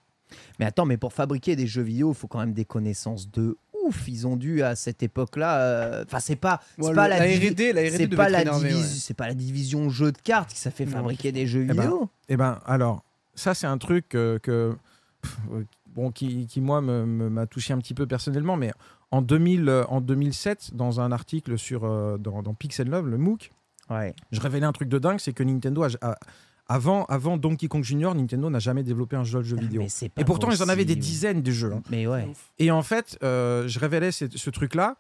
Mais attends, mais pour fabriquer des jeux vidéo, il faut quand même des connaissances de ouf. Ils ont dû à cette époque-là. euh, Enfin, c'est pas, Ouais, la, la divi- R&D, la R&D c'est pas la énervée, divis- ouais. c'est pas la division jeux de cartes qui ça fait fabriquer des jeux ben, vidéo. Eh ben, alors, ça, c'est un truc euh, que, pff, euh, bon, qui, qui, moi, m'a touché un petit peu personnellement, mais en, 2000, euh, en 2007, dans un article sur, dans, dans Pixel Love, le MOOC, Ouais. je révélais un truc de dingue, c'est que Nintendo, a- a- avant, avant Donkey Kong Jr., Nintendo n'a jamais développé un jeu de jeu vidéo. C'est pas Et pourtant, ils en avaient des dizaines de jeux. hein. Mais ouais. Et en fait, euh, je révélais ce, ce truc-là.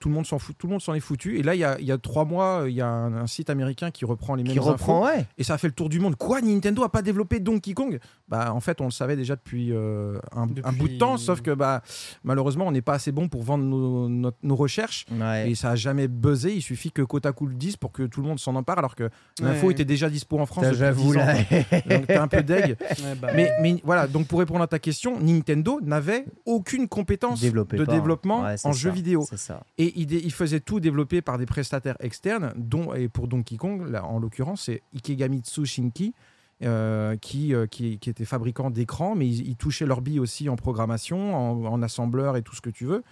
Tout le monde s'en fout, tout le monde s'en est foutu. Et là, il y a, il y a trois mois, il y a un, un site américain qui reprend les mêmes Qui reprend, infos. ouais. Et ça a fait le tour du monde. Quoi, Nintendo a pas développé Donkey Kong? Bah, en fait, on le savait déjà depuis, euh, un, bout de temps. Sauf que, bah, malheureusement, on n'est pas assez bon pour vendre nos, recherches. Ouais. Et ça a jamais buzzé. Il suffit que Kotaku le dise pour que tout le monde s'en empare, alors que l'info Ouais. était déjà dispo en France. J'avoue 10 ans. là. Donc t'es un peu deg. Bah, Mais, mais voilà, donc pour répondre à ta question, Nintendo n'avait aucune compétence de pas. développement en ça, jeu vidéo. C'est ça. Et il, faisait tout développer par des prestataires externes, dont, et pour Donkey Kong, là, en l'occurrence, c'est Ikegamitsu Shinki, euh, qui, euh, qui, qui était fabricant d'écran, mais ils, ils touchaient leur bille aussi en programmation, en, en assembleur et tout ce que tu veux.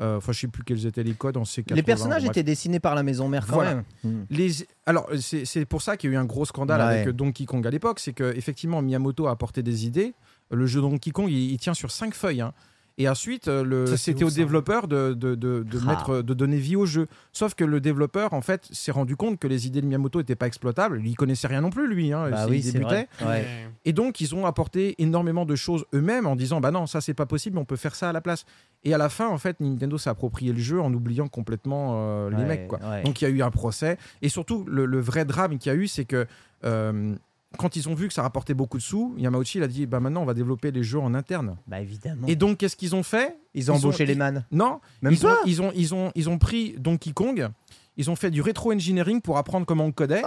Euh, Enfin, je sais plus quels étaient les codes en C80. Les personnages étaient dessinés par la maison mère quand Voilà. même. Les... Alors, c'est pour ça qu'il y a eu un gros scandale Ouais. avec Donkey Kong à l'époque. C'est que effectivement Miyamoto a apporté des idées. Le jeu Donkey Kong, il, il tient sur cinq feuilles. hein. Et ensuite, euh, c'était au développeur de, de, de, de Ah. mettre, de donner vie au jeu. Sauf que le développeur, en fait, s'est rendu compte que les idées de Miyamoto n'étaient pas exploitables. Il connaissait rien non plus, lui. hein. Bah Il oui, débutait. Ouais. Et donc, ils ont apporté énormément de choses eux-mêmes en disant Bah non, ça, c'est pas possible, on peut faire ça à la place. Et à la fin, en fait, Nintendo s'est approprié le jeu en oubliant complètement euh, les Ouais, mecs. Quoi. ouais. Donc, il y a eu un procès. Et surtout, le, le vrai drame qu'il y a eu, c'est que. euh, quand ils ont vu que ça rapportait beaucoup de sous, Yamauchi il a dit bah maintenant on va développer les jeux en interne. Bah évidemment. Et donc qu'est-ce qu'ils ont fait? Ils ont ils ont- embauché les man. Non, Même ils, ont, ils, ont, ils, ont, ils ont pris Donkey Kong, ils ont fait du rétro-engineering pour apprendre comment on codait.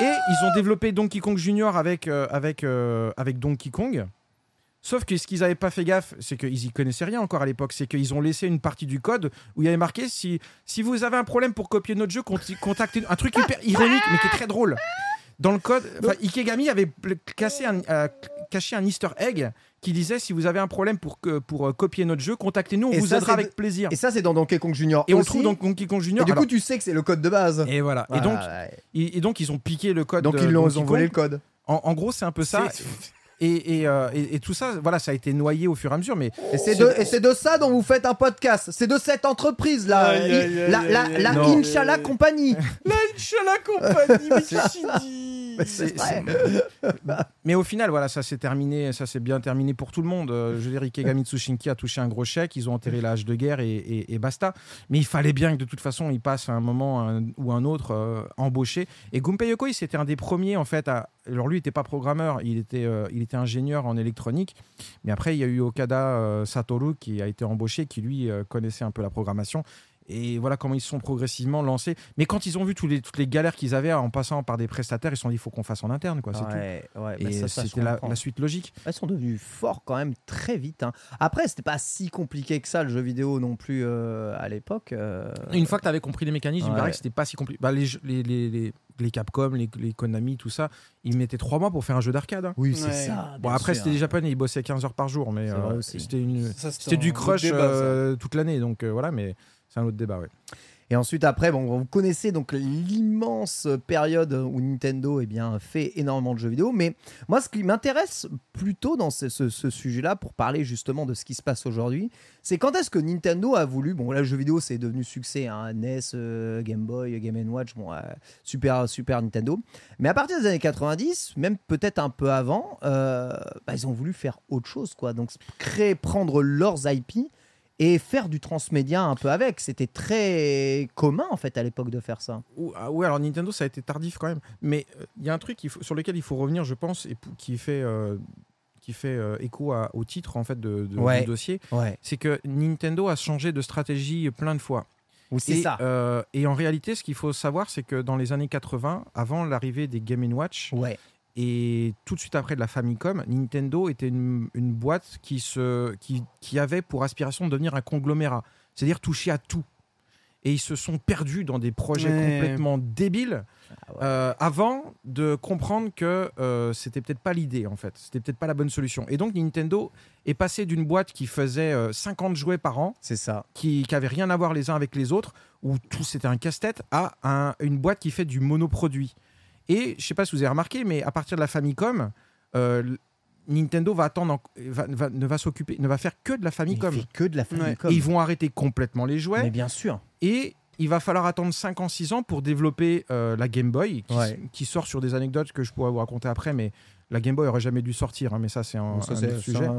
et ils ont développé Donkey Kong Junior avec, euh, avec, euh, avec Donkey Kong. Sauf que ce qu'ils n'avaient pas fait gaffe, c'est qu'ils y connaissaient rien encore à l'époque, c'est qu'ils ont laissé une partie du code où il y avait marqué si, si vous avez un problème pour copier notre jeu, contactez un truc hyper ironique mais qui est très drôle. Dans le code, enfin, Ikegami avait pl- cassé un, euh, caché un Easter egg qui disait si vous avez un problème pour, que- pour euh, copier notre jeu, contactez-nous, on Et vous ça, aidera avec plaisir. Et ça, c'est dans Donkey Kong Junior. Et on le aussi. trouve dans Donkey Kong Junior. Et du Alors- coup, tu sais que c'est le code de base. et voilà. Et donc, ouais. et, et donc ils ont piqué le code. donc ils leur Donkey ont volé le code. En, en gros, c'est un peu ça. Et, et, euh, et- et tout ça, voilà, ça a été noyé au fur et à mesure. Mais Et c'est de, et c'est de ça dont vous faites un podcast. C'est de cette entreprise là, Aïe, aïe, aïe, la, la, la non. Inch'Allah compagnie. Compagnie, mais qu'est-ce qu'il dit Mais c'est c'est- vrai. Mais au final, voilà, ça s'est terminé, ça s'est bien terminé pour tout le monde. Euh, je veux dire, Ikegami Tsushinki a touché un gros chèque, ils ont enterré la hache de guerre et, et- et basta. Mais il fallait bien que de toute façon, il passe à un moment un- ou un autre euh, embauché. Et Gunpei Yokoi, c'était un des premiers en fait à. Alors lui, il n'était pas programmeur, il était, euh, il était ingénieur en électronique. Mais après, il y a eu Okada euh, Satoru qui a été embauché, qui lui euh, connaissait un peu la programmation. Et voilà comment ils se sont progressivement lancés. Mais quand ils ont vu tous les, toutes les galères qu'ils avaient en passant par des prestataires, ils se sont dit il faut qu'on fasse en interne. quoi. Tout. Ouais, bah Et ça, ça, je c'était la, suite logique. Ils sont devenus forts quand même très vite. hein. Après, c'était pas si compliqué que ça le jeu vidéo non plus euh, à l'époque. euh. Une fois que tu avais compris les mécanismes, il paraît que c'était pas si compliqué. Bah, les, les, les, les, les Capcom, les, les Konami, tout ça, ils mettaient trois mois pour faire un jeu d'arcade. hein. Oui, c'est Ouais. ça. Bon, après, sûr. c'était des Japonais, ils bossaient 15 heures par jour, mais euh, c'était une. Ça, C'était du un crush euh, toute l'année, donc euh, voilà, mais c'est un autre débat, ouais. Et ensuite, après, bon, vous connaissez donc l'immense période où Nintendo eh bien, fait énormément de jeux vidéo. Mais moi, ce qui m'intéresse plutôt dans ce sujet-là, pour parler justement de ce qui se passe aujourd'hui, c'est quand est-ce que Nintendo a voulu. Bon, là, le jeu vidéo, c'est devenu succès. Hein, NES, euh, Game Boy, Game Watch, bon, euh, super, super Nintendo. Mais à partir des années 90, même peut-être un peu avant, euh, bah, ils ont voulu faire autre chose, quoi. Donc, créer, prendre leurs IP et faire du transmédia un peu avec. C'était très commun en fait à l'époque de faire ça. Ou- ah alors Nintendo, ça a été tardif quand même. Mais euh, il y a un truc faut- sur lequel il faut revenir, je pense, et qui fait. euh, qui fait euh, écho à- au titre en fait de, de- Ouais. du dossier, Ouais. c'est que Nintendo a changé de stratégie plein de fois. Et, ça. euh, et en réalité, ce qu'il faut savoir, c'est que dans les années 80, avant l'arrivée des Game Watch, Ouais. Et tout de suite après de la Famicom, Nintendo était une, une boîte qui, se, qui, qui avait pour aspiration de devenir un conglomérat, c'est-à-dire toucher à tout. Et ils se sont perdus dans des projets Ouais. complètement débiles Ah ouais. euh, avant de comprendre que euh, c'était peut-être pas l'idée en fait, c'était peut-être pas la bonne solution. Et donc Nintendo est passé d'une boîte qui faisait euh, 50 jouets par an, C'est ça. qui, qui avait rien à voir les uns avec les autres, où tout c'était un casse-tête, à un- une boîte qui fait du monoproduit. Et je sais pas si vous avez remarqué, mais à partir de la Famicom, euh, Nintendo va attendre, en- va- va- ne va s'occuper, ne va faire que de la Il Famicom. fait que de la Famicom. Et ils vont arrêter complètement les jouets. Mais bien sûr. Et il va falloir attendre 5 ans, 6 ans pour développer euh, la Game Boy, qui, Ouais. qui sort sur des anecdotes que je pourrais vous raconter après, mais la Game Boy aurait jamais dû sortir, hein, mais ça c'est un, Ça, un autre sujet. c'est une- on-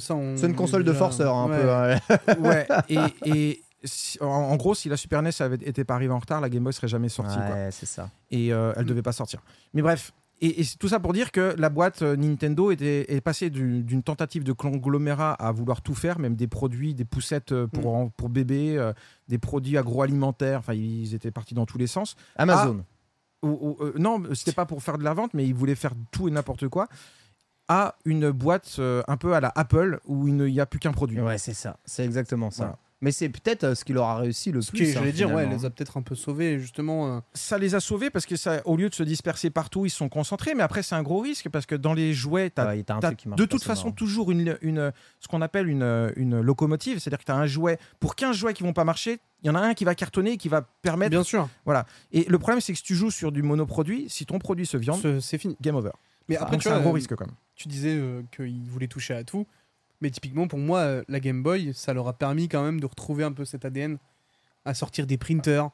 ça, on- c'est une console de déjà- forceur un Ouais. peu. hein. Ouais, et, et si- en, en gros, si la Super NES avait été pas arrivée en retard, la Game Boy serait jamais sortie. Ouais, c'est ça. Et euh, elle devait pas sortir. Mais bref. Et, tout ça pour dire que la boîte euh, Nintendo était, est passée du- d'une tentative de conglomérat à vouloir tout faire, même des produits, des poussettes euh, pour, en- pour bébés, euh, des produits agroalimentaires. Enfin, ils étaient partis dans tous les sens. Amazon. Ou- ou, euh, non, c'était pas pour faire de la vente, mais ils voulaient faire tout et n'importe quoi. À une boîte euh, un peu à la Apple où il n'y a plus qu'un produit. Ouais, c'est ça. C'est exactement ça. Voilà. Mais c'est peut-être euh, ce qui leur a réussi le Ce plus. hein, j'allais dire, ouais, les a peut-être un peu sauvés, justement. euh, ça les a sauvés parce que ça, au lieu de se disperser partout, ils se sont concentrés. Mais après, c'est un gros risque parce que dans les jouets, tu as, Ouais, de toute façon marrant. toujours une, une, ce qu'on appelle une, une locomotive. C'est-à-dire que tu as un jouet. Pour 15 jouets qui vont pas marcher, il y en a un qui va cartonner et qui va permettre. Bien sûr, Et le problème, c'est que si tu joues sur du monoproduit, si ton produit se viande, ce- c'est fini. game over. Mais après, tu c'est un vois, gros euh, risque quand même. tu disais euh, qu'ils voulaient toucher à tout. Mais typiquement, pour moi, euh, la Game Boy, ça leur a permis quand même de retrouver un peu cet ADN, à sortir des printers,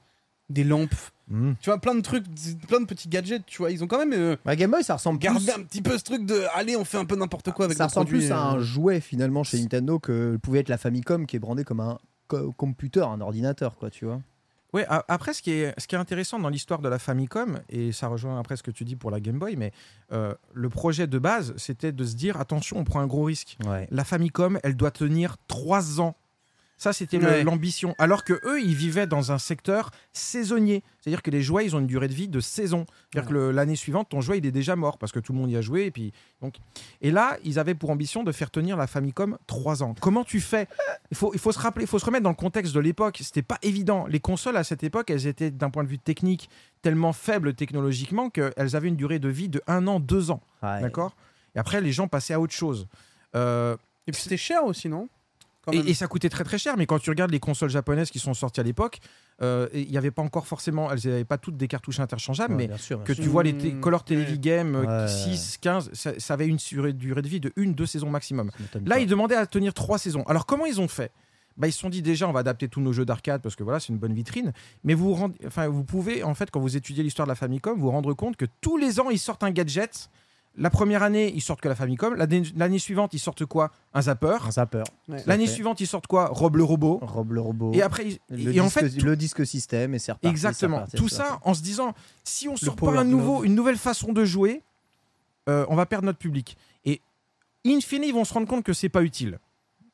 des lampes, Mm. tu vois, plein de trucs, plein de petits gadgets, tu vois. Ils ont quand même euh, La Game Boy, ça ressemble gardé plus. un petit peu ce truc de allez, on fait un peu n'importe quoi avec ça ressemble produits, plus à euh, un jouet finalement chez Nintendo que pouvait être la Famicom qui est brandée comme un co- computer, un ordinateur, quoi, tu vois. Ouais, a- après, ce qui, est, ce qui est intéressant dans l'histoire de la Famicom, et ça rejoint après ce que tu dis pour la Game Boy, mais euh, le projet de base, c'était de se dire attention, on prend un gros risque. Ouais. La Famicom, elle doit tenir 3 ans. Ça, c'était Ouais. l'ambition. Alors que eux, ils vivaient dans un secteur saisonnier. C'est-à-dire que les jouets, ils ont une durée de vie de saison. C'est-à-dire que l'année suivante, ton jouet, il est déjà mort parce que tout le monde y a joué. Et, puis, donc... et là, ils avaient pour ambition de faire tenir la Famicom 3 ans. Comment tu fais? Il faut, il faut se rappeler, il faut se remettre dans le contexte de l'époque. C'était pas évident. Les consoles à cette époque, elles étaient d'un point de vue technique tellement faibles technologiquement qu'elles avaient une durée de vie de 1 an, 2 ans. Ouais. D'accord? Et après, les gens passaient à autre chose. Euh, Et puis c'était cher aussi, non? Et, et ça coûtait très très cher, mais quand tu regardes les consoles japonaises qui sont sorties à l'époque, euh, il n'y avait pas encore forcément, elles n'avaient pas toutes des cartouches interchangeables, Ouais, mais bien sûr, bien que sûr. tu vois les Mmh, Color ouais. Television Ouais. 6, 15, ça, ça avait une durée, de vie de une, deux saisons maximum. Là, pas. ils demandaient à tenir trois saisons. Alors, comment ils ont fait? Bah, Ils se sont dit déjà, on va adapter tous nos jeux d'arcade parce que voilà, c'est une bonne vitrine. Mais vous, vous rendez- enfin, vous pouvez, en fait, quand vous étudiez l'histoire de la Famicom, vous rendre compte que tous les ans, ils sortent un gadget. La première année, ils sortent que la Famicom. L'année l'année suivante, ils sortent quoi? Un zapper. Un zapper. Ouais. L'année fait. suivante, ils sortent quoi? Rob le robot. Rob le robot. Et après, ils- le, et en disque, fait, tout- le disque système et c'est reparti. exactement. reparti, Tout ça reparti. en se disant, si on sort pas un nouveau, une nouvelle façon de jouer, euh, on va perdre notre public. Et in fine, ils vont se rendre compte que c'est pas utile.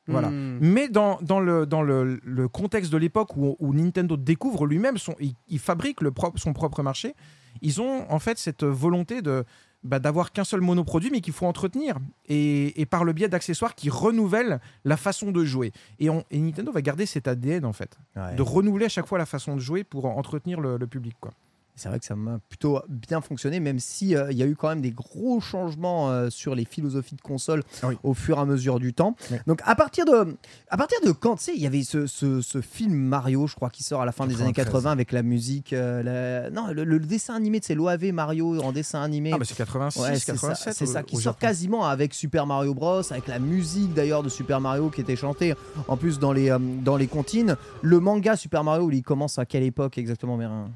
Voilà. Hmm. Mais dans, dans, le, dans le, le contexte de l'époque où, où Nintendo découvre lui-même, son, il, il fabrique le propre, son propre marché, ils ont en fait cette volonté de bah, d'avoir qu'un seul monoproduit, mais qu'il faut entretenir. Et, et par le biais d'accessoires qui renouvellent la façon de jouer. Et, on, et Nintendo va garder cet ADN, en fait, Ouais. de renouveler à chaque fois la façon de jouer pour entretenir le, le public. Quoi. C'est vrai que ça m'a plutôt bien fonctionné, même si euh, il y a eu quand même des gros changements euh, sur les philosophies de console Ah oui. au fur et à mesure du temps. Donc à partir de, à partir de quand, tu sais, il y avait ce, ce- ce film Mario, je crois, qui sort à la fin des années 93. 80 avec la musique, euh, la- non, le, le dessin animé, c'est l'OAV Mario en dessin animé. Ah, bah c'est 86, Ouais, c'est ça, 87. c'est au- ça, qui sort Japon. quasiment avec Super Mario Bros, avec la musique d'ailleurs de Super Mario qui était chantée en plus dans les, dans les comptines. Le manga Super Mario, il commence à quelle époque exactement, Mérin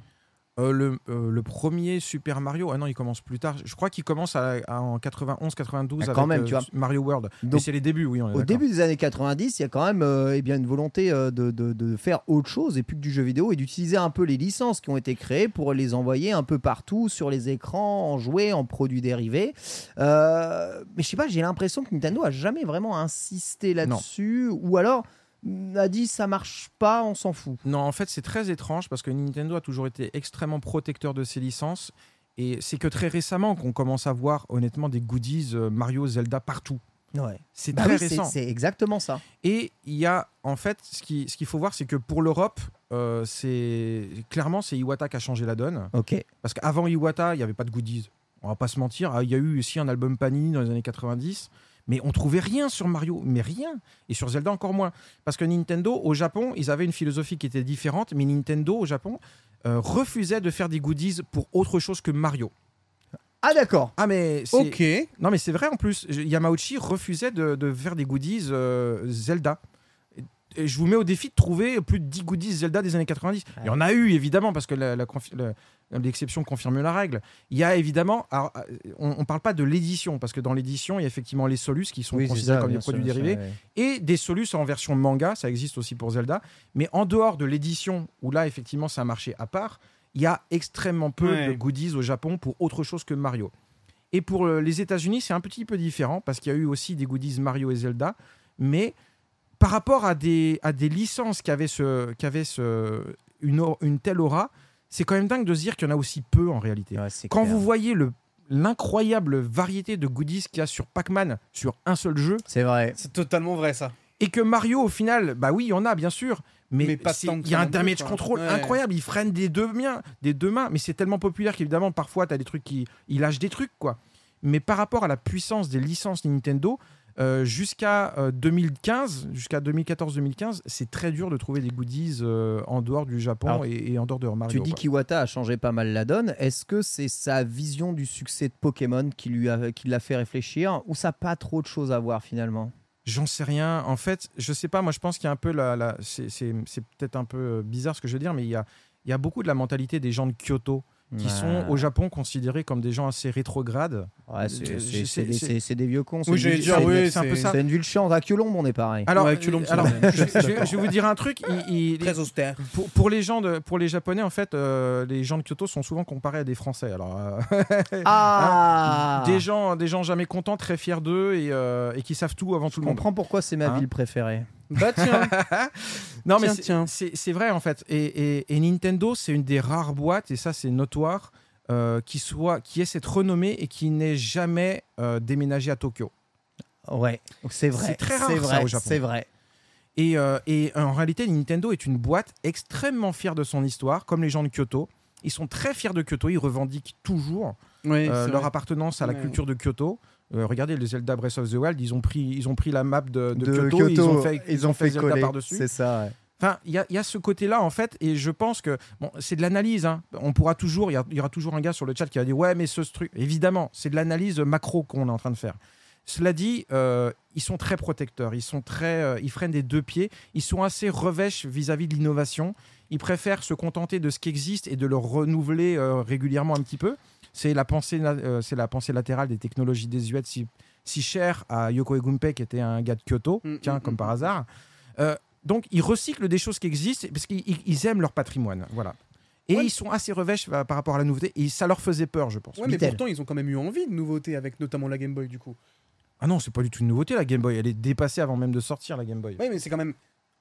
Euh, le, euh, le premier Super Mario, ah non, il commence plus tard. Je crois qu'il commence à- à- en 91, 92 Ah, avec euh, vois. Mario World. Mais Donc, c'est les débuts, oui. On est Au début des années 90, il y a quand même eh bien, une volonté de, de- de faire autre chose et plus que du jeu vidéo et d'utiliser un peu les licences qui ont été créées pour les envoyer un peu partout sur les écrans, en jouets, en produits dérivés. Mais je sais pas, j'ai l'impression que Nintendo a jamais vraiment insisté là-dessus ou alors a dit ça marche pas, on s'en fout. Non, en fait, c'est très étrange parce que Nintendo a toujours été extrêmement protecteur de ses licences. Et c'est que très récemment qu'on commence à voir honnêtement des goodies euh, Mario, Zelda partout. Ouais. C'est Bah très oui, récent. c'est exactement ça. Et il y a, en fait, ce qu'il ce qu'il faut voir, c'est que pour l'Europe, euh, c'est clairement, c'est Iwata qui a changé la donne. Ok. Parce qu'avant Iwata, il n'y avait pas de goodies. On va pas se mentir. Ah, Il y a eu aussi un album Panini dans les années 90. Mais on trouvait rien sur Mario, mais rien. Et sur Zelda encore moins. Parce que Nintendo, au Japon, ils avaient une philosophie qui était différente. Mais Nintendo, au Japon, euh, refusait de faire des goodies pour autre chose que Mario. Ah d'accord. Ah, mais c'est. Ok. Non, mais c'est vrai en plus. Yamauchi refusait de, de faire des goodies euh, Zelda. Je vous mets au défi de trouver plus de 10 goodies Zelda des années 90. Il y en a eu, évidemment, parce que confi- l'exception confirme la règle. Il y a évidemment. alors, euh, on ne parle pas de l'édition, parce que dans l'édition, il y a effectivement les solus qui sont Oui, considérés ça, comme des produits sûr, dérivés ouais. et des solus en version manga, ça existe aussi pour Zelda. Mais en dehors de l'édition, où là, effectivement, c'est un marché à part, il y a extrêmement peu Ouais. de goodies au Japon pour autre chose que Mario. Et pour euh, les États-Unis, c'est un petit peu différent parce qu'il y a eu aussi des goodies Mario et Zelda. Mais par rapport à des, à des licences qui avaient, ce, qui avaient ce, une, une telle aura, c'est quand même dingue de se dire qu'il y en a aussi peu en réalité. Ouais, Quand clair. vous voyez le l'incroyable variété de goodies qu'il y a sur Pac-Man sur un seul jeu, C'est vrai. C'est totalement vrai ça. et que Mario, au final, bah oui, il y en a, bien sûr. Mais, pas il y a un damage quoi. control Ouais. incroyable. Il freine des deux mains, des deux mains. Mais c'est tellement populaire qu'évidemment, parfois, tu as des trucs qui. Il lâche des trucs, quoi. Mais par rapport à la puissance des licences Nintendo, euh, jusqu'à euh, 2015, jusqu'à 2014-2015, c'est très dur de trouver des goodies euh, en dehors du Japon Alors, et, et en dehors de Mario. Tu dis qu'Iwata a changé pas mal la donne. Est-ce que c'est sa vision du succès de Pokémon qui lui a, qui l'a fait réfléchir ou ça n'a pas trop de choses à voir finalement? J'en sais rien. En fait, je sais pas. Moi, je pense qu'il y a un peu la. la- c'est peut-être un peu euh, bizarre ce que je veux dire, mais il y a, il y a beaucoup de la mentalité des gens de Kyoto qui sont au Japon considérés comme des gens assez rétrogrades. Ouais, c'est, Euh, je- des, vieux cons. c'est Oui, une j'allais ville- dire, c'est- oui, c'est un peu ça. C'est une ville chiante. À Culombe, on est pareil. Alors, Ouais, Culombe, c'est alors, je, je- je vais vous dire un truc. il- il- Très austère. pour, pour les gens de, pour les Japonais, en fait, euh, les gens de Kyoto sont souvent comparés à des Français. Alors, euh, Ah des gens, des gens jamais contents, très fiers d'eux et, euh, et qui savent tout avant Je tout le monde. comprends pourquoi c'est ma Hein? ville préférée. Bah tiens. Non, mais Tiens, c'est- vrai en fait. Et, et- et Nintendo, c'est une des rares boîtes, et ça c'est notoire, euh, qui, soit, qui ait cette renommée et qui n'ait jamais euh, déménagé à Tokyo. Ouais, c'est vrai. C'est très rare, c'est ça, vrai, au Japon. C'est vrai. Et, euh, et en réalité, Nintendo est une boîte extrêmement fière de son histoire, comme les gens de Kyoto. Ils sont très fiers de Kyoto, ils revendiquent toujours Oui, euh, leur vrai. appartenance à la culture de Kyoto. Euh, regardez le Zelda Breath of the Wild, ils ont pris, ils ont pris la map de, de De Kyoto, ils ont fait, ils ont fait Zelda coller. par-dessus. C'est ça. ouais. Enfin, il y, y a ce côté-là, en fait, et je pense que bon, c'est de l'analyse. hein. On pourra toujours, il y, aura toujours un gars sur le chat qui va dire Ouais, mais ce truc. Évidemment, c'est de l'analyse macro qu'on est en train de faire. Cela dit, euh, ils sont très protecteurs, ils sont très, euh, ils freinent des deux pieds, ils sont assez revêches vis-à-vis de l'innovation. Ils préfèrent se contenter de ce qui existe et de le renouveler euh, régulièrement un petit peu. C'est la pensée, euh, c'est la pensée latérale des technologies désuètes si, si chères à Yoko Egunpei, qui était un gars de Kyoto, Mm, tiens, mm, comme mm, par hasard. Euh, donc, ils recyclent des choses qui existent parce qu'ils ils- ils aiment leur patrimoine. Voilà. Et Ouais. ils sont assez revêches euh, par rapport à la nouveauté. Et ça leur faisait peur, je pense. Ouais, mais pourtant, ils ont quand même eu envie de nouveautés avec notamment la Game Boy du coup. Ah non, c'est pas du tout une nouveauté, la Game Boy. Elle est dépassée avant même de sortir, la Game Boy. Oui, mais c'est quand même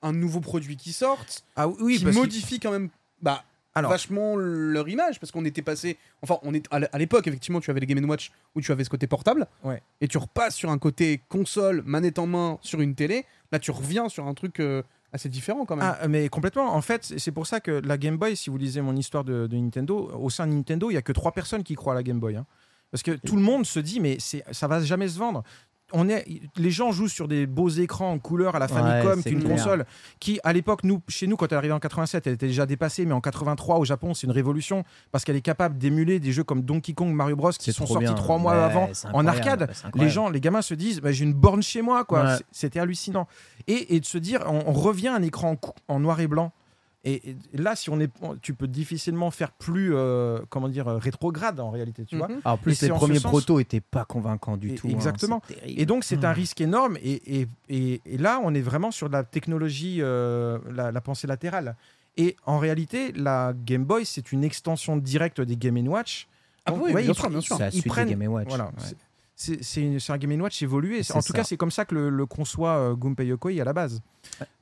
un nouveau produit qui sort, Ah oui, qui parce modifie quand même bah, Alors, vachement leur image parce qu'on était passé. Enfin, on est à l'époque effectivement, tu avais les Game Watch où tu avais ce côté portable. Ouais. Et tu repasses sur un côté console, manette en main sur une télé. Là, tu reviens sur un truc euh, assez différent quand même. Ah, mais complètement. En fait, c'est pour ça que la Game Boy, si vous lisez mon histoire de, de Nintendo, au sein de Nintendo, il y a que trois personnes qui croient à la Game Boy. hein. Parce que tout le monde se dit, mais ça va jamais se vendre. On est, les gens jouent sur des beaux écrans en couleur à la Famicom, Ouais, qui est une clair. console qui, à l'époque, nous, chez nous, quand elle est arrivée en 87, elle était déjà dépassée, mais en 83 au Japon, c'est une révolution parce qu'elle est capable d'émuler des jeux comme Donkey Kong, Mario Bros, qui sont sortis bien. trois mois Ouais, avant en arcade. Les gens, les gamins se disent, bah, j'ai une borne chez moi, quoi. Ouais. C'était hallucinant. Et, et de se dire, on, on revient à un écran en noir et blanc. Et, et là, si on est, tu peux difficilement faire plus, euh, comment dire, euh, rétrograde en réalité, tu vois. Mhm. Ah, En plus, les premiers sens- protos étaient pas convaincants du Et- tout. hein, exactement. Et donc, c'est un Hmm. risque énorme. Et, et, et, et là, on est vraiment sur la technologie, euh, la, la pensée latérale. Et en réalité, la Game Boy, c'est une extension directe des Game Watch. Ah Donc, oui, ouais, bien ils sûr, pre- bien sûr. C'est la ils suite prennent- des Game Watch. Voilà. ouais. c'est- un Game Watch évolué. En tout ça. cas, c'est comme ça que le, le conçoit euh, Gunpei Yokoi à la base.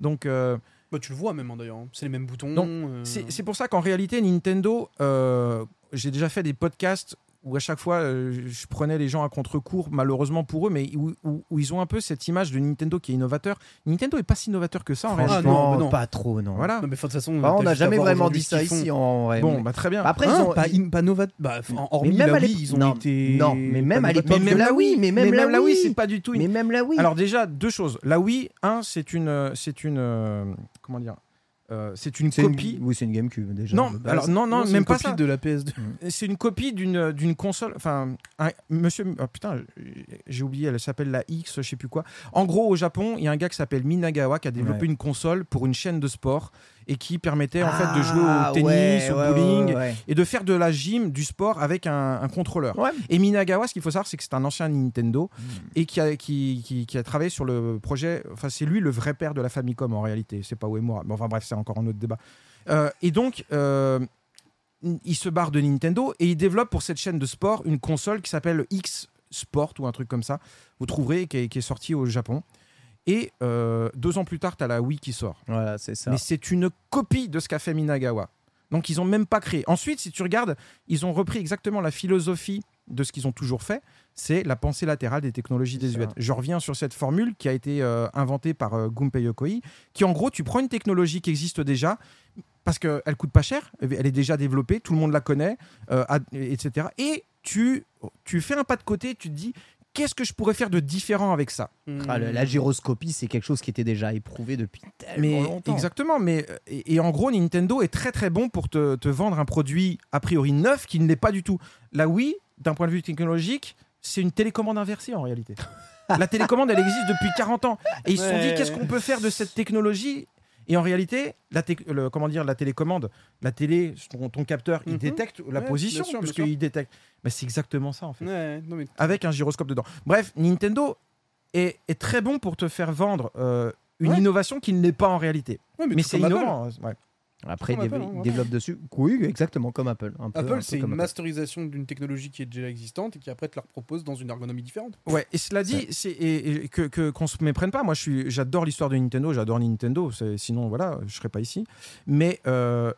Donc, euh, Bah, tu le vois même hein, d'ailleurs. C'est les mêmes boutons. Euh, c'est c'est pour ça qu'en réalité, Nintendo, euh, j'ai déjà fait des podcasts où à chaque fois, euh, je prenais les gens à contre-cours, malheureusement pour eux, mais où, où- où ils ont un peu cette image de Nintendo qui est innovateur. Nintendo est pas si innovateur que ça en réalité. Ah, non, mais non. pas trop, non. Voilà. Non, mais de toute façon, Bah, on n'a jamais vraiment dit ça ici en vrai. Bon, mais- bah très bien. Après, Hein, ils ont. pas, im- pas nova- bah, hormis même la à Wii, l'époque- ils ont non, été. non, mais même à l'époque de la Wii, mais même la Wii. c'est pas du tout une Mais même la Wii. Alors déjà deux choses. La Wii, un, c'est une, euh, c'est une, euh, comment dire, Euh, c'est une copie. Oui, c'est une GameCube déjà. Non, alors non, non, c'est même une pas copie ça. de la PS2. C'est une copie d'une d'une console. Enfin, un- Monsieur, oh, putain, j'ai oublié. Elle s'appelle la X, je sais plus quoi. En gros, au Japon, il y a un gars qui s'appelle Minagawa qui a développé Ouais. une console pour une chaîne de sport et qui permettait en fait de Ah, jouer au tennis, ouais, au bowling ouais, ouais. et de faire de la gym, du sport avec un, un contrôleur. Et Minagawa, ce qu'il faut savoir, c'est que c'est un ancien Nintendo Hmm. et qui a, qui, qui- qui a travaillé sur le projet. Enfin, c'est lui le vrai père de la Famicom en réalité. C'est pas Uemura. Mais enfin, bref, c'est encore un autre débat. Euh, et donc, euh, il se barre de Nintendo et il développe pour cette chaîne de sport une console qui s'appelle X Sport ou un truc comme ça. Vous trouverez, qui est, qui est sortie au Japon. Et euh, deux ans plus tard, tu as la Wii qui sort. Voilà, c'est ça. Mais c'est une copie de ce qu'a fait Minagawa. Donc ils ont même pas créé. Ensuite, si tu regardes, ils ont repris exactement la philosophie de ce qu'ils ont toujours fait, c'est la pensée latérale des technologies désuètes. Je reviens sur cette formule qui a été euh, inventée par euh, Gunpei Yokoi, qui en gros, tu prends une technologie qui existe déjà, parce qu'elle coûte pas cher, elle est déjà développée, tout le monde la connaît, euh, etc. Et tu, tu fais un pas de côté, tu te dis, qu'est-ce que je pourrais faire de différent avec ça? Ah, le- la gyroscopie, c'est quelque chose qui était déjà éprouvé depuis tellement mais longtemps. exactement, mais et, et en gros Nintendo est très très bon pour te, te vendre un produit a priori neuf qui ne l'est pas du tout. La Wii, d'un point de vue technologique, c'est une télécommande inversée en réalité. La télécommande, elle existe depuis 40 ans et ils se sont dit qu'est-ce qu'on peut faire de cette technologie et en réalité, la, le- comment dire, la télécommande, la télé, ton, ton capteur, il Mhm. détecte la Ouais, position bien sûr, parce bien sûr. qu'il détecte. Mais c'est exactement ça en fait Ouais, non, mais avec un gyroscope dedans. Bref, Nintendo est, est très bon pour te faire vendre euh, une Ouais. innovation qui ne l'est pas en réalité. Mais, c'est innovant. hein. Après, dév- Apple, hein, développe dessus. Oui, exactement comme Apple. un peu- un peu Apple, c'est une Apple. masterisation d'une technologie qui est déjà existante et qui après te la repropose dans une ergonomie différente. Ouais, et cela dit, c'est et, et que qu'on se méprenne pas. Moi, je suis, j'adore l'histoire de Nintendo, j'adore Nintendo. Sinon, voilà, je serais pas ici. Mais euh,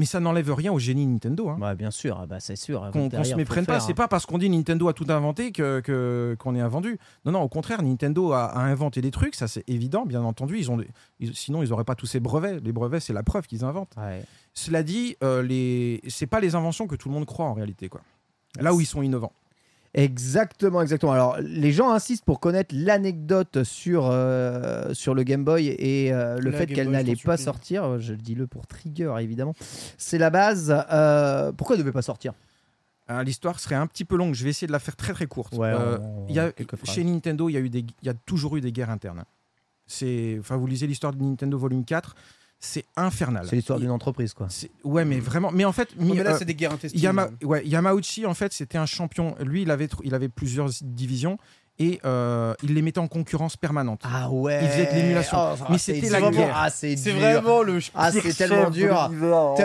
mais ça n'enlève rien au génie Nintendo. Hein. Ouais, bien sûr, ah bah, c'est sûr. Qu'on qu'on Derrière, se méprenne pas, faire, c'est hein. pas parce qu'on dit Nintendo a tout inventé que que- qu'on est invendu. Non, non, au contraire, Nintendo a, a inventé des trucs, ça c'est évident, bien entendu. Ils ont, ils- sinon ils auraient pas tous ces brevets. Les brevets, c'est la preuve qu'ils inventent. Ouais. Cela dit, euh, les, c'est pas les inventions que tout le monde croit en réalité, quoi. Là où ils sont innovants. Exactement, exactement. Alors, les gens insistent pour connaître l'anecdote sur, euh, sur le Game Boy et euh, le La fait qu'elle n'allait pas sortir. Je le dis le pour Trigger, évidemment. C'est la base. Euh, pourquoi elle ne devait pas sortir? L'histoire serait un petit peu longue. Je vais essayer de la faire très très courte. Euh, il y a, chez Nintendo, il y a, eu des, il y a toujours eu des guerres internes. C'est, enfin, vous lisez l'histoire de Nintendo Volume 4, c'est infernal. C'est l'histoire d'une entreprise, quoi. c'est- Ouais, mais vraiment. Mais en fait, mais là, euh, c'est des guerres intestines. Yama- ouais, Yamauchi, en fait, c'était un champion. Lui, il avait, tr- il avait plusieurs divisions et euh, il les mettait en concurrence permanente. Ah ouais Il faisait de l'émulation. Oh, Mais c'était la vraiment- guerre. Ah, c'est vraiment le. Ah, c'est tellement dur.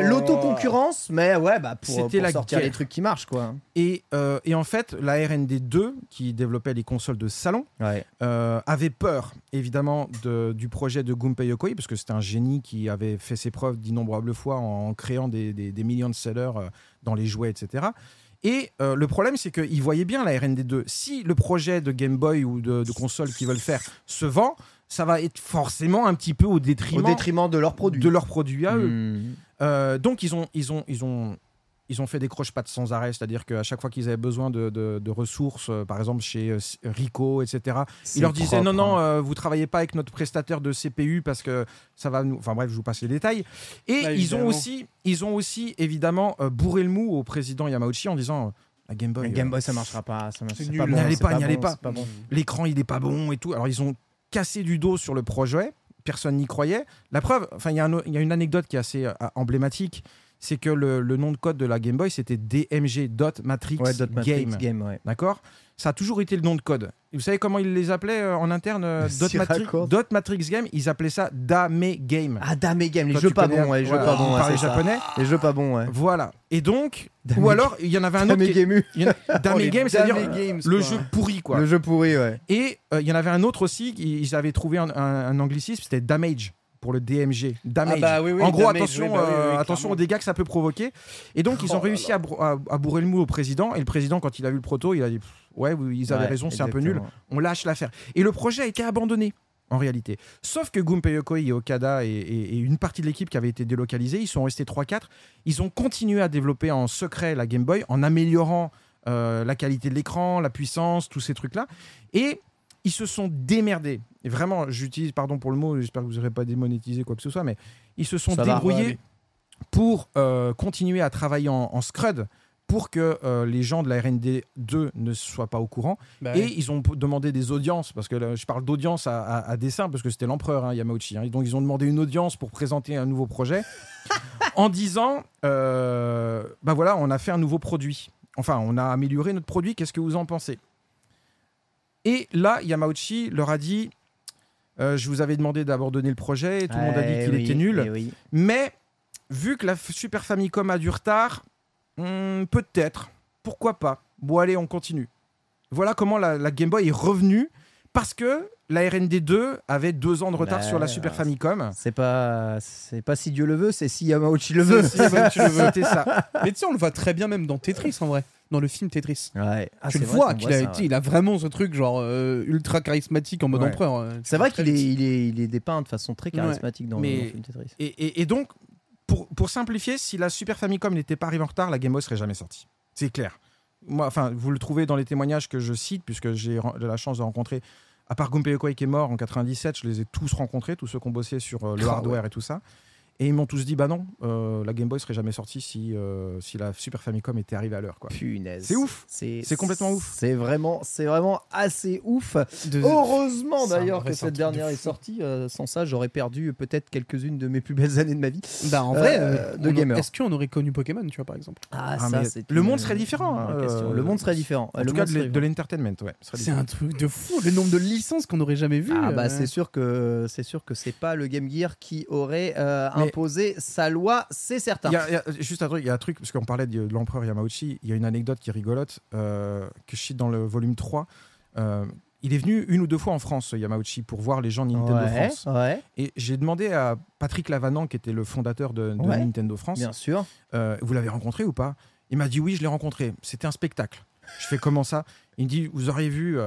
L'autoconcurrence, mais ouais, bah pour, pour la sortir guerre. les trucs qui marchent, quoi. Et, euh, et en fait, la RND2, qui développait les consoles de salon, Ouais. euh, avait peur évidemment de- du projet de Gunpei Yokoi parce que c'était un génie qui avait fait ses preuves d'innombrables fois en, créant des, des- des millions de sellers euh, dans les jouets, etc. Et euh, le problème, c'est qu'ils voyaient bien la RND2. Si le projet de Game Boy ou de, de console qu'ils veulent faire se vend, ça va être forcément un petit peu au Au détriment, de leurs produits. de leurs produits à eux. Hmm. Euh, donc ils ont, ils ont, ils ont, ils ont fait des croche-pattes sans arrêt, c'est-à-dire qu'à chaque fois qu'ils avaient besoin de, de- de ressources, euh, par exemple chez euh, Ricoh, etc., ils leur disaient propre, non, non, hein. euh, vous travaillez pas avec notre prestataire de CPU parce que ça va nous. Enfin bref, je vous passe les détails. Et Bah, ils ont aussi, ils ont aussi évidemment euh, bourré le mou au président Yamauchi en disant la Game Boy, Le Game Boy, ça marchera pas. Ça nul. pas bon, N'y allez pas, n'y allez pas. bon. l'écran il est pas bon et tout. Alors ils ont cassé du dos sur le projet personne n'y croyait. La preuve, enfin, il y, a y une anecdote qui est assez emblématique, c'est que le, le nom de code de la Game Boy, c'était DMG Dot Matrix Ouais, Dot Matrix Game. Game, ouais. D'accord? Ça a toujours été le nom de code. Et vous savez comment ils les appelaient euh, en interne euh, Dot, Matrix, raconte. Dot Matrix Game? Ils appelaient ça Dame Game. Ah, Dame Game, les Toi, jeux pas bons, ouais, les jeux pas bons. ça. japonais. Les jeux pas bons, ouais. Voilà. Et donc, Dame ou alors, il y en avait un autre. Dame qui- Game, a- Dame Oh, les Game, c'est-à-dire le quoi. jeu pourri, quoi. le jeu pourri, ouais. Et euh, il y en avait un autre aussi, ils ils avaient trouvé un, un- un anglicisme, c'était Damage pour le DMG. Damage. Ah bah oui, oui, en gros, damage, attention, oui, bah euh, attention aux dégâts que ça peut provoquer. Et donc, ils ont Oh réussi à, brou- à- à bourrer le mou au président. Et le président, quand il a vu le proto, il a dit Ouais, ils avaient Ouais, raison, c'est un peu nul. On lâche l'affaire. Et le projet a été abandonné. En réalité. Sauf que Gunpei Yokoi et Okada et, et- et une partie de l'équipe qui avait été délocalisée, ils sont restés 3-4. Ils ont continué à développer en secret la Game Boy en améliorant euh, la qualité de l'écran, la puissance, tous ces trucs-là. Et ils se sont démerdés. Et vraiment, j'utilise, pardon pour le mot, j'espère que vous n'aurez pas démonétisé quoi que ce soit, mais ils se sont Ça débrouillés pour euh, continuer à travailler en, en Scrud pour que euh, les gens de la RND 2 ne soient pas au courant. Bah Et ils ont demandé des audiences, parce que là, je parle d'audience à, à- à dessein, parce que c'était l'empereur, hein, Yamauchi. hein. Donc ils ont demandé une audience pour présenter un nouveau projet, en disant, euh, bah voilà, on a fait un nouveau produit. Enfin, on a amélioré notre produit, qu'est-ce que vous en pensez? Et là, Yamauchi leur a dit, euh, je vous avais demandé d'abandonner le projet, et tout le monde a dit qu'il oui, était nul. eh oui. Mais vu que la Super Famicom a du retard, hmm, peut-être, pourquoi pas. Bon allez, on continue. Voilà comment la, la Game Boy est revenue parce que la RND 2 avait deux ans de retard Bah, sur la Super Famicom. C'est pas, c'est pas si Dieu le veut, c'est si Yamauchi le veut. Si, tu le veux, c'était ça. Mais tu sais, on le voit très bien même dans Tetris en vrai, dans le film Tetris. Ouais. Ah, tu le vois qu'il a, ouais. il vraiment ce truc genre euh, ultra charismatique en mode Ouais. empereur. euh, C'est vrai qu'il est, il est, il est dépeint de façon très charismatique dans, le- Mais- dans le film Tetris. Et, et- et donc, pour, pour simplifier, si la Super Famicom n'était pas arrivée en retard, la Game Boy serait jamais sortie. C'est clair. Moi, enfin, vous le trouvez dans les témoignages que je cite, puisque j'ai la chance de rencontrer, à part Gunpei Yokoi qui est mort en 97, je les ai tous rencontrés, tous ceux qui ont bossé sur euh, le Ah hardware et tout ça. Et ils m'ont tous dit, bah non, euh, la Game Boy serait jamais sortie si, euh, si la Super Famicom était arrivée à l'heure. quoi. Punaise. C'est ouf. C'est C'est complètement ouf. C'est vraiment, c'est vraiment assez ouf. De- Heureusement d'ailleurs que cette dernière de est sortie. euh, sans ça, j'aurais perdu peut-être quelques-unes de mes plus belles années de ma vie. Bah, en vrai, de gamer. Est-ce qu'on aurait connu Pokémon, tu vois, par exemple? Ah, Ah, ça, c'est le monde serait différent, hein, Le monde serait différent. En Le tout monde cas, de serait l'e- de l'entertainment, ouais. C'est un truc de fou, le nombre de licences qu'on n'aurait jamais vu. Ah bah c'est sûr que c'est sûr que c'est pas le Game Gear qui aurait Imposé sa loi, c'est certain. Il y, a, y a juste un truc, il y a un truc, parce qu'on parlait de, de l'empereur Yamauchi, il y a une anecdote qui est rigolote, euh, que je cite dans le volume 3. Euh, il est venu une ou deux fois en France, Yamauchi, pour voir les gens de Nintendo ouais, France. ouais, Et j'ai demandé à Patrick Lavanant, qui était le fondateur de, de Ouais. Nintendo France, bien sûr. euh, vous l'avez rencontré ou pas? Il m'a dit oui, je l'ai rencontré. C'était un spectacle. Je fais comment ça? Il me dit, vous auriez vu,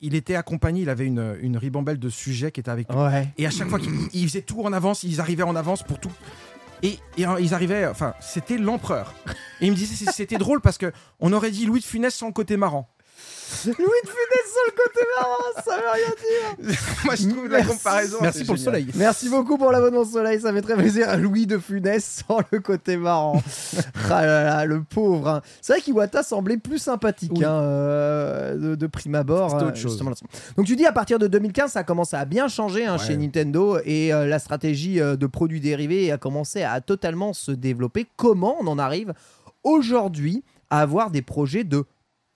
il était accompagné, il avait une, une ribambelle de sujets qui était avec lui. Ouais. Et à chaque fois qu'ils ils faisaient tout en avance, ils arrivaient en avance pour tout. Et, et, euh, ils arrivaient, enfin, c'était l'empereur. Et il me disait, c'était drôle parce que on aurait dit Louis de Funès sans le côté marrant. Louis de Funès sur le côté marrant, ça veut rien dire. Moi, je trouve la Merci. comparaison. Merci pour le soleil. Merci beaucoup pour l'abonnement soleil, ça fait très plaisir. Louis de Funès sans le côté marrant. ah là là, le pauvre. hein. C'est vrai qu'Iwata semblait plus sympathique Oui. hein, euh, de, de prime abord. C'était euh, autre chose. Donc tu dis à partir de 2015, ça a commencé à bien changer hein, Ouais. chez Nintendo et euh, la stratégie euh, de produits dérivés a commencé à totalement se développer. Comment on en arrive aujourd'hui à avoir des projets de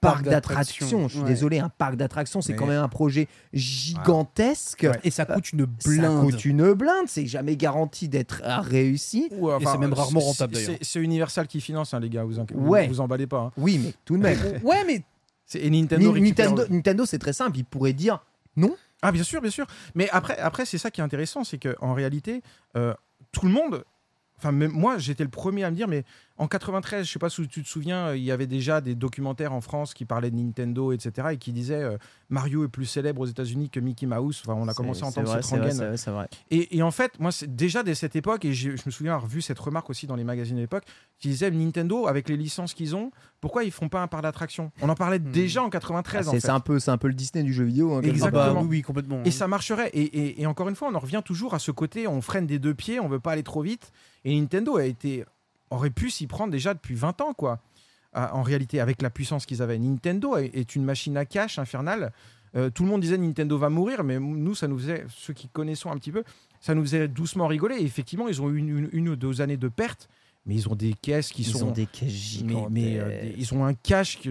parc Parc d'attractions Je suis ouais. désolé, un parc d'attractions, c'est Mais- quand même un projet gigantesque. Et ça coûte une Ça blinde. coûte une blinde, c'est jamais garanti d'être euh, réussi. Enfin, c'est même rarement rentable, c'est- d'ailleurs. C'est Universal qui finance, hein, les gars, vous, en- Ouais. vous, vous emballez pas. hein. Oui, mais tout de même. Ouais, mais Et Nintendo, Nintendo, c'est très simple, il pourrait dire Ah bien sûr, bien sûr. Mais après, après c'est ça qui est intéressant, c'est qu'en réalité, euh, tout le monde, enfin moi, j'étais le premier à me dire, mais en 93, je sais pas si tu te souviens, euh, il y avait déjà des documentaires en France qui parlaient de Nintendo, etc., et qui disaient euh, Mario est plus célèbre aux États-unis que Mickey Mouse. Enfin, on a commencé à entendre c'est vrai, cette rengaine. c'est vrai, c'est vrai. Et, et en fait, moi, c'est déjà dès cette époque, et je me souviens avoir vu cette remarque aussi dans les magazines de l'époque, qui disait Nintendo, avec les licences qu'ils ont, pourquoi ils font pas un parc d'attraction? On en parlait déjà en 93. Ah, en c'est un, peu- c'est un peu le Disney du jeu vidéo. hein, Exactement. part. Ah bah, oui, oui, complètement. Et ça marcherait. Et, et- et encore une fois, on en revient toujours à ce côté, on freine des deux pieds, on veut pas aller trop vite. Et Nintendo a été, aurait pu s'y prendre déjà depuis 20 ans, quoi. Ah, en réalité, avec la puissance qu'ils avaient. Nintendo est- une machine à cash infernale. Euh, tout le monde disait Nintendo va mourir, mais nous, ça nous faisait, ceux qui connaissons un petit peu, ça nous faisait doucement rigoler. Et effectivement, ils ont eu une, une- une ou deux années de perte, mais ils ont des caisses qui Ils sont. ont des caisses mais, gigantesques. mais, euh, des- ils ont un cash que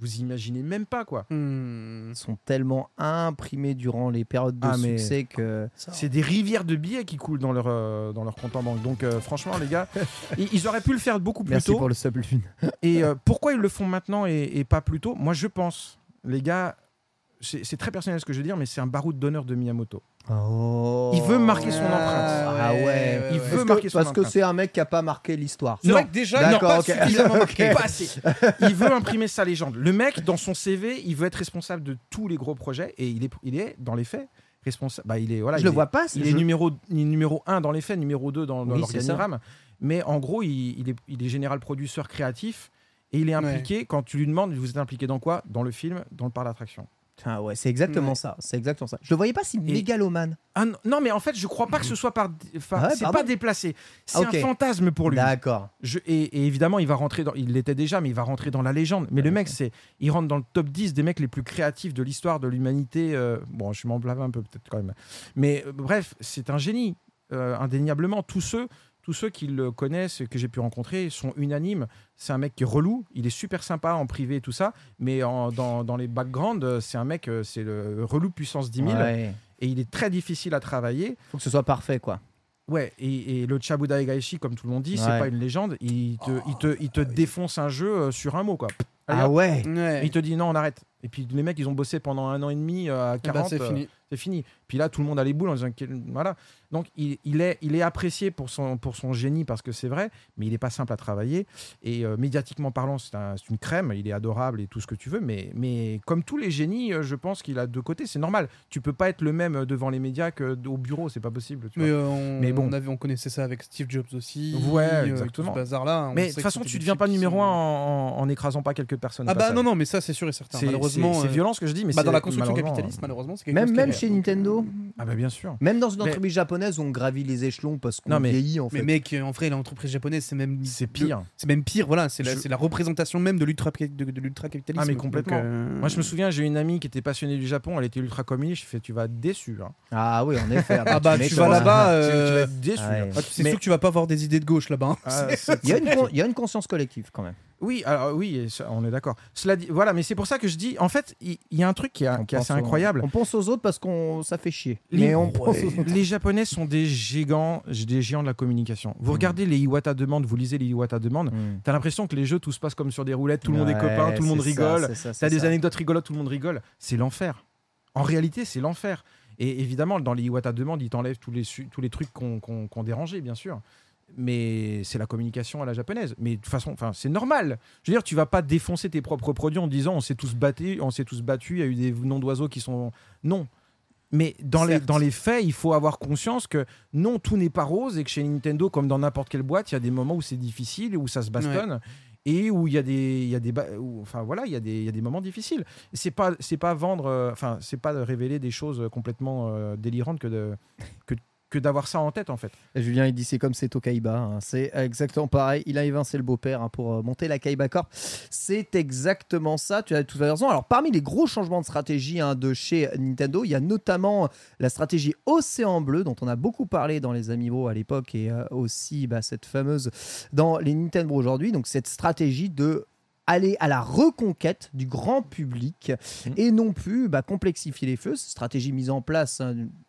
vous imaginez même pas, quoi. Hmm. Ils sont tellement imprimés durant les périodes de Ah, mais- succès que. C'est des rivières de billets qui coulent dans leur, euh, dans leur compte en banque. Donc, euh, franchement, les gars, ils, ils auraient pu le faire beaucoup plus Merci tôt. pour le sublune. Et euh, pourquoi ils le font maintenant et, et pas plus tôt? Moi, je pense, les gars, c'est c'est très personnel ce que je veux dire, mais c'est un baroud d'honneur de Miyamoto. Oh. Il veut marquer son empreinte. Ah ouais. Il ouais. veut Parce marquer que, son parce que empreinte. c'est un mec qui a pas marqué l'histoire. C'est Non. vrai que déjà, il n'a D'accord, pas suffisamment marqué. Pas assez. Il veut imprimer sa légende. Le mec, dans son CV, il veut être responsable de tous les gros projets et il est, il est dans les faits, responsable. Bah, il est, voilà, je il le est- vois pas. Il est numéro, il est numéro 1 dans les faits, numéro 2 dans, dans Oui, l'organigramme. Mais en gros, il, il est, il est général producteur créatif et il est impliqué, quand tu lui demandes, vous êtes impliqué dans quoi? Dans le film, dans le parc d'attraction. Ah ouais, c'est exactement Ouais. ça. C'est exactement ça. Je le voyais pas si mégalomane. Ah non, mais en fait, je crois pas que ce soit par. Enfin, Ah ouais, c'est pas déplacé. C'est Ah, un fantasme pour lui. D'accord. Je- et, et évidemment, il va rentrer dans. Il l'était déjà, mais il va rentrer dans la légende. Mais le mec, c'est, il rentre dans le top 10 des mecs les plus créatifs de l'histoire de l'humanité. euh, bon, je m'en blâme un peu peut-être quand même. Mais euh, bref, c'est un génie, euh, indéniablement. Tous ceux, tous ceux qui le connaissent, et que j'ai pu rencontrer, sont unanimes. C'est un mec qui est relou. Il est super sympa en privé et tout ça. Mais en- dans, dans les backgrounds, c'est un mec, euh, c'est le relou puissance 10 000. Ouais. Et il est très difficile à travailler. Faut que ce soit parfait, quoi. Ouais, et, et le Chabuda Egaishi, comme tout le monde dit, c'est pas une légende. Il te, il te, il te défonce un jeu euh, sur un mot, quoi. Allez, Ah hop. ouais. Il te dit non, on arrête. Et puis les mecs, ils ont bossé pendant un an et demi euh, à Eh ben, 40. c'est euh, fini. c'est fini. Puis là, tout le monde a les boules en disant voilà. Donc il, il est, il est apprécié pour son, pour son génie parce que c'est vrai, mais il n'est pas simple à travailler. Et euh, médiatiquement parlant, c'est un- une crème. Il est adorable et tout ce que tu veux. Mais, mais comme tous les génies, je pense qu'il a deux côtés. C'est normal. Tu peux pas être le même devant les médias qu'au bureau. C'est pas possible. tu vois. Mais, euh, on, Mais bon. on, avait, on connaissait ça avec Steve Jobs aussi. Ouais, exactement. Tout ce bazar-là. on Mais de toute façon, tu des deviens pas numéro un en, en- en écrasant pas quelques Ah bah passage. non, non, mais ça c'est sûr et certain. C'est- Malheureusement. c'est c'est euh, violent ce que je dis, mais bah, dans c'est- la construction malheureusement, capitaliste, malheureusement, c'est quelque Même, chose qui même chez Nintendo, Ah bah bien sûr. même dans une Mais- entreprise japonaise, on gravit les échelons parce qu'on vieillit en fait. Mais mec, en vrai, l'entreprise japonaise, c'est même C'est pire. C'est même pire, voilà. C'est la, Je- c'est la représentation même de l'ultra de, de l'ultra-capitalisme. Ah, mais Donc, complètement. euh, Moi, je me souviens, j'ai une amie qui était passionnée du Japon, elle était ultra communiste. Je fais, tu vas être déçu. hein. Ah oui, en effet. Ah bah, tu vas là-bas. Tu- vas euh, être déçu. hein. ah, c'est Mais- sûr que tu vas pas avoir des idées de gauche là-bas. hein. Ah, c'est- Il y, a une con- il y a une conscience collective quand même. Oui, alors oui, on est d'accord. Cela dit, voilà, mais c'est pour ça que je dis, en fait, il y, a un truc qui, est- qui assez aux- incroyable. On pense aux autres parce qu'on ça fait chier. Les, Mais on pense aux autres. les Japonais sont des géants, des géants de la communication. Vous Mm. regardez les Iwata demandes, vous lisez les Iwata demandes, Hmm. t'as l'impression que les jeux tout se passe comme sur des roulettes, tout le monde est copain, tout le monde rigole. T'as des ça. anecdotes rigolotes, tout le monde rigole. C'est l'enfer. En réalité, c'est l'enfer. Et évidemment, dans les Iwata demandes, ils t'enlèvent tous les, tous les trucs qu'on qu'on dérangé, bien sûr. Mais c'est la communication à la japonaise. Mais de toute façon, enfin, c'est normal. Je veux dire, tu vas pas défoncer tes propres produits en disant on s'est tous battus, on s'est tous battus, il y a eu des noms d'oiseaux qui sont. Non. Mais dans les, dans les faits, il faut avoir conscience que non, tout n'est pas rose et que chez Nintendo, comme dans n'importe quelle boîte, il y a des moments où c'est difficile, où ça se bastonne. Et où il y a des, il y a des, où- enfin voilà, il y a des, il y a des moments difficiles. C'est pas, c'est pas vendre, euh, enfin c'est pas de révéler des choses complètement euh, délirantes que de, que, que d'avoir ça en tête en fait. Julien, il dit c'est comme c'est Tokaiba. hein. C'est exactement pareil. Il a évincé le beau-père hein, pour euh, monter la Kaiba Corp. C'est exactement ça. Tu as tout à fait raison. Alors, parmi les gros changements de stratégie hein, de chez Nintendo, il y a notamment la stratégie Océan Bleu, dont on a beaucoup parlé dans les Amiibo à l'époque et euh, aussi bah, cette fameuse dans les Nintendo aujourd'hui. Donc, cette stratégie de aller à la reconquête du grand public Mhm. et non plus bah, complexifier les feux. Cette stratégie mise en place,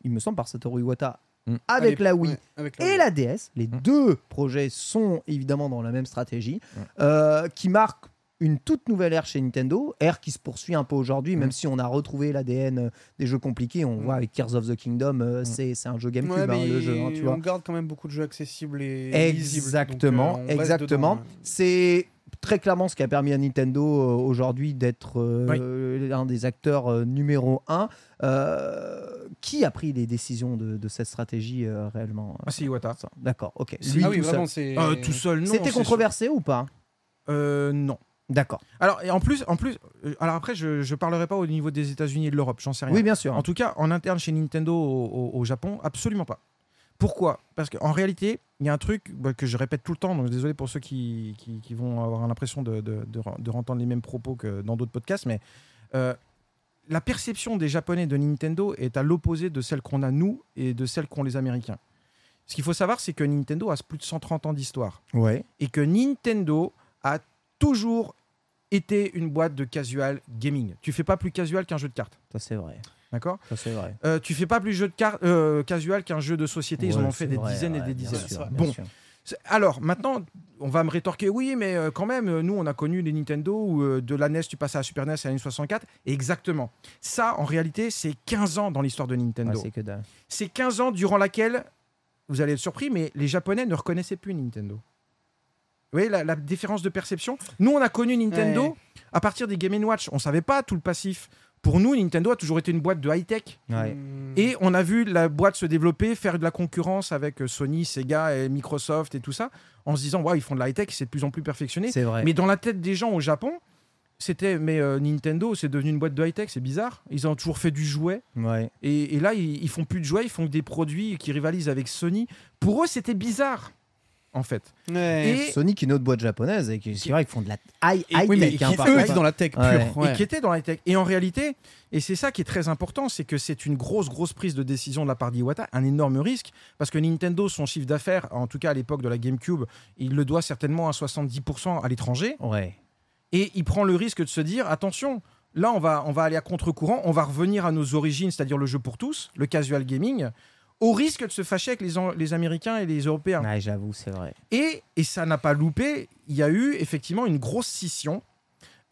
il me semble, par Satoru Iwata Mhm. avec Allez, la Wii ouais, avec la et Wii. la DS. Les Mm. deux projets sont évidemment dans la même stratégie, Mm. euh, qui marque une toute nouvelle ère chez Nintendo, ère qui se poursuit un peu aujourd'hui, même Mm. si on a retrouvé l'ADN euh, des jeux compliqués. On Mm. voit avec Tears of the Kingdom, euh, Mm. c'est un jeu GameCube, Ouais, hein, le jeu, hein, tu vois. on garde quand même beaucoup de jeux accessibles et lisibles, Exactement, donc, euh, on reste exactement. C'est très clairement ce qui a permis à Nintendo euh, aujourd'hui d'être euh, un des acteurs euh, numéro un. Euh, qui a pris les décisions de, de cette stratégie euh, réellement Ah, c'est Iwata. D'accord, ok. Lui Ah oui, tout seul. vraiment, c'est. Euh, tout seul, non. C'était controversé ou pas? Euh, non. D'accord. Alors, et en plus, en plus, euh, alors après, je, je parlerai pas au niveau des États-Unis et de l'Europe, j'en sais rien. Oui, bien sûr. En tout cas, en interne chez Nintendo au, au- au Japon, absolument pas. Pourquoi? Parce qu'en réalité, il y a un truc bah, que je répète tout le temps, donc désolé pour ceux qui, qui- qui vont avoir l'impression de, de, de, de entendre les mêmes propos que dans d'autres podcasts, mais euh, la perception des Japonais de Nintendo est à l'opposé de celle qu'on a nous et de celle qu'ont les Américains. Ce qu'il faut savoir, c'est que Nintendo a plus de 130 ans d'histoire Ouais. et que Nintendo a toujours été une boîte de casual gaming. Tu fais pas plus casual qu'un jeu de cartes, Ça c'est vrai. d'accord Ça c'est vrai. euh, Tu fais pas plus jeu de cartes euh, casual qu'un jeu de société. Ils en ont fait des vrai, dizaines et des bien dizaines. sûr, Bon. Alors maintenant, on va me rétorquer, oui, mais euh, quand même, euh, nous, on a connu les Nintendo où euh, de la NES, tu passes à la Super NES à la N64. Exactement. Ça, en réalité, c'est 15 ans dans l'histoire de Ouais, Nintendo. c'est que dalle. c'est 15 ans durant laquelle, vous allez être surpris, mais les Japonais ne reconnaissaient plus Nintendo. Vous voyez la, la différence de perception Nous, on a connu Nintendo Ouais. à partir des Game Watch. On savait pas tout le passif. Pour nous, Nintendo a toujours été une boîte de high-tech. Ouais. Et on a vu la boîte se développer, faire de la concurrence avec euh, Sony, Sega et Microsoft et tout ça, en se disant, ouais, ils font de la high-tech, c'est de plus en plus perfectionné. C'est vrai. Mais dans la tête des gens au Japon, c'était, mais euh, Nintendo, c'est devenu une boîte de high-tech, c'est bizarre. Ils ont toujours fait du jouet. Ouais. Et, et là, ils, ils font plus de jouets, ils font que des produits qui rivalisent avec Sony. Pour eux, c'était bizarre, en fait. Ouais. Et, Sonic, une autre boîte japonaise, et qui- c'est vrai qu'ils font de la high, oui, tech. hein, qui, eux contre. étaient dans la tech pure. Ouais. ouais. et qui étaient dans la tech. Et en réalité, et c'est ça qui est très important, c'est que c'est une grosse, grosse prise de décision de la part d'Iwata, un énorme risque, parce que Nintendo, son chiffre d'affaires, en tout cas à l'époque de la GameCube, il le doit certainement à 70% à l'étranger. Ouais. Et il prend le risque de se dire attention, là on va, on va aller à contre-courant, on va revenir à nos origines, c'est-à-dire le jeu pour tous, le casual gaming, au risque de se fâcher avec les, Américains et les Européens. Ouais, j'avoue, c'est vrai. Et, et ça n'a pas loupé, il y a eu effectivement une grosse scission.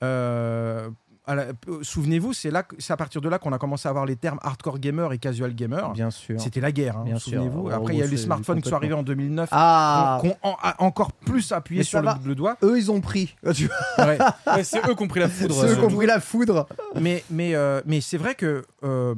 Euh, euh, Souvenez-vous, c'est là c'est à partir de là qu'on a commencé à avoir les termes hardcore gamer et casual gamer. Bien sûr. C'était la guerre, hein, Bien sûr. souvenez-vous. Après, il y a eu les c'est smartphones qui sont arrivés en 2009, Ah qui en- a encore plus appuyé Mais sur le, le doigt. Eux, ils ont pris. Ouais. Ouais, c'est eux qui ont pris la foudre. Ceux qui euh, ont pris la foudre. mais mais, euh, mais c'est vrai que euh,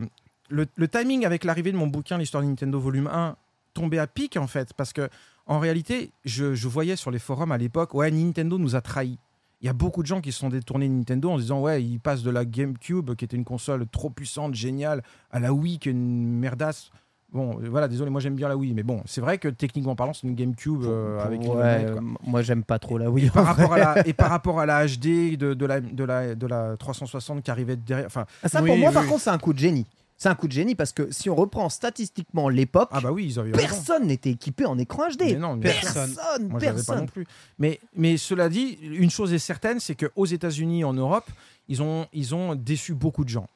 le, le timing avec l'arrivée de mon bouquin L'histoire de Nintendo volume 1 tombait à pic en fait parce que en réalité je, je voyais sur les forums à l'époque ouais Nintendo nous a trahis il y a beaucoup de gens qui se sont détournés de Nintendo en se disant ouais ils passent de la GameCube qui était une console trop puissante géniale à la Wii qui est une merdasse bon euh, voilà désolé moi j'aime bien la Wii mais bon c'est vrai que techniquement parlant c'est une GameCube euh, avec une ouais, manette, quoi. euh, moi, j'aime pas trop la Wii. par en rapport vrai. à la, et par rapport à la HD de, de, la, de, la, de la 360 qui arrivait derrière enfin Ah, Ça, Oui, pour moi, oui, par oui. contre, c'est un coup de génie. C'est un coup de génie parce que si on reprend statistiquement l'époque, Ah bah oui, ils avaient raison. personne n'était équipé en écran HD. Mais non, mais personne, Moi, pas personne. non plus. Mais, mais cela dit, une chose est certaine, c'est qu'aux États-Unis, en Europe, ils ont, ils ont déçu beaucoup de gens.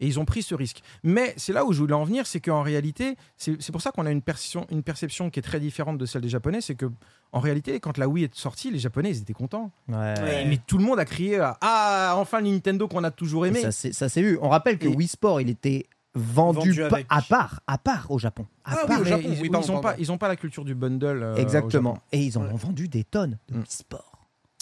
Et ils ont pris ce risque. Mais c'est là où je voulais en venir, c'est qu'en réalité, c'est c'est pour ça qu'on a une perception, une perception qui est très différente de celle des Japonais, c'est que en réalité, quand la Wii est sortie, les Japonais, ils étaient contents. Ouais. Ouais. Mais tout le monde a crié à, Ah, enfin le Nintendo qu'on a toujours aimé. Ça, c'est- ça s'est vu. On rappelle que Et- Wii Sport, il était vendu, Vendu avec. à part, à part au Japon. À Ah part. oui, au Mais Japon, ils, oui, ils ont pas, ils ont pas la culture du bundle. euh, Exactement. Et ils en Ouais. ont vendu des tonnes de Mm. Wii Sport.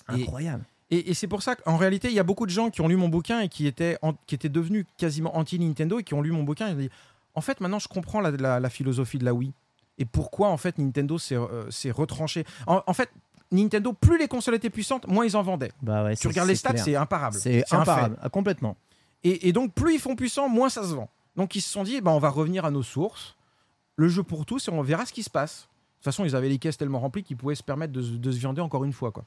Incroyable. Et, et c'est pour ça qu'en réalité, il y a beaucoup de gens qui ont lu mon bouquin et qui étaient, en- qui étaient devenus quasiment anti-Nintendo et qui ont lu mon bouquin et ont dit En fait, maintenant, je comprends la, la- la philosophie de la Wii. Et pourquoi, en fait, Nintendo s'est euh, retranché. En, en fait, Nintendo, plus les consoles étaient puissantes, moins ils en vendaient. Bah ouais, Tu regardes les stats, c'est imparable. C'est imparable, complètement. Et, et donc, plus ils font puissants, moins ça se vend. Donc, ils se sont dit bah, On va revenir à nos sources, le jeu pour tous, et on verra ce qui se passe. De toute façon, ils avaient les caisses tellement remplies qu'ils pouvaient se permettre de, se- de se viander encore une fois. Quoi.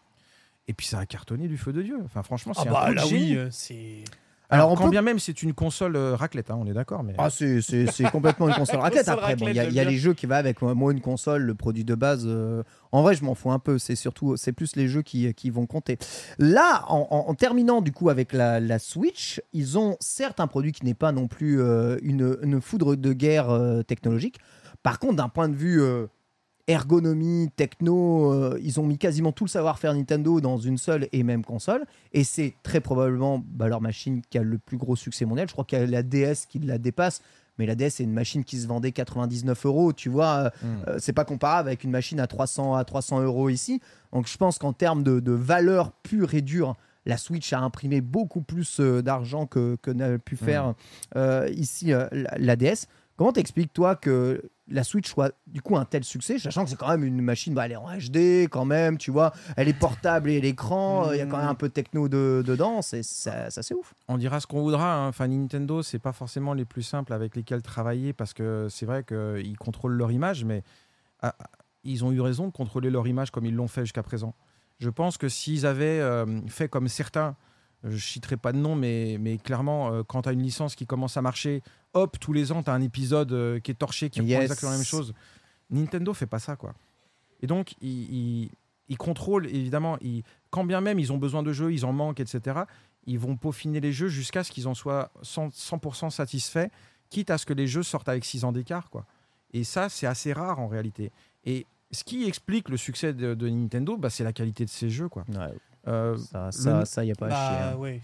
Et puis, ça a cartonné du feu de Dieu. Enfin, franchement, Ah c'est bah un là oui, euh, c'est. Alors, Alors, on quand peut- bien même c'est une console euh, raclette, hein, on est d'accord, mais Ah, c'est c'est- c'est complètement une console raclette. Console Après, bon, il y a, raclette, il y a les jeux qui va avec. Moi, une console, le produit de base, euh, en vrai, je m'en fous un peu. C'est surtout, c'est plus les jeux qui, qui vont compter. Là, en, en- en terminant du coup avec la, la Switch, ils ont certes un produit qui n'est pas non plus euh, une, une foudre de guerre technologique. Par contre, d'un point de vue ergonomie, techno, euh, ils ont mis quasiment tout le savoir-faire Nintendo dans une seule et même console. Et c'est très probablement bah, leur machine qui a le plus gros succès mondial. Je crois qu'il y a la DS qui la dépasse. Mais la DS, c'est une machine qui se vendait 99 euros. Tu vois, euh, euh, c'est pas comparable avec une machine à 300, à 300 euros ici. Donc je pense qu'en termes de, de valeur pure et dure, la Switch a imprimé beaucoup plus euh, d'argent que, que n'a pu faire euh, ici la, la DS. Comment t'expliques, toi, que la Switch soit du coup un tel succès, sachant que c'est quand même une machine, bah, elle est en HD quand même, tu vois, elle est portable et l'écran, il y a quand même un peu de techno de- dedans, c'est ça, c'est ouf. on dira ce qu'on voudra. hein. Enfin, Nintendo, c'est pas forcément les plus simples avec lesquels travailler parce que c'est vrai qu'ils contrôlent leur image, mais ah, ils ont eu raison de contrôler leur image comme ils l'ont fait jusqu'à présent. Je pense que s'ils avaient euh, fait comme certains je citerai pas de nom, mais, mais clairement, euh, quand tu as une licence qui commence à marcher, hop, tous les ans, tu as un épisode euh, qui est torché, qui reprend Yes. exactement la même chose. Nintendo fait pas ça, quoi. Et donc, ils, ils- ils contrôlent, évidemment, ils- quand bien même ils ont besoin de jeux, ils en manquent, etc., ils vont peaufiner les jeux jusqu'à ce qu'ils en soient 100%, 100% satisfaits, quitte à ce que les jeux sortent avec 6 ans d'écart, quoi. Et ça, c'est assez rare en réalité. Et ce qui explique le succès de, de Nintendo, bah, c'est la qualité de ses jeux, quoi. Ouais, Euh, ça, ça, le- ça, y a pas à chier. Bah hein. ouais,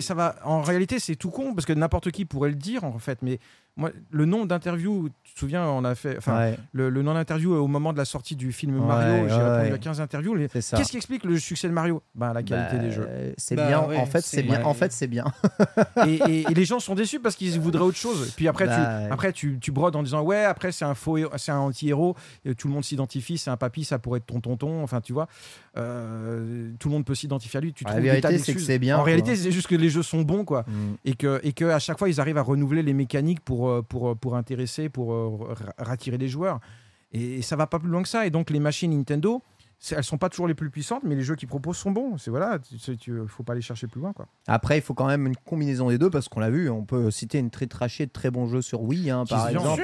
ça va. En réalité, c'est tout con parce que n'importe qui pourrait le dire en fait. Mais moi, le nombre d'interviews, tu te souviens, on a fait, enfin, Ouais, le, le nom d'interview au moment de la sortie du film Ouais, Mario, j'ai ouais, répondu ouais. à 15 interviews. Les- c'est ça. Qu'est-ce qui explique le succès de Mario? Ben la qualité Bah, des jeux. C'est Bah bien. ouais, en fait, c'est- c'est bien. ouais. En fait, c'est bien. et, et- et les gens sont déçus parce qu'ils voudraient autre chose. Puis après, Bah, tu, ouais. après tu, tu brodes en disant ouais, après c'est un faux, un anti-héros. et Tout le monde s'identifie, c'est un papy, ça pourrait être ton tonton. Enfin, tu vois, euh, tout le monde peut s'identifier à lui. Tu La vérité, c'est que c'est bien, En quoi. réalité, c'est juste que les jeux sont bons, quoi. Mm. et que et que à chaque fois ils arrivent à renouveler les mécaniques pour euh, pour euh, pour intéresser pour euh, ra- rattirer les joueurs et ça va pas plus loin que ça et donc les machines Nintendo elles sont pas toujours les plus puissantes mais les jeux qu'ils proposent sont bons c'est voilà tu- faut pas aller chercher plus loin quoi Après, il faut quand même une combinaison des deux parce qu'on l'a vu. On peut citer une très trachée de très bons jeux sur Wii, hein, par exemple.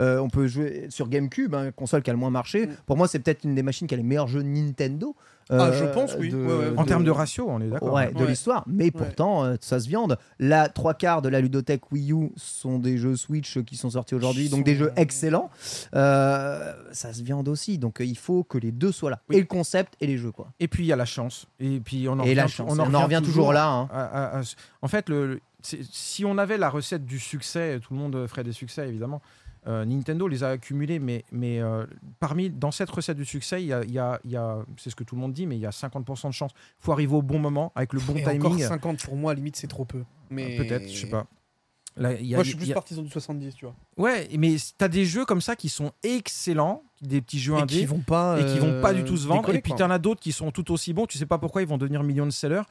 Euh, on peut jouer sur GameCube, hein, console qui a le moins marché. Mm. Pour moi, c'est peut-être une des machines qui a les meilleurs jeux Nintendo. Ah, euh, je pense, oui. de- Ouais, ouais. en de- termes de ratio on est d'accord Ouais, de l'histoire. Mais pourtant, euh, ça se viande. La trois quarts de la ludothèque Wii U sont des jeux Switch qui sont sortis aujourd'hui, donc des jeux excellents. Euh, ça se viande aussi. Donc euh, il faut que les deux soient là. Oui. Et le concept et les jeux, quoi. et puis il y a la chance et puis on en et la revient- chance. On en revient, toujours là. hein. à- à- à- en fait, le, le- c'est- si on avait la recette du succès, tout le monde ferait des succès évidemment. Euh, Nintendo les a accumulés, mais, mais euh, parmi dans cette recette du succès, il y a, y a- y a- c'est ce que tout le monde dit, mais il y a 50% de chance. Il faut arriver au bon moment avec le bon Et timing. encore 50 pour moi, limite, c'est trop peu. Mais... Peut-être, je sais pas. Là, il y a- Moi, je suis plus y a- partisan du 70, tu vois. Ouais, mais t'as des jeux comme ça qui sont excellents, des petits jeux Et indés qui vont pas. et qui vont pas du euh, tout se vendre. décoller, et puis t'en as d'autres qui sont tout aussi bons. Tu sais pas pourquoi ils vont devenir millions de sellers.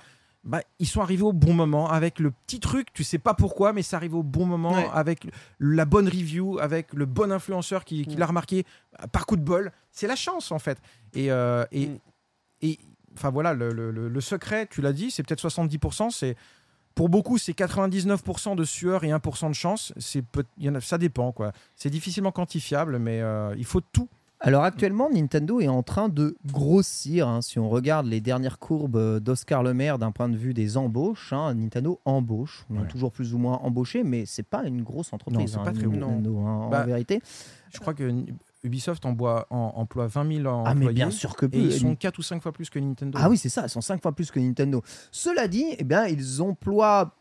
Bah, ils sont arrivés au bon moment avec le petit truc. Tu sais pas pourquoi, mais ça arrive au bon moment Ouais. avec la bonne review, avec le bon influenceur qui, qui l'a remarqué euh, par coup de bol. C'est la chance en fait. Et, euh, et, Mm. et enfin voilà, le, le- le- le secret, tu l'as dit, c'est peut-être 70%. C'est pour beaucoup, c'est 99% de sueur et 1% de chance. C'est peut- il y en a- ça dépend quoi. C'est difficilement quantifiable, mais euh, il faut tout. Alors actuellement, Nintendo est en train de grossir. hein. Si on regarde les dernières courbes euh, d'Oscar Le Maire d'un point de vue des embauches, hein, Nintendo embauche. On est Ouais. toujours plus ou moins embauché, mais c'est pas une grosse entreprise. c'est hein, pas très. Nintendo, hein, Bah, en vérité. Je crois que Ubisoft emploie, en- emploie 20 000 Ah, employés. mais bien sûr que Et plus. ils sont 4 ou 5 fois plus que Nintendo. Ah oui, c'est ça, ils sont 5 fois plus que Nintendo. Cela dit, eh bien, ils emploient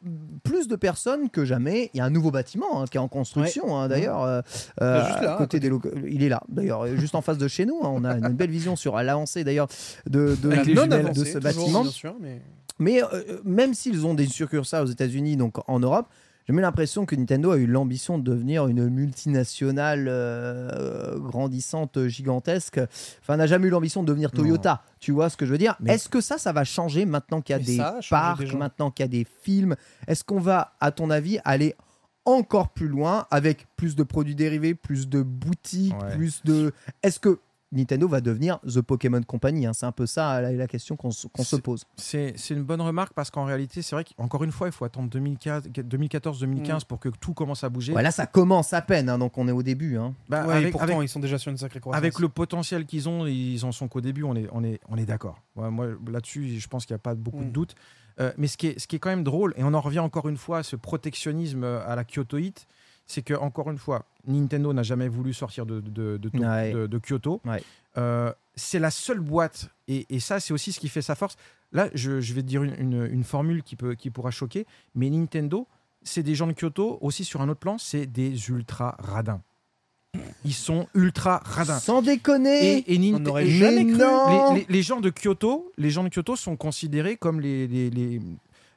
plus de personnes que jamais. Il y a un nouveau bâtiment hein, qui est en construction, hein, d'ailleurs. euh, euh, juste là, à côté des locaux. Il est là, d'ailleurs, euh, juste en face de chez nous. hein. on a une belle vision sur l'avancée, d'ailleurs, de, de, non ce toujours, bâtiment. bien sûr, mais... Mais euh, même s'ils ont des succursales aux États-Unis, donc en Europe, j'ai même l'impression que Nintendo a eu l'ambition de devenir une multinationale euh, grandissante, gigantesque. Enfin, n'a jamais eu l'ambition de devenir Non. Toyota. Tu vois ce que je veux dire? Est-ce que ça, ça va changer maintenant qu'il y a des ça parcs, maintenant qu'il y a des films? Est-ce qu'on va, à ton avis, aller encore plus loin avec plus de produits dérivés, plus de boutiques, Ouais. plus de. Est-ce que Nintendo va devenir The Pokémon Company hein C'est un peu ça la, la question qu'on se- qu'on se C'est- pose. C'est c'est une bonne remarque parce qu'en réalité, c'est vrai qu'encore une fois, il faut attendre 2014-2015 pour que tout commence à bouger. Ouais, là, ça commence à peine, hein, donc on est au début. hein. Bah, Ouais, et avec, pourtant, avec- ils sont déjà sur une sacrée croissance. avec le potentiel qu'ils ont, ils en sont qu'au début, on est, on est, on est d'accord. Ouais, moi, là-dessus, je pense qu'il n'y a pas beaucoup de Mm. doutes. Euh, mais ce qui, est, ce qui est quand même drôle, et on en revient encore une fois à ce protectionnisme à la Kyotoite, c'est que, encore une fois, Nintendo n'a jamais voulu sortir de, de, de, To- Ouais. de- de Kyoto. Ouais. Euh, c'est la seule boîte, et, et ça, c'est aussi ce qui fait sa force. Là, je, je vais te dire une, une- une formule qui, peut, qui pourra choquer, mais Nintendo, c'est des gens de Kyoto, aussi sur un autre plan, c'est des ultra radins. Ils sont ultra radins. Sans déconner Et, On n'aurait et- jamais Mais cru. les- les gens de Kyoto, les gens de Kyoto sont considérés comme les, les-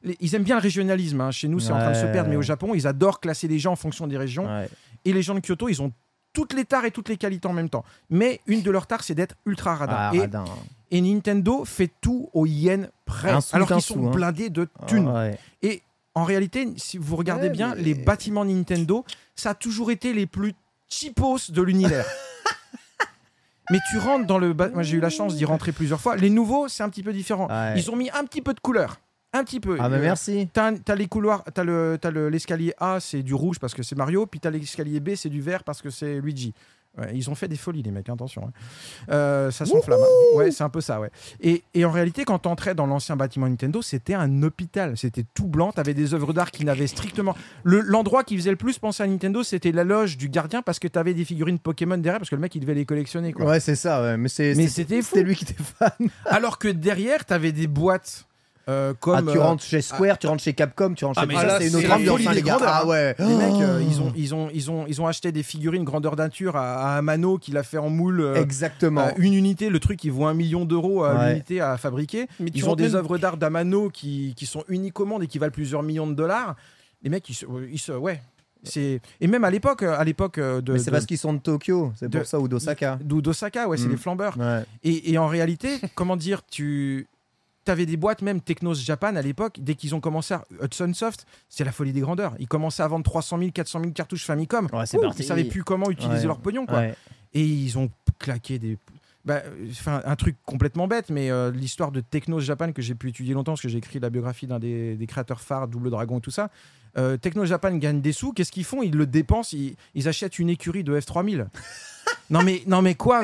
les- ils aiment bien le régionalisme. hein. Chez nous, c'est en train de se perdre, mais au Japon, ils adorent classer les gens en fonction des régions. Ouais. Et les gens de Kyoto, ils ont toutes les tares et toutes les qualités en même temps. Mais une de leurs tares, c'est d'être ultra radin. Ah, et, radin. et Nintendo fait tout au yen près, sou, alors qu'ils sont hein. blindés de thunes. Ouais. Et en réalité, si vous regardez Ouais, bien, mais- les bâtiments Nintendo, ça a toujours été les plus cheapos de l'univers. mais tu rentres dans le... Moi, j'ai eu la chance d'y rentrer plusieurs fois. Les nouveaux, c'est un petit peu différent. Ouais. Ils ont mis un petit peu de couleur. Un petit peu. Ah, mais Euh, merci. T'as les couloirs, t'as le- t'as le- l'escalier A, c'est du rouge parce que c'est Mario, puis t'as l'escalier B, c'est du vert parce que c'est Luigi. Ouais, ils ont fait des folies, les mecs, attention. hein. Euh, ça s'enflamme. hein. Ouais, c'est un peu ça, ouais. Et, et en réalité, quand t'entrais dans l'ancien bâtiment Nintendo, c'était un hôpital. C'était tout blanc. T'avais des œuvres d'art qui n'avaient strictement. Le- L'endroit qui faisait le plus penser à Nintendo, c'était la loge du gardien parce que t'avais des figurines Pokémon derrière parce que le mec, il devait les collectionner, quoi. Ouais, c'est ça, ouais. Mais c'était fou. C'était lui qui était fan. Alors que derrière, t'avais des boîtes euh, comme. ah, tu euh, rentres chez Square, tu rentres chez Capcom, tu rentres Ah, chez là, c'est une autre la ambiance, hein, des les gars. grandeurs, Ah ouais. Les mecs, euh, Oh. ils, ont, ils, ont, ils, ont, ils ont acheté des figurines grandeur nature à, à Amano qu'il a fait en moule. euh, Exactement. une unité, le truc, il vaut un million d'euros à Ouais. l'unité à fabriquer. Mais Ils ont des même- œuvres d'art d'Amano qui, qui sont uniques au monde et qui valent plusieurs millions de dollars. Les mecs, ils se. Ils se ouais. C'est... Et même à l'époque, à l'époque euh, de. Mais c'est parce qu'ils sont de Tokyo, c'est pour de- ça, ou d'Osaka. d'O- d'Osaka, ouais, c'est Mm. les flambeurs. Ouais. Et, et en réalité, comment dire, tu avais des boîtes, même Technos Japan à l'époque, dès qu'ils ont commencé à Hudson Soft, c'est la folie des grandeurs. Ils commençaient à vendre 300 000, 400 000 cartouches Famicom. Ouais, Ouh, parti. Ils savaient plus comment utiliser Ouais. leur pognon, quoi. Ouais. Et ils ont claqué des. Bah, enfin, un truc complètement bête, mais euh, l'histoire de Technos Japan que j'ai pu étudier longtemps, parce que j'ai écrit la biographie d'un des, des créateurs phares, Double Dragon et tout ça. Euh, Technos Japan gagne des sous, qu'est-ce qu'ils font? Ils le dépensent, ils, ils achètent une écurie de F3000. non, mais, non, mais quoi?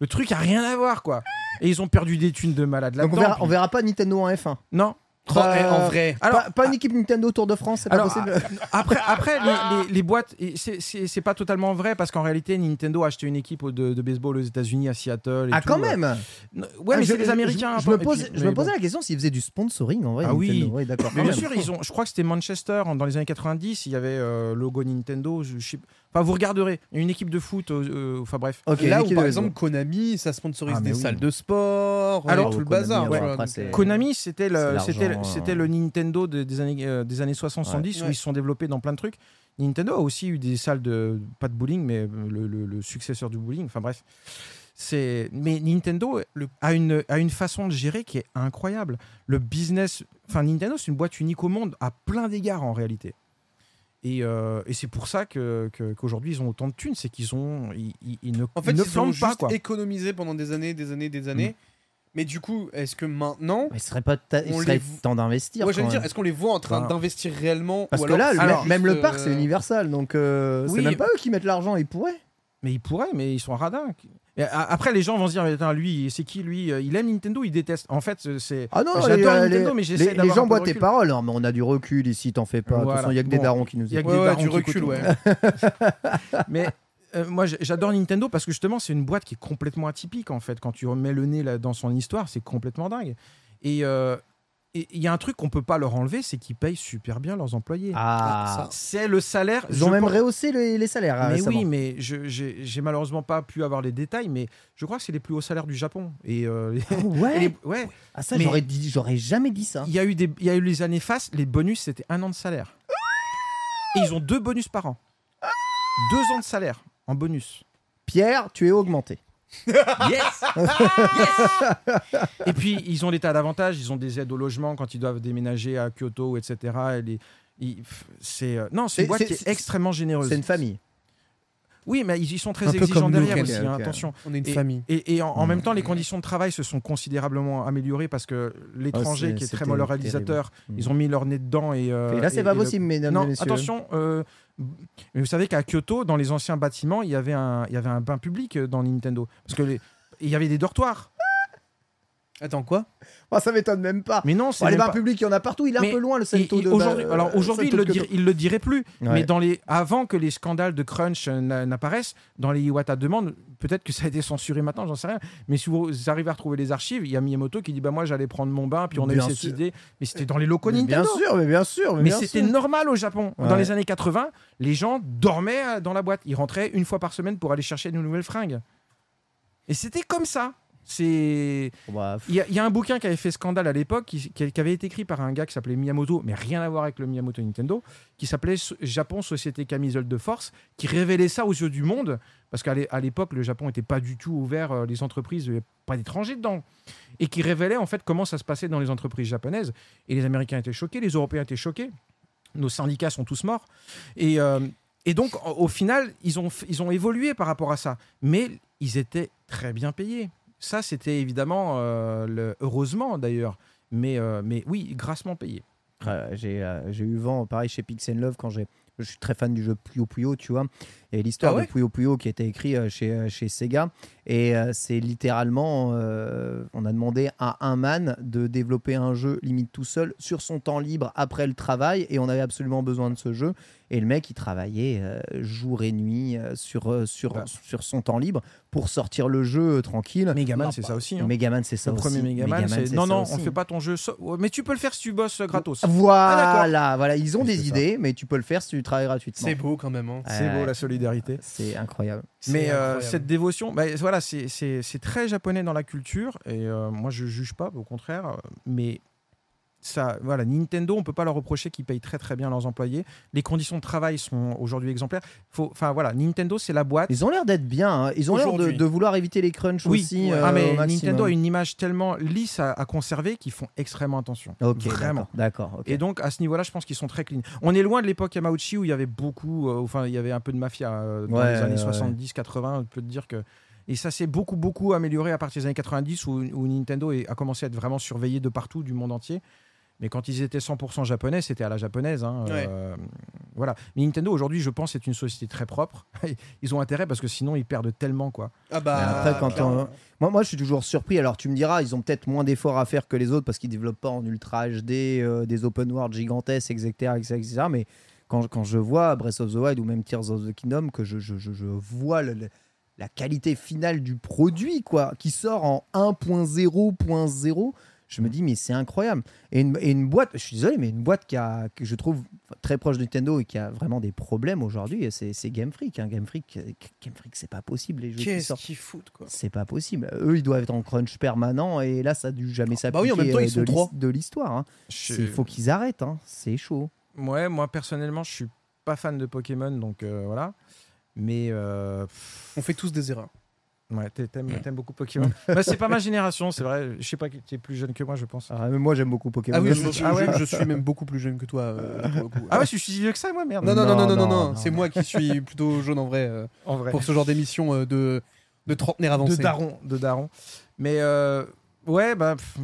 Le truc a rien à voir, quoi. Et ils ont perdu des thunes de malade Donc là-dedans. on verra, puis- on verra pas Nintendo en F1. Non. Bah, eh, en vrai. Alors, pas, pas une équipe Nintendo Tour de France, c'est pas Alors, possible. Après, après les, les- les boîtes, et c'est- c'est c'est pas totalement vrai parce qu'en réalité, Nintendo a acheté une équipe de, de baseball aux États-Unis, à Seattle. et Ah, tout. quand même Non, Ouais, Ah, mais je- c'est les je- Américains. Je, me, Et puis- pose, je mais me posais la question s'ils faisaient du sponsoring en vrai. Ah oui. Nintendo. Oui, d'accord. Mais quand bien même. sûr, ils ont, je crois que c'était Manchester en- dans les années 90. Il y avait euh, logo Nintendo. Je, je sais- enfin, vous regarderez. Une équipe de foot. euh, euh, enfin bref. Ok, Là où par exemple. Konami, ça sponsorise Ah, des oui. salles de sport, Alors, euh, tout le Konami, bazar. ouais, après, euh, Konami, c'était le, c'était, euh. le Nintendo de- des, années, euh, des années 60-70 Ouais. où ils se sont développés dans plein de trucs. Nintendo a aussi eu des salles de, pas de bowling, mais le, le- le successeur du bowling. Enfin bref. C'est, mais Nintendo le- a, une, a une façon de gérer qui est incroyable. Le business. Enfin, Nintendo, c'est une boîte unique au monde à plein d'égards en réalité. Et, euh, et c'est pour ça que, que- qu'aujourd'hui ils ont autant de thunes, c'est qu'ils ont, ils, ils- ils ne, En fait, ils ne ils ont pas juste quoi. économisé pendant des années, des années, des années. Mais du coup, est-ce que maintenant, Mais il serait pas ta- il On serait les- temps d'investir. ouais, j'allais dire, est-ce qu'on les voit en train Bah. d'investir réellement Parce ou que alors là, c'est le- alors, même le parc, euh, c'est Universal, donc euh, Oui. c'est même pas eux qui mettent l'argent, ils pourraient. Mais ils pourraient, mais ils sont radins. Après, les gens vont se dire, mais attends, lui, c'est qui lui Euh, Il aime Nintendo, il déteste. En fait, c'est. Ah non, J'adore les, Nintendo, les- mais j'essaie les, les gens boivent tes paroles. Non, mais on a du recul ici, t'en fais pas. De toute façon, il y a que des Bon. darons qui nous Il y a que écoutent. des Ouais, ouais, darons du qui recul, écoutent. ouais. Mais euh, moi, j'adore Nintendo parce que justement, c'est une boîte qui est complètement atypique en fait. Quand tu remets le nez là, dans son histoire, c'est complètement dingue. Et euh, et il y a un truc qu'on peut pas leur enlever, c'est qu'ils payent super bien leurs employés. Ah, C'est le salaire. ils ont même pense- rehaussé les, les salaires. Mais récemment. oui, mais je- j'ai malheureusement pas pu avoir les détails, mais je crois que c'est les plus hauts salaires du Japon. Et, euh, Ah ouais. et les- ouais, Ah ça, j'aurais jamais dit ça. il y a eu des, il y a eu les années face, les bonus c'était un an de salaire. Et ils ont deux bonus par an. Deux ans de salaire en bonus. Pierre, tu es augmenté. Yes Et puis, ils ont des tas d'avantages. Ils ont des aides au logement quand ils doivent déménager à Kyoto, etc. Et les- ils- pff, c'est, euh, non, c'est une boîte qui est extrêmement généreuse. C'est une famille. Oui, mais ils, sont très Un peu exigeants comme nous, derrière ok, aussi. hein, ok. attention. On est une Et- famille. Et, et en, en même temps, les conditions de travail se sont considérablement améliorées parce que l'étranger, Oh, c'est- qui est très c'était moralisateur, terrible. ils ont mis leur nez dedans. Et, euh, Et là, c'est et- pas et le- possible, mesdames et Non, messieurs. attention. euh, mais vous savez qu'à Kyoto, dans les anciens bâtiments, il y avait un, il y avait un bain public euh, dans Nintendo. Parce que les- il y avait des dortoirs. Attends, quoi? Oh, ça m'étonne même pas. Mais non, c'est Oh, les bains pas- publics, il y en a partout. Il est Mais un peu loin le et de. aujourd'hui, euh, alors aujourd'hui, il le Kyoto. il le dirait plus. Ouais. Mais dans les, avant que les scandales de crunch euh, n'a- n'apparaissent, dans les Iwata demande, peut-être que ça a été censuré maintenant, j'en sais rien. Mais si vous arrivez à retrouver les archives, il y a Miyamoto qui dit bah moi j'allais prendre mon bain, puis on a eu cette sûr. idée. Mais c'était dans les locaux Mais Nintendo. Bien sûr, mais bien sûr. Mais, c'était normal au Japon. Dans les années 80, les gens dormaient euh, dans la boîte. Ils rentraient une fois par semaine pour aller chercher de nouvelles fringues. Et c'était comme ça. C'est. Bah, Il y, a- il y a un bouquin qui avait fait scandale à l'époque, qui, avait été écrit par un gars qui s'appelait Miyamoto, mais rien à voir avec le Miyamoto Nintendo, qui s'appelait Japon Société Camisole de Force, qui révélait ça aux yeux du monde, parce qu'à l'époque, le Japon n'était pas du tout ouvert, euh, les entreprises, pas d'étrangers dedans, et qui révélait en fait comment ça se passait dans les entreprises japonaises. Et les Américains étaient choqués, les Européens étaient choqués, nos syndicats sont tous morts. Et, euh, et donc, au final, ils ont, f- ils ont évolué par rapport à ça, mais ils étaient très bien payés. Ça, c'était évidemment, euh, le- heureusement d'ailleurs. Mais, euh, mais oui, grassement payé. Euh, j'ai eu vent, pareil, chez Pixel Love, quand j'ai. Je suis très fan du jeu Puyo Puyo, tu vois. A l'histoire Ah ouais de Puyo Puyo qui a été écrit chez, chez Sega. Et c'est littéralement. euh, on a demandé à un man de développer un jeu limite tout seul sur son temps libre après le travail. Et on avait absolument besoin de ce jeu. Et le mec, il travaillait euh, jour et nuit euh, sur, euh, sur, Bah. sur son temps libre pour sortir le jeu tranquille. Megaman, c'est pas- ça aussi. hein. Megaman, c'est ça le aussi. premier Megaman, c'est non, non, aussi. on fait pas ton jeu. so- Mais tu peux le faire si tu bosses gratos. Voilà, voilà, ils ont des ça. idées, mais tu peux le faire si tu travailles gratuitement. C'est beau quand même. hein. C'est beau la solidarité. C'est incroyable. Mais incroyable. cette dévotion, bah, voilà, c'est- très japonais dans la culture et moi je juge pas, au contraire. Mais ça, voilà, Nintendo, on peut pas leur reprocher qu'ils payent très très bien leurs employés. Les conditions de travail sont aujourd'hui exemplaires. Faut, enfin voilà, Nintendo c'est la boîte. Ils ont l'air d'être bien. hein. Ils ont l'air de, de vouloir éviter les crunchs Oui, aussi. ah, euh, mais. Nintendo a une image tellement lisse à, à conserver qu'ils font extrêmement attention. Ok, vraiment. d'accord. Et donc à ce niveau-là, je pense qu'ils sont très clean. On est loin de l'époque Yamauchi où il y avait beaucoup, euh, enfin il y avait un peu de mafia euh, dans Ouais, les années ouais, 70-80. On peut te dire que et ça s'est beaucoup beaucoup amélioré à partir des années 90 où, où Nintendo a commencé à être vraiment surveillé de partout du monde entier. Mais quand ils étaient 100% japonais, c'était à la japonaise. hein, Ouais. euh, voilà. Mais Nintendo aujourd'hui, je pense, est une société très propre. ils ont intérêt parce que sinon ils perdent tellement quoi. Ah bah. Mais après, quand clairement. on- Moi, moi, je suis toujours surpris. Alors, tu me diras, ils ont peut-être moins d'efforts à faire que les autres parce qu'ils développent pas en ultra HD euh, des open world gigantesques, etc. etc., etc. Mais quand, quand je vois Breath of the Wild ou même Tears of the Kingdom, que je, je, je, je vois le- le- la qualité finale du produit, quoi, qui sort en 1.0.0, je me dis, mais c'est incroyable. Et une, et une boîte, je suis désolé, mais une boîte qui a, que je trouve très proche de Nintendo et qui a vraiment des problèmes aujourd'hui, c'est Game Freak. hein. Game Freak, Game Freak, c'est pas possible. Les jeux qui Qu'est-ce sortent. qu'ils foutent quoi C'est pas possible. Eux, ils doivent être en crunch permanent et là, ça a dû jamais s'appliquer bah oui, en même temps, ils euh, de l'histoire. hein. Je- Il faut qu'ils arrêtent. hein. C'est chaud. Ouais, moi personnellement, je suis pas fan de Pokémon, donc euh, voilà. Mais euh, On fait tous des erreurs. Ouais, t'a- t'aimes, t'aimes beaucoup Pokémon. bah, c'est pas ma génération, c'est vrai. Je sais pas, tu es plus jeune que moi, je pense. Ah, mais moi, j'aime beaucoup Pokémon. Ah oui, je, Ah ouais je- je suis même beaucoup plus jeune que toi. euh, pour le coup. Ah ouais, je suis si vieux que ça, moi, merde. Non, non, non, non, non, non, Non, c'est moi qui suis plutôt jaune en vrai euh, en vrai. pour ce genre d'émission euh, de, de trentenaire avancé. de daron, de daron. Mais euh, ouais, bah, pff,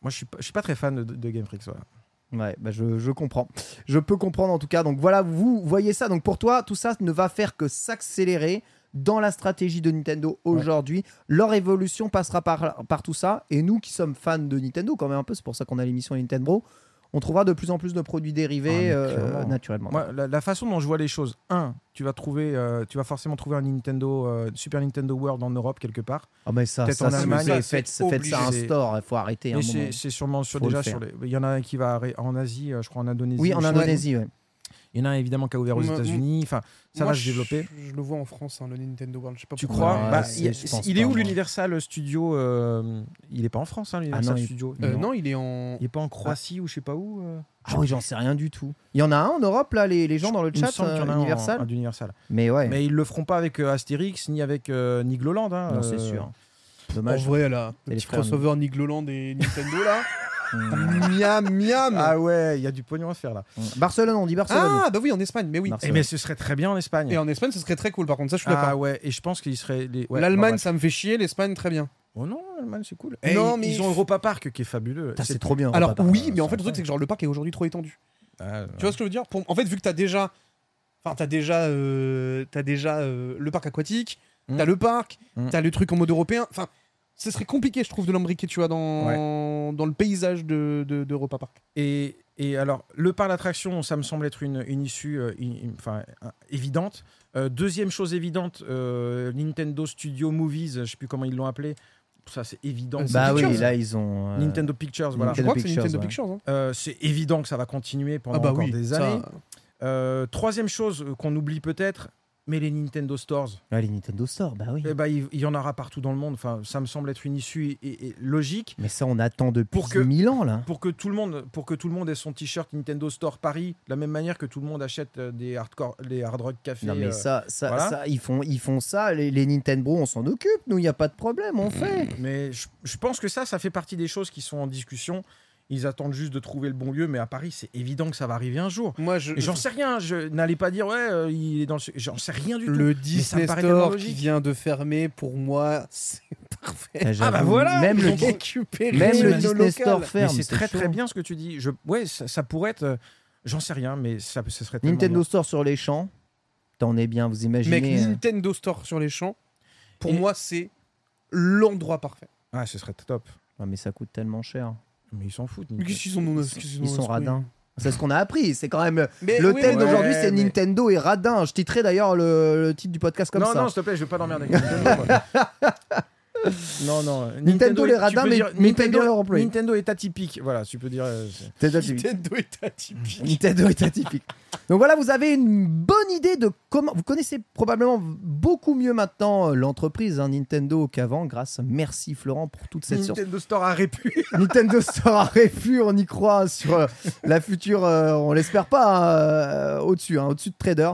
moi, je suis pas, je suis pas très fan de, de Game Freak, voilà. Ouais, bah je, je comprends. Je peux comprendre en tout cas. Donc voilà, vous voyez ça. Donc pour toi, tout ça ne va faire que s'accélérer dans la stratégie de Nintendo aujourd'hui. Leur évolution passera par, par tout ça. Et nous qui sommes fans de Nintendo, quand même un peu, c'est pour ça qu'on a l'émission Nintendo, on trouvera de plus en plus de produits dérivés Ah, euh, naturellement. Moi, la, la façon dont je vois les choses, un, tu vas trouver, euh, tu vas forcément trouver un Nintendo, euh, Super Nintendo World en Europe quelque part. Ah mais ça, ça, en Allemagne, c'est faites, faites ça un store, il faut arrêter c'est, sûrement sur, déjà sur les. Il y en a un qui va en Asie, je crois en Indonésie. Oui, en Indonésie, ouais. Il y en a un évidemment qui a ouvert aux États-Unis. Enfin, ça Moi, va se développer. Je, je le vois en France, hein, le Nintendo World. Je sais pas Tu pourquoi. crois Ouais, Bah, il, est où l'Universal Studio euh, Il est pas en France, hein, l'Universal non, il- Studio. Euh, non. non, il est en. Il est pas en Croatie ou je sais pas où. euh Ah oui, j'en sais rien du tout. Il y en a un en Europe, là, les, les gens dans le chat, en euh, un en- Universal. un d'Universal. Mais ouais, Mais ils le feront pas avec euh, Astérix ni avec euh, Nigloland. Hein, non, c'est sûr. En Dommage. vrai, là, le les petit crossover Nigloland et Nintendo là. Mmh. miam, miam. Ah ouais, il y a du pognon à faire là. Barcelone, on dit Barcelone. Ah, bah oui, en Espagne, mais oui. Marseille. Eh mais ce serait très bien en Espagne. Et en Espagne, ce serait très cool. Par contre, ça, je suis d'accord. ah ouais, et je pense qu'il serait. les- ouais, L'Allemagne, bon, ça me fait chier. L'Espagne, très bien. Oh non, l'Allemagne c'est cool. Non, Eh, mais- ils ont Europa Park qui est fabuleux. C'est trop bien. Alors Europa Park. oui, mais en fait, le truc, c'est que genre le parc est aujourd'hui trop étendu. Ah, Tu vois ce que je veux dire? Pour- En fait, vu que t'as déjà, enfin, t'as déjà, euh, t'as déjà euh, le parc aquatique, Mm. t'as le parc, Mm. t'as le truc en mode européen. Enfin, ce serait compliqué, je trouve, de l'embriquer, tu vois, dans dans le paysage de de- d'Europa Park. Et, et alors, le parc d'attraction, ça me semble être une, une issue euh, une- une- enfin, euh, évidente. Euh, deuxième chose évidente, euh, Nintendo Studio Movies, je sais plus comment ils l'ont appelé. Ça, c'est évident. Bah c'est oui, Pictures. là, ils ont. euh, Nintendo Pictures, voilà. Je Nintendo que c'est Pictures, Nintendo ouais. Pictures. hein. Euh, c'est évident que ça va continuer pendant Ah bah encore oui, des ça- années. Euh, troisième chose qu'on oublie peut-être, mais les Nintendo Stores. Ah, les Nintendo Store, bah oui. Eh ben, il, il y en aura partout dans le monde. Enfin, ça me semble être une issue et- et logique. Mais ça, on attend depuis Pour que- 1000 ans, là. pour que tout le monde pour que tout le monde ait son t-shirt Nintendo Store Paris de la même manière que tout le monde achète euh, des hardcore les hard rock café Non, mais euh, ça, ça, voilà. ça, ils, font, ils font ça. Les, les Nintendo, on s'en occupe. Nous, il n'y a pas de problème, on fait. mais je, je pense que ça ça fait partie des choses qui sont en discussion ils attendent juste de trouver le bon lieu mais à Paris c'est évident que ça va arriver un jour Moi, je, j'en sais rien je n'allais pas dire ouais euh, il est dans le j'en sais rien du tout le ça Disney Store qui vient de fermer, pour moi, c'est parfait. Ah, Ah bah voilà même le, même le Disney locales. Store ferme. c'est très chaud. très bien ce que tu dis. Je... Ouais, ça, ça pourrait être. euh, J'en sais rien, mais ça, ce serait Nintendo bien. Store sur les champs. T'en es bien, vous imaginez. Mec, euh, Nintendo Store sur les champs, pour Et- moi, c'est l'endroit parfait. Ah, ce serait top. ouais, mais ça coûte tellement cher. Mais ils s'en foutent. Mais qu'est-ce qu'ils Ils sont, ils sont radins. C'est ce qu'on a appris. C'est quand même. Oui, mais- d'aujourd'hui, c'est mais- Nintendo et radin. Je titrerai d'ailleurs le, le titre du podcast comme non, ça. non, s'il te plaît, je vais pas moi. Non, non. Nintendo les tu radins, mais dire- Nintendo est atypique. Voilà, tu peux dire. euh, Nintendo est atypique. Nintendo est atypique. Donc voilà, vous avez une bonne idée de comment. Vous connaissez probablement beaucoup mieux maintenant euh, l'entreprise hein, Nintendo qu'avant, grâce. Merci Florent pour toute cette science. Nintendo Store a répu. Nintendo Store a pu, on y croit sur euh, la future, euh, on l'espère pas, hein, euh, au-dessus, hein, au-dessus de Trader.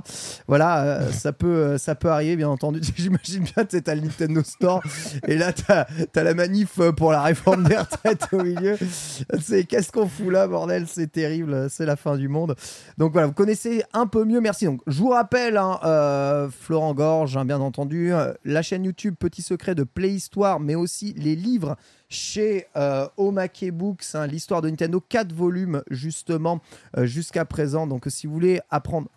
Voilà, euh, ça, peut, euh, ça peut arriver, bien entendu. J'imagine bien, tu sais, t'as le Nintendo Store et là, t'as as la manif euh, pour la réforme des retraites au milieu. C'est qu'est-ce qu'on fout là, bordel? C'est terrible, c'est la fin du monde. Donc voilà, vous connaissez un peu mieux, merci. Donc je vous rappelle, hein, euh, Florent Gorge, hein, bien entendu, euh, la chaîne YouTube Petit Secret de Play Histoire, mais aussi les livres chez euh, Omake Books, hein, l'histoire de Nintendo, 4 volumes justement jusqu'à présent. Donc si vous voulez apprendre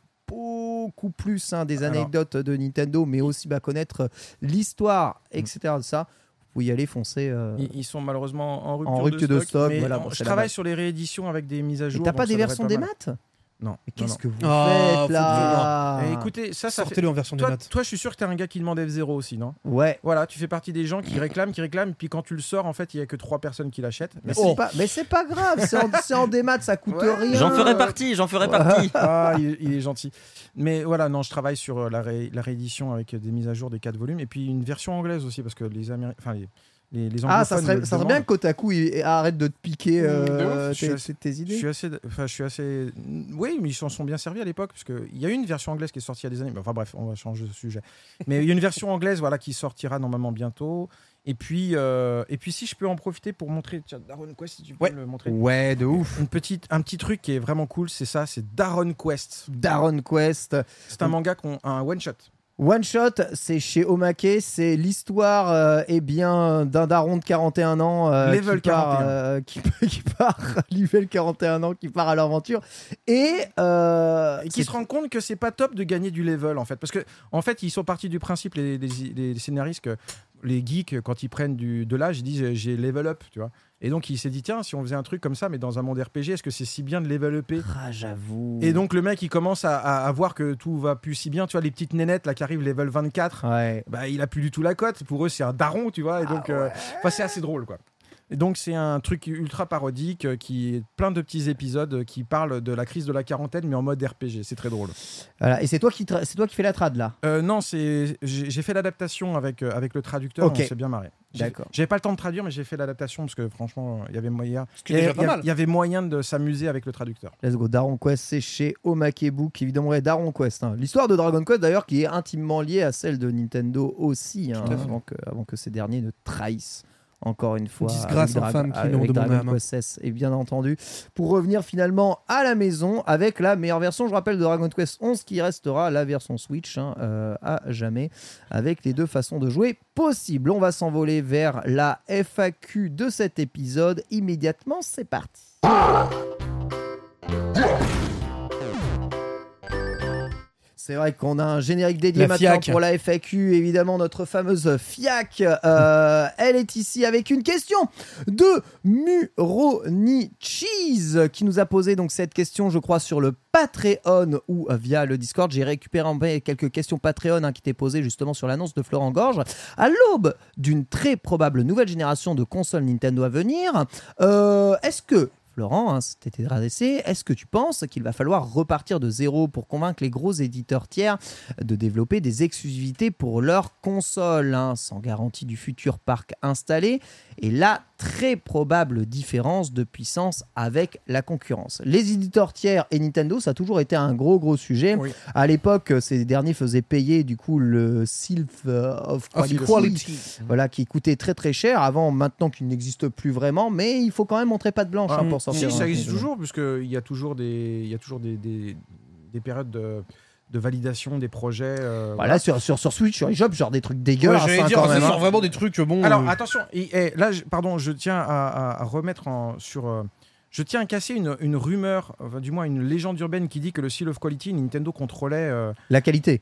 beaucoup plus hein, des Alors- anecdotes de Nintendo, mais aussi bah, connaître euh, l'histoire, etc. de ça, vous pouvez y aller, foncer. euh. Ils, ils sont malheureusement en rupture, En rupture de stock, mais voilà, on- bon, je travaille sur les rééditions avec des mises à Et jour. t'as pas des versions des maths? Non. Mais qu'est-ce que vous Ah, faites là Et écoutez, ça, ça fait. Sortez-le en version des Toi, toi, je suis sûr que t'es un gars qui demande F0 aussi, non? Ouais. Voilà, tu fais partie des gens qui réclament, qui réclament, puis quand tu le sors, en fait, il y a que trois personnes qui l'achètent. Mais c'est pas, mais c'est pas grave, c'est en, c'est en démat, ça coûte Ouais. rien. J'en ferai partie, j'en ferai partie. Ah, il, il est gentil. Mais voilà, non, je travaille sur euh, la, ré- la réédition avec des mises à jour des quatre volumes et puis une version anglaise aussi parce que les Américains, enfin les, les, les Ah, ça serait, ça serait bien que Kotaku il- il arrête de te piquer Mmh, euh, de ouf. Je suis tes, assez- tes Je idées. suis assez, enfin, je suis assez. Oui, mais ils s'en sont bien servis à l'époque parce qu'il y a eu une version anglaise qui est sortie il y a des années. Enfin bref, on va changer de sujet. Mais il y a une version anglaise, voilà, qui sortira normalement bientôt. Et puis, euh, et puis si je peux en profiter pour montrer, tiens, Daron Quest, si tu peux Ouais. me le montrer. Ouais, de ouf. Une petite, un petit truc qui est vraiment cool, c'est ça, c'est Daron Quest. Daron Quest. C'est un manga qu'on, un one shot. One Shot, c'est chez Omake, c'est l'histoire euh, eh bien d'un daron de 41 ans euh, Level qui, part, 41. euh, qui, qui part level 41 ans qui part à l'aventure. Et, euh, et qui se rendent compte que c'est pas top de gagner du level en fait. Parce que en fait ils sont partis du principe les, les- les scénaristes que les geeks quand ils prennent du, de l'âge ils disent j'ai level up tu vois et donc il s'est dit tiens si on faisait un truc comme ça mais dans un monde RPG est-ce que c'est si bien de level Ah, j'avoue. et donc le mec il commence à, à- à voir que tout va plus si bien. Tu vois les petites nénettes là qui arrivent level 24 Ouais. bah il a plus du tout la cote. Pour eux c'est un daron tu vois et donc euh, enfin, c'est assez drôle quoi et donc c'est un truc ultra parodique euh, qui est plein de petits épisodes euh, qui parlent de la crise de la quarantaine mais en mode RPG c'est très drôle Voilà. Et c'est toi qui tra- c'est toi qui fais la trad là? Euh, non, c'est j'ai fait l'adaptation avec, euh, avec le traducteur, Ok. on s'est bien marré. J'ai- D'accord. J'avais pas le temps de traduire, mais j'ai fait l'adaptation parce que franchement, il y avait moyen. Il y, avait- moyen de s'amuser avec le traducteur. Let's go. Daron Quest, c'est chez Omake Book, évidemment. ouais, Daron Quest. hein. L'histoire de Dragon Quest, d'ailleurs, qui est intimement liée à celle de Nintendo aussi, hein, avant, que, avant que ces derniers ne trahissent. Encore une fois, Disgrâce infâme Dra- qui avec redemande Dragon. Quest 16, et bien entendu, pour revenir finalement à la maison avec la meilleure version, je rappelle, de Dragon Quest 11 qui restera la version Switch hein, euh, à jamais, avec les deux façons de jouer possibles. On va s'envoler vers la FAQ de cet épisode immédiatement. C'est parti. C'est vrai qu'on a un générique dédié La maintenant FIAC. pour la FAQ, évidemment notre fameuse FIAC. euh, elle est ici avec une question de Muroni Cheese qui nous a posé donc cette question, je crois, sur le Patreon ou via le Discord. J'ai récupéré en fait quelques questions Patreon hein, qui étaient posées justement sur l'annonce de Florent Gorge. À l'aube d'une très probable nouvelle génération de consoles Nintendo à venir, euh, est-ce que Florent, hein, c'était adressé. Est-ce que tu penses qu'il va falloir repartir de zéro pour convaincre les gros éditeurs tiers de développer des exclusivités pour leurs consoles, hein, sans garantie du futur parc installé? Et la très probable différence de puissance avec la concurrence. Les éditeurs tiers et Nintendo, ça a toujours été un gros gros sujet. Oui. À l'époque, ces derniers faisaient payer du coup le Sylph euh, of Of Quality, voilà, qui coûtait très très cher avant, maintenant qu'il n'existe plus vraiment, mais il faut quand même montrer patte blanche Ah, hein, pour sortir. Si, ça existe toujours, puisqu'il y a toujours des, il y a toujours des, des, des périodes de, de validation des projets. euh, Voilà, sur, sur, sur Switch, sur eShop, genre des trucs Ouais, dégueulasses j'allais hein, dire, sort hein. vraiment des trucs bon. Alors euh, attention, et, et là, je- pardon, je tiens à, à- à remettre en, sur. euh, je tiens à casser une, une rumeur, enfin, du moins une légende urbaine qui dit que le Seal of Quality, Nintendo contrôlait. euh, La qualité.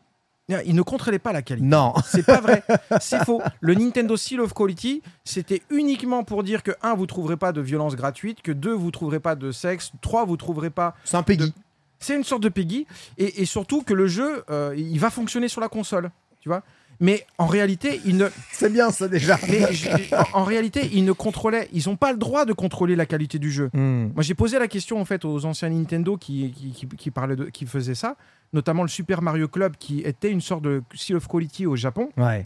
il ne contrôlait pas la qualité. Non. C'est pas vrai, c'est faux. Le Nintendo Seal of Quality, c'était uniquement pour dire que 1, vous trouverez pas de violence gratuite, que 2, vous trouverez pas de sexe, 3, vous trouverez pas. C'est un Peggy. C'est une sorte de Peggy, et, et surtout que le jeu, euh, il va fonctionner sur la console, tu vois. Mais en réalité, il ne, C'est bien ça déjà. mais je- en, réalité, ils ne contrôlaient, ils n'ont pas le droit de contrôler la qualité du jeu. Hmm. Moi, j'ai posé la question en fait aux anciens Nintendo qui, qui, qui, qui parlaient de, qui faisaient ça, notamment le Super Mario Club qui était une sorte de seal of quality au Japon. Ouais.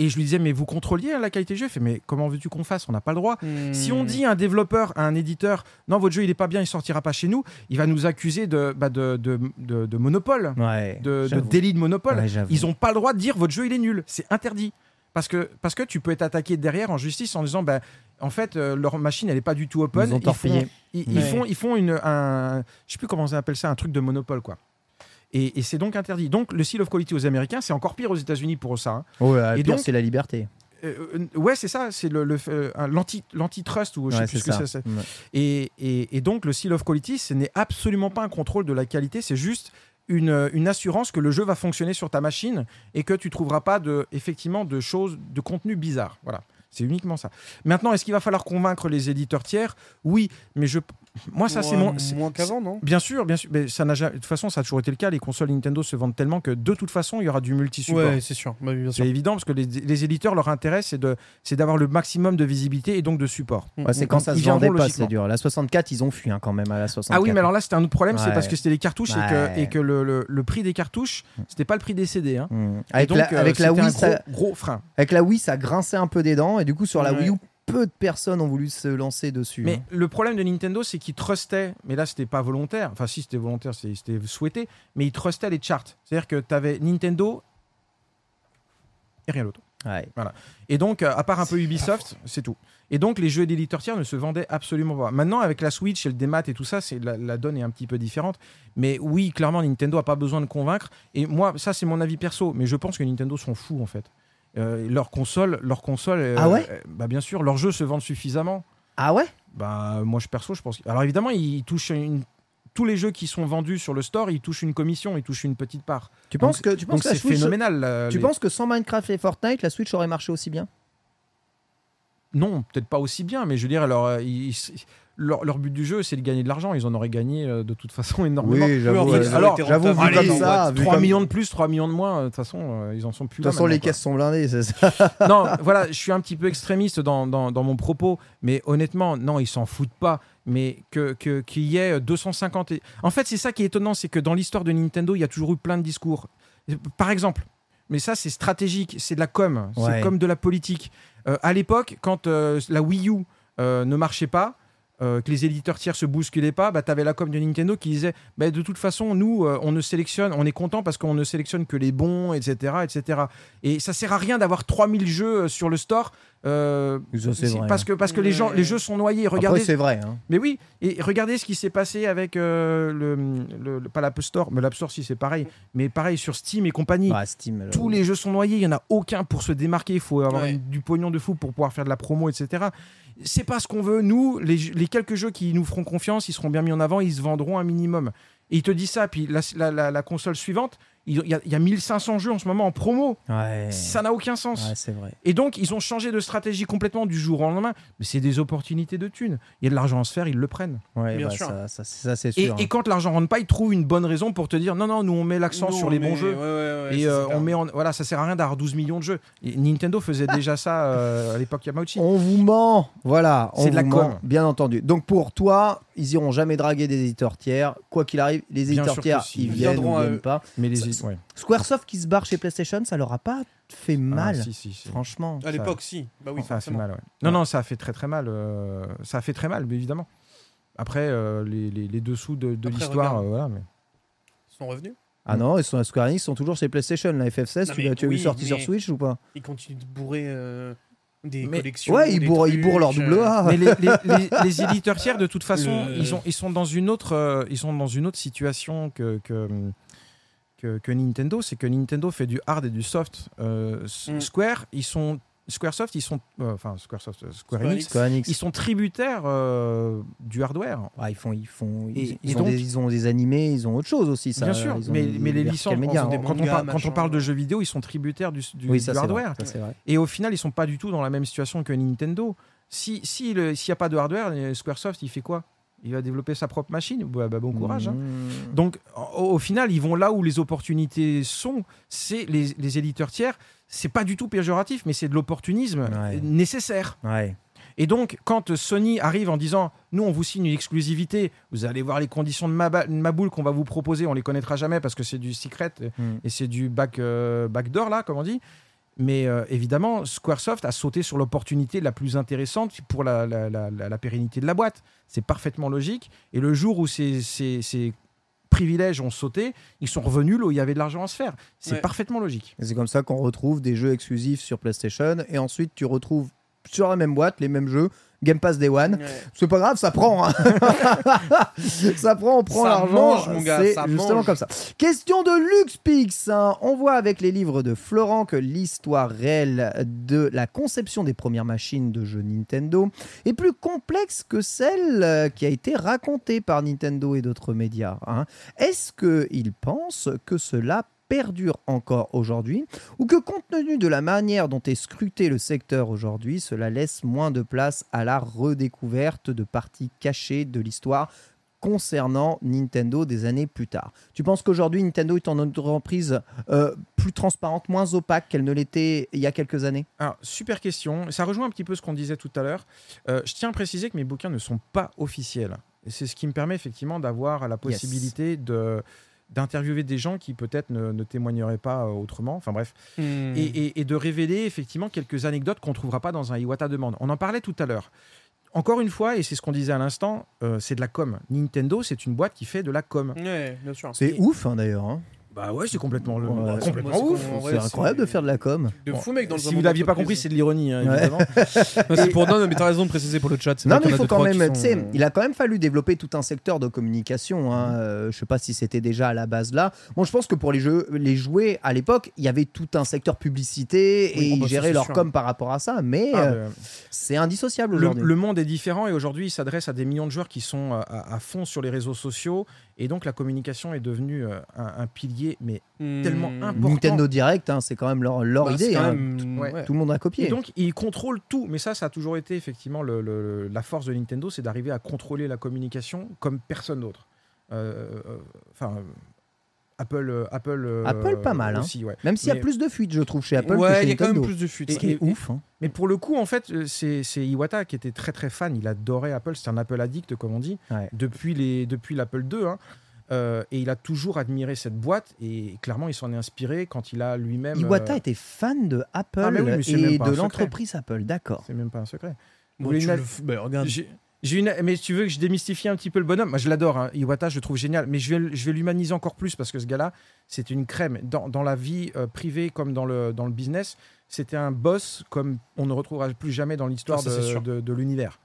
Et je lui disais, mais vous contrôliez la qualité du jeu? Il fait, mais comment veux-tu qu'on fasse? On n'a pas le droit. hmm. Si on dit à un développeur, à un éditeur, non, votre jeu il est pas bien, il sortira pas chez nous, il va nous accuser de, bah, de, de, de- de monopole, Ouais. de, délit de monopole. Ouais. Ils n'ont pas le droit de dire votre jeu il est nul. C'est interdit. Parce que, parce que tu peux être attaqué derrière en justice en disant bah, en fait euh, leur machine elle est pas du tout open. Ils ont font, ils font une, un, je sais plus comment on appelle ça, un truc de monopole quoi. Et, et c'est donc interdit. Donc le seal of quality aux Américains, c'est encore pire aux États-Unis pour ça. hein. Ouais, Et pire, donc- c'est la liberté. Euh, euh, ouais, c'est ça, c'est le, le euh, l'anti- l'antitrust ou je sais Ouais, plus c'est ce que c'est. Ouais. Et, et- et donc, le seal of quality, ce n'est absolument pas un contrôle de la qualité, c'est juste une, une assurance que le jeu va fonctionner sur ta machine et que tu trouveras pas de, effectivement de choses, de contenu bizarre. Voilà. C'est uniquement ça. Maintenant, est-ce qu'il va falloir convaincre les éditeurs tiers? Oui, mais je, moi, ça, c'est Moins- mon. c'est- Moins qu'avant, non? Bien sûr, bien sûr. Mais ça n'a jamais- de toute façon, ça a toujours été le cas. Les consoles Nintendo se vendent tellement que de toute façon, il y aura du multi-support. Ouais, c'est sûr. Bah sûr. C'est évident parce que les, les éditeurs, leur intérêt, c'est de, c'est d'avoir le maximum de visibilité et donc de support. Ouais, c'est quand ça Ils se vendait pas, c'est dur. La 64, ils ont fui hein, quand même à la 64. Ah oui, mais alors là, c'était un autre problème, c'est parce que c'était les cartouches et que, et que le, le- le prix des cartouches, c'était pas le prix des CD. hein. Avec, donc, la, euh, avec la c'était Wii, un gros, ça, gros frein. avec la Wii, ça grinçait un peu des dents. Et du coup, sur la Ouais. Wii U, peu de personnes ont voulu se lancer dessus. Mais hein. le problème de Nintendo, c'est qu'ils trustaient, mais là, c'était pas volontaire. Enfin, si, c'était volontaire, c'était souhaité, mais ils trustaient les charts. C'est-à-dire que tu avais Nintendo et rien d'autre. Ouais. Et donc, euh, à part un peu Ubisoft, c'est tout. Et donc, les jeux d'éditeurs tiers ne se vendaient absolument pas. Maintenant, avec la Switch et le démat et tout ça, c'est la, la donne est un petit peu différente. Mais oui, clairement, Nintendo a pas besoin de convaincre. Et moi, ça, c'est mon avis perso. Mais je pense que Nintendo sont fous, en fait. Euh, leur console, leur console euh, Ah ouais Bah, bien sûr, leurs jeux se vendent suffisamment. Ah ouais Bah, moi, je perso, je pense. que- Alors, évidemment, ils touchent une- tous les jeux qui sont vendus sur le store, ils touchent une commission, ils touchent une petite part. Tu Donc, penses que, tu penses que c'est Switch, phénoménal. là, tu les- penses que sans Minecraft et Fortnite, la Switch aurait marché aussi bien? Non, peut-être pas aussi bien, mais je veux dire, alors, euh, ils- leur, leur but du jeu, c'est de gagner de l'argent. Ils en auraient gagné euh, de toute façon énormément. j'avoue. Oui, ouais. alors, j'avoue, rentable. vu comme Allez, ça, vu 3 comme- millions de plus, 3 millions de moins, euh, de toute façon, euh, ils en sont plus De toute façon, les quoi. caisses sont blindées, c'est ça. non, voilà, je suis un petit peu extrémiste dans, dans, dans mon propos, mais honnêtement, non, ils s'en foutent pas. Mais que qu'il y ait 250. et- En fait, c'est ça qui est étonnant, c'est que dans l'histoire de Nintendo, il y a toujours eu plein de discours. Par exemple, mais ça, c'est stratégique, c'est de la com, Ouais. c'est comme de la politique. Euh, à l'époque, quand euh, la Wii U euh, ne marchait pas, euh, que les éditeurs tiers se bousculaient pas, bah, tu avais la com de Nintendo qui disait bah, de toute façon, nous, euh, on ne sélectionne, on est content parce qu'on ne sélectionne que les bons, etc. etc. Et ça sert à rien d'avoir 3000 jeux euh, sur le store. Euh, Ça, c'est vrai, parce que, parce que les, gens, les jeux sont noyés. Après, Regardez, c'est vrai. hein. mais oui, et regardez ce qui s'est passé avec euh, le, le- le- pas l'App Store, mais l'App Store si c'est pareil, mais pareil sur Steam et compagnie. Ah, Steam. là, Tous les jeux sont noyés, il y en a aucun pour se démarquer. Il faut avoir Ouais. une- du pognon de fou pour pouvoir faire de la promo, etc. C'est pas ce qu'on veut. Nous, les, les quelques jeux qui nous feront confiance, ils seront bien mis en avant, ils se vendront un minimum. Et il te dit ça, puis la, la- la- la console suivante, il y, a, il y a 1500 jeux en ce moment en promo. Ouais. Ça n'a aucun sens. Ouais, c'est vrai. Et donc, ils ont changé de stratégie complètement du jour au lendemain. Mais c'est des opportunités de thunes. Il y a de l'argent à se faire, ils le prennent. Ouais, Bien bah, sûr. ça, ça, ça, c'est Et, hein. quand l'argent rentre pas, ils trouvent une bonne raison pour te dire non, non, nous on met l'accent sur les bons jeux. ouais, ouais, ouais, et ça, euh, on met en, voilà, ça sert à rien d'avoir 12 millions de jeux. Et Nintendo faisait déjà ça euh, à l'époque Yamauchi. On vous ment, voilà. on C'est de la vous com. ment, bien entendu. Donc pour toi, ils iront jamais draguer des éditeurs tiers. Quoi qu'il arrive, les éditeurs tiers, si. ils Ils viennent viendront ou à viennent eux. pas. Mais les Ouais. Squaresoft qui se barre chez PlayStation, ça leur a pas fait mal, Ah, si, si, si. franchement. À l'époque, si. Bah oui, ça a fait mal. ouais. Non, non, ça a fait très très mal. euh, ça a fait très mal, mais évidemment. Après, euh, les, les, les dessous de, l'histoire, euh, voilà. Mais... Ils sont revenus. Ah non, ils sont, Square Enix sont toujours chez PlayStation. La FF16, Non, tu mais tu as vu oui, sorti sur Switch ou pas? Ils continuent de bourrer euh, des Mais- collections. Ouais, ils des bourrent, ils bourrent leur double A. Mais les, les- les- les éditeurs tiers, de toute façon, Le- ils, ont, ils, sont dans une autre, euh, ils sont dans une autre situation que, que, que, que Nintendo, c'est que Nintendo fait du hard et du soft. Euh, Mm. Square, ils sont Squaresoft, ils sont euh, enfin Squaresoft, euh, Square Square Enix, Enix. Square Enix. ils sont tributaires euh, du hardware. Ouais, ils font, ils font, ils, Et- ils et ont donc- des, ils ont des animés, ils ont autre chose aussi. Ça, Bien sûr, ils ont mais, des mais les licences, médias, quand, hein. quand on parle, quand on machin. parle de jeux vidéo, ils sont tributaires du, du- Oui, du ça c'est vrai, hardware. ça, vrai. Et au final, ils sont pas du tout dans la même situation que Nintendo. Si s'il n'y a pas de hardware, Squaresoft, il fait quoi? Il va développer sa propre machine. Bah, bah, bon courage. hein. Mmh. Donc, au, au final, ils vont là où les opportunités sont. C'est les, les éditeurs tiers. C'est pas du tout péjoratif, mais c'est de l'opportunisme Ouais. nécessaire. Ouais. Et donc, quand Sony arrive en disant Nous, on vous signe une exclusivité, vous allez voir les conditions de ma, boule qu'on va vous proposer, on les connaîtra jamais parce que c'est du secret et- Mm. et c'est du back, euh, backdoor, là, comme on dit. Mais euh, évidemment, Squaresoft a sauté sur l'opportunité la plus intéressante pour la, la- la- pérennité de la boîte. C'est parfaitement logique. Et le jour où ces, ces- ces privilèges ont sauté, ils sont revenus là où il y avait de l'argent à se faire. C'est Ouais. parfaitement logique. C'est comme ça qu'on retrouve des jeux exclusifs sur PlayStation et ensuite tu retrouves sur la même boîte les mêmes jeux. Game Pass Day One. Ouais. C'est pas grave, ça prend. hein. ça prend, on prend l'argent. C'est justement mange. comme ça. Question de LuxPix. hein. On voit avec les livres de Florent que l'histoire réelle de la conception des premières machines de jeux Nintendo est plus complexe que celle euh, qui a été racontée par Nintendo et d'autres médias. hein. Est-ce qu'il pense que cela perdure encore aujourd'hui ou que compte tenu de la manière dont est scruté le secteur aujourd'hui, cela laisse moins de place à la redécouverte de parties cachées de l'histoire concernant Nintendo des années plus tard. Tu penses qu'aujourd'hui Nintendo est en entreprise euh, plus transparente, moins opaque qu'elle ne l'était il y a quelques années? Alors, super question. Ça rejoint un petit peu ce qu'on disait tout à l'heure. Euh, je tiens à préciser que mes bouquins ne sont pas officiels. Et c'est ce qui me permet effectivement d'avoir la possibilité de d'interviewer des gens qui peut-être ne, ne témoigneraient pas euh, autrement. Enfin bref. Hmm. Et, et- et de révéler effectivement quelques anecdotes qu'on ne trouvera pas dans un Iwata Demande. On en parlait tout à l'heure. Encore une fois, et c'est ce qu'on disait à l'instant, euh, c'est de la com. Nintendo, c'est une boîte qui fait de la com. Ouais, bien sûr. C'est ouf hein, d'ailleurs. hein. Bah ouais, c'est complètement, le, Ouais, complètement moi, c'est ouf. C'est incroyable de faire de la com. De fou, mec, dans le Si vous l'aviez pas compris, c'est de l'ironie, hein, Ouais. évidemment. Non, c'est pour non, mais t'as raison de préciser pour le chat. c'est Non, mais il faut quand même, tu sais, sont- il a quand même fallu développer tout un secteur de communication. Hein. Euh, je sais pas si c'était déjà à la base là. Bon, je pense que pour les jeux, les jouets à l'époque, il y avait tout un secteur publicité Oui, et ils bah, géraient leur sûr. com par rapport à ça. Mais Ah, euh, bah, c'est indissociable le, aujourd'hui. le monde est différent et aujourd'hui, il s'adresse à des millions de joueurs qui sont euh, à, à fond sur les réseaux sociaux et donc la communication est devenue euh, un, un pilier mais Hmm. tellement important. Nintendo Direct, hein, c'est quand même leur, leur Bah, idée. hein. même- Ouais. ouais. Tout le monde a copié. Et donc, ils contrôlent tout. Mais ça, ça a toujours été effectivement le- le- la force de Nintendo, c'est d'arriver à contrôler la communication comme personne d'autre. Euh, euh, Enfin, euh, Apple, euh, Apple, euh, Apple, pas mal, hein. aussi, ouais. Même s'il y a plus de fuites, je trouve, chez Apple que Ouais, il y a quand même plus de fuite. Et- Ce qui est et- ouf. hein. Mais pour le coup, en fait, euh, c'est c'est Iwata qui était très très fan. Il adorait Apple. C'est un Apple addict, comme on dit, Ouais. depuis les depuis l'Apple II. hein. Euh, et il a toujours admiré cette boîte. Et clairement, il s'en est inspiré quand il a lui-même. Iwata euh, était fan de Apple Ah, mais oui, et de l'entreprise Apple. D'accord. C'est même pas un secret. Bon, tu le bah, regarde. Une... Mais tu veux que je démystifie un petit peu le bonhomme Moi, je l'adore. hein. Iwata, je le trouve génial. Mais je vais, je vais l'humaniser encore plus parce que ce gars-là, c'est une crème. Dans, dans la vie euh, privée comme dans le, dans le business, c'était un boss comme on ne retrouvera plus jamais dans l'histoire Ah, de- de l'univers.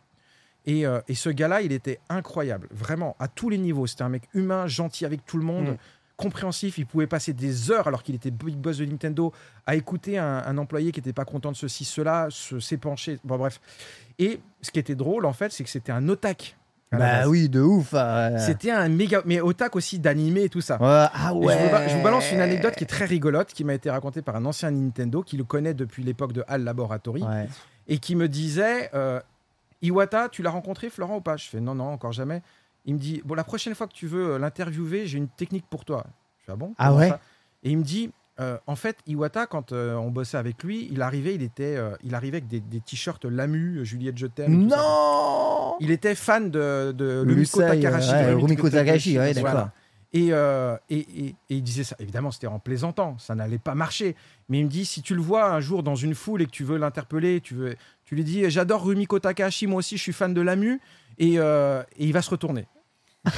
Et, euh, et ce gars-là, il était incroyable. Vraiment, à tous les niveaux. C'était un mec humain, gentil avec tout le monde. Mm. Compréhensif, il pouvait passer des heures alors qu'il était big boss de Nintendo à écouter un, un employé qui n'était pas content de ceci, cela, se s'épancher. Bon, bref. Et ce qui était drôle, en fait, c'est que c'était un otak. Bah oui, de ouf. euh. C'était un méga. Mais otak aussi d'animé et tout ça. Ouais, ah ouais. Je, vous, ba- je vous balance une anecdote qui est très rigolote, qui m'a été racontée par un ancien Nintendo qui le connaît depuis l'époque de HAL Laboratory Ouais. et qui me disait euh, Iwata, tu l'as rencontré, Florent, ou pas? Je fais non, non, encore jamais. Il me dit Bon, la prochaine fois que tu veux euh, l'interviewer, j'ai une technique pour toi. Je fais Ah bon Ah ouais Et il me dit euh, En fait, Iwata, quand euh, on bossait avec lui, il arrivait, il était, euh, il arrivait avec des, des t-shirts Lamu, Juliette Je t'aime. Non Il était fan de, de Rumiko Takahashi. ouais, Rumiko Takahashi, ouais, Voilà. d'accord. Et, euh, et, et- et il disait ça. Évidemment, c'était en plaisantant. Ça n'allait pas marcher. Mais il me dit si tu le vois un jour dans une foule et que tu veux l'interpeller, tu, veux, tu lui dis J'adore Rumiko Takahashi, moi aussi, je suis fan de Lamu. Et, euh, et il va se retourner.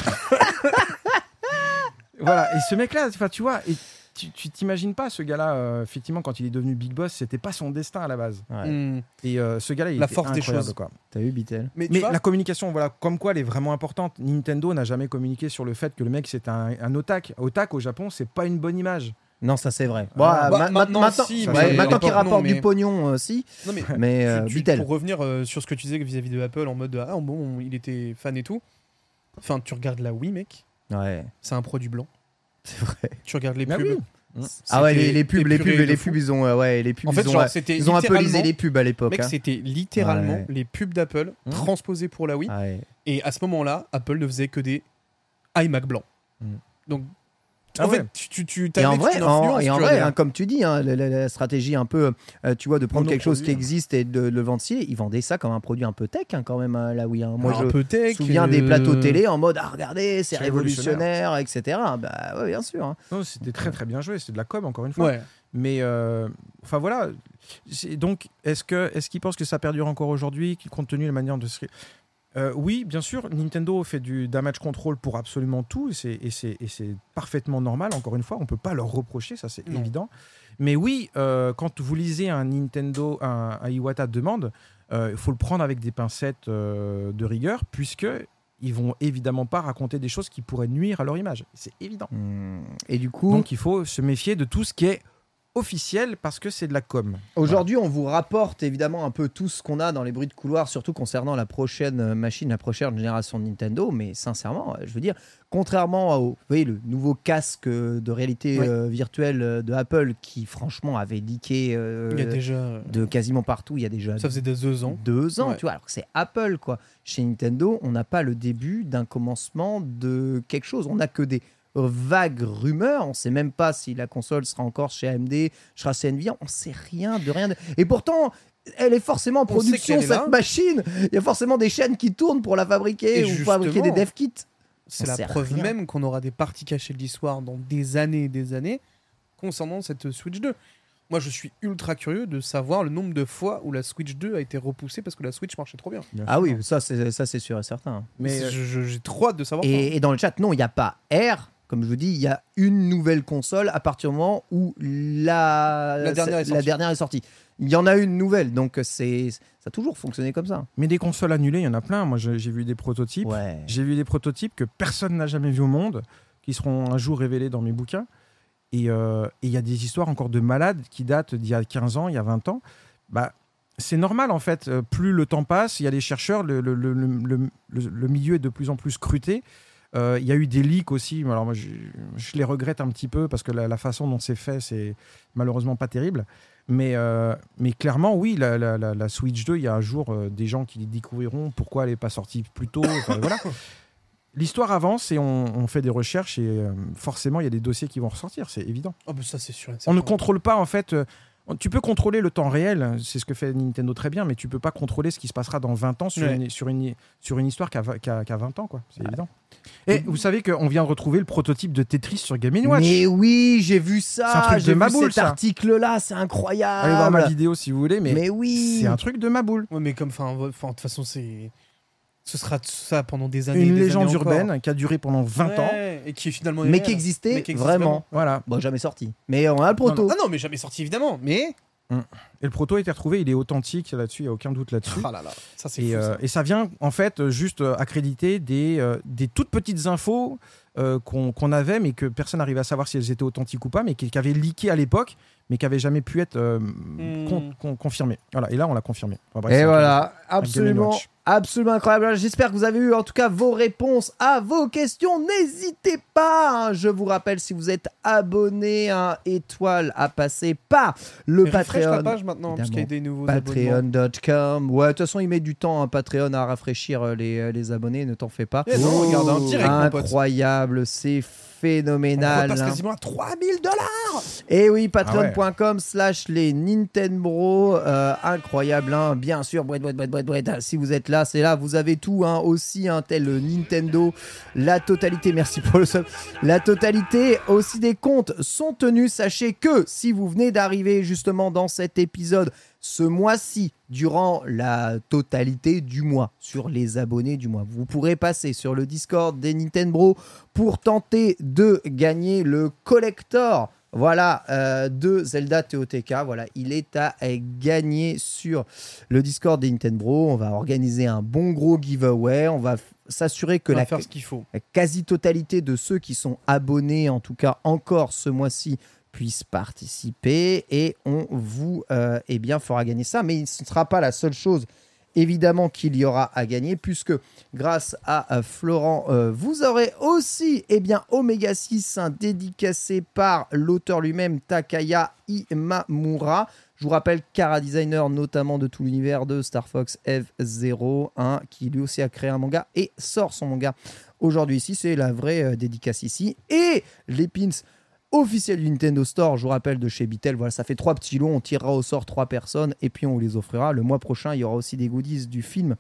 voilà. Et ce mec-là, enfin, tu vois, et tu tu t'imagines pas ce gars-là, euh, effectivement, quand il est devenu Big Boss, c'était pas son destin à la base. Ouais. Hmm. Et euh, ce gars-là, il La était force des incroyable, choses. quoi. T'as vu, Bitel? Mais, la communication, voilà, comme quoi elle est vraiment importante. Nintendo n'a jamais communiqué sur le fait que le mec c'est un, un otak. Otak au Japon, c'est pas une bonne image. Non, ça c'est vrai. Ah, bah, ma- maintenant, maintenant, si, ouais, mais maintenant à qu'il rapporte non, du pognon, euh, si. non, mais Mais tu- euh, tu- pour revenir euh, sur ce que tu disais vis-à-vis de Apple en mode ah bon il était fan et tout. Enfin tu regardes la Wii mec, Ouais, c'est un produit blanc. c'est vrai. Tu regardes les pubs. oui. Ah ouais, les, les pubs, les pubs, les pubs, ils ont, euh, ouais, les pubs, En fait ils ont, genre ils ont un peu lisé littéralement- les pubs à l'époque. Mec, hein. c'était littéralement Ouais. les pubs d'Apple Hmm. transposées pour la Wii. Ouais. Et à ce moment-là, Apple ne faisait que des iMac blancs. Hmm. Donc, en ouais. fait, tu, tu, tu Et en vrai, en, et en vrai hein, comme tu dis, hein, la, la- la stratégie un peu, euh, tu vois, de prendre quelque chose qui Monoproduit. existe et de, le vendre ils vendaient ça comme un produit un peu tech hein, quand même, hein, là oui. hein. Moi, Alors, je un peu me souviens des euh, plateaux télé en mode, ah regardez, c'est révolutionnaire, etc. Bah ouais, bien sûr. hein. Non, c'était très très bien joué. C'est de la com encore une fois. Ouais. Mais euh, enfin voilà. C'est- Donc est-ce que est-ce qu'ils pensent que ça perdure encore aujourd'hui, compte tenu de la manière de se Euh, oui, bien sûr, Nintendo fait du damage control pour absolument tout et c'est- parfaitement normal. Encore une fois, on peut pas leur reprocher, ça c'est évident. Mais oui, euh, quand vous lisez un Nintendo, un, un Iwata demande, euh, il faut le prendre avec des pincettes euh, de rigueur, puisque ils vont évidemment pas raconter des choses qui pourraient nuire à leur image. C'est évident. Hmm. Et du coup, Donc il faut se méfier de tout ce qui est officiel parce que c'est de la com. Aujourd'hui, on vous rapporte évidemment un peu tout ce qu'on a dans les bruits de couloir, surtout concernant la prochaine euh, machine, la prochaine génération de Nintendo. Mais sincèrement, euh, je veux dire, contrairement au vous voyez, le nouveau casque euh, de réalité euh, virtuelle euh, de Apple, qui franchement avait leaké euh, Il y a déjà. de quasiment partout, il y a déjà Ça faisait des deux ans. deux ans, Ouais. tu vois, alors que c'est Apple, quoi. Chez Nintendo, on n'a pas le début d'un commencement de quelque chose. On n'a que des vagues rumeurs. On sait même pas si la console sera encore chez AMD, sera chez Nvidia. On sait rien de rien. de- Et pourtant, elle est forcément en production, cette là. machine. Il y a forcément des chaînes qui tournent pour la fabriquer Et ou fabriquer des dev kits. C'est la preuve rien. même qu'on aura des parties cachées de l'histoire dans des années et des années concernant cette Switch 2. Moi, je suis ultra curieux de savoir le nombre de fois où la Switch 2 a été repoussée parce que la Switch marchait trop bien. Ah oui, ça c'est ça c'est sûr et certain. Mais euh, j'ai trop hâte de savoir. Et, et dans le chat, non, il n'y a pas R. Comme je vous dis, il y a une nouvelle console à partir du moment où la, La dernière est la sortie. dernière est sortie. Il y en a une nouvelle, donc c'est ça a toujours fonctionné comme ça. mais des consoles annulées, il y en a plein. Moi, j'ai vu des prototypes. Ouais. J'ai vu des prototypes que personne n'a jamais vu au monde, qui seront un jour révélés dans mes bouquins. Et euh, il y a des histoires encore de malades qui datent d'il y a 15 ans, il y a 20 ans. Bah, c'est normal en fait. Euh, Plus le temps passe, il y a les chercheurs, le, le- le- le- le- le- le milieu est de plus en plus scruté. Euh, Il y a eu des leaks aussi. Alors moi, je, je les regrette un petit peu parce que la, la façon dont c'est fait, c'est malheureusement pas terrible. Mais, euh, mais clairement, oui, la, la- la- la Switch 2, il y a un jour euh, des gens qui découvriront pourquoi elle n'est pas sortie plus tôt. Enfin, voilà. L'histoire avance et on, on fait des recherches et forcément, il y a des dossiers qui vont ressortir, c'est évident. Oh, ça, c'est sûr. et On ne contrôle pas en fait. Tu peux contrôler le temps réel, c'est ce que fait Nintendo très bien, mais tu peux pas contrôler ce qui se passera dans 20 ans sur, Ouais. une, sur, une, sur une histoire qui a, qui a- qui a 20 ans, quoi. C'est évident. Et vous savez qu'on vient de retrouver le prototype de Tetris sur Game Watch. Mais oui, j'ai vu C'est un ça. truc de J'ai vu ma boule, cet article-là, c'est incroyable. Allez voir ma vidéo si vous voulez, mais, Mais oui. c'est un truc de ma boule. Ouais, mais comme, enfin, de toute façon, c'est. Ce sera ça pendant des années. Une des légende années encore. urbaine qui a duré pendant 20 ans. Et qui est finalement. Mais qui existait Mais qui existe vraiment. Voilà. Bon, jamais sorti. Mais on a le proto. Ah non, mais jamais sorti évidemment. Mais. Et le proto a été retrouvé, il est authentique là-dessus, il n'y a aucun doute là-dessus. Ah là là, ça c'est Et, fou. euh, ça. et ça vient en fait juste euh, accréditer des, euh, des toutes petites infos euh, qu'on qu'on avait, mais que personne n'arrivait à savoir si elles étaient authentiques ou pas, mais qui, avaient leaké à l'époque, mais qui n'avaient jamais pu être euh, con- con- confirmées. Voilà, et là on l'a confirmé. Enfin, bref, c'est Et voilà, absolument. Absolument incroyable. J'espère que vous avez eu en tout cas vos réponses à vos questions. N'hésitez pas, hein. je vous rappelle, si vous êtes abonné à un étoile, à passer par le la Patreon. page maintenant, parce qu'il y a des nouveaux abonnements. Patreon.com. Ouais, de toute façon, il met du temps, hein, Patreon, à rafraîchir euh, les, euh, les abonnés, ne t'en fais pas. Eh non, regarde, direct. Incroyable, c'est On phénoménal. hein. quasiment à 3000 dollars Et oui, Ah patreon.com slash les Nintendo. euh, incroyable, hein. bien sûr. Si vous êtes là, c'est là. Vous avez tout, hein, aussi, un tel Nintendo. La totalité, merci pour le sub. La totalité aussi des comptes sont tenus. Sachez que si vous venez d'arriver justement dans cet épisode, ce mois-ci, durant la totalité du mois, sur les abonnés du mois, vous pourrez passer sur le Discord des Nintendo pour tenter de gagner le collector voilà, euh, de Zelda TOTK. Voilà, il est à gagner sur le Discord des Nintendo. On va organiser un bon gros giveaway. On va s'assurer que la quasi-totalité de ceux qui sont abonnés, en tout cas encore ce mois-ci, puissent participer et on vous euh, eh bien, fera gagner ça. Mais ce ne sera pas la seule chose évidemment qu'il y aura à gagner puisque grâce à euh, Florent, euh, vous aurez aussi eh bien, Omega 6 hein, dédicacé par l'auteur lui-même Takaya Imamura. Je vous rappelle Kara Designer, notamment de tout l'univers de Star Fox F0, hein, qui lui aussi a créé un manga et sort son manga aujourd'hui ici. C'est la vraie dédicace ici. Et les pins officiels du Nintendo Store, je vous rappelle de chez Bitel. Voilà, ça fait trois petits lots. On tirera au sort trois personnes et puis on vous les offrira. Le mois prochain, il y aura aussi des goodies du film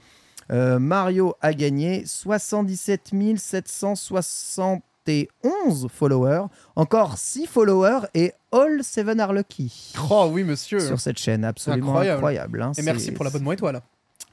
euh, Mario a gagné 77 771 followers. Encore 6 followers et all 7 are lucky. Oh oui, monsieur. Sur cette chaîne, absolument Incroyable. incroyable. hein. Et merci pour l'abonnement étoile.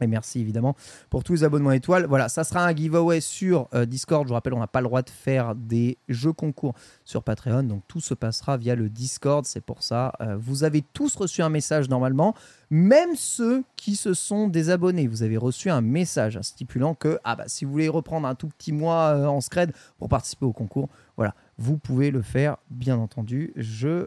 Et merci évidemment pour tous les abonnements étoiles. Voilà, ça sera un giveaway sur euh, Discord. Je vous rappelle, on n'a pas le droit de faire des jeux concours sur Patreon. Donc tout se passera via le Discord. C'est pour ça. euh, vous avez tous reçu un message normalement. Même ceux qui se sont désabonnés. Vous avez reçu un message stipulant que ah bah, si vous voulez reprendre un tout petit mois euh, en scred pour participer au concours, voilà, vous pouvez le faire, bien entendu. Je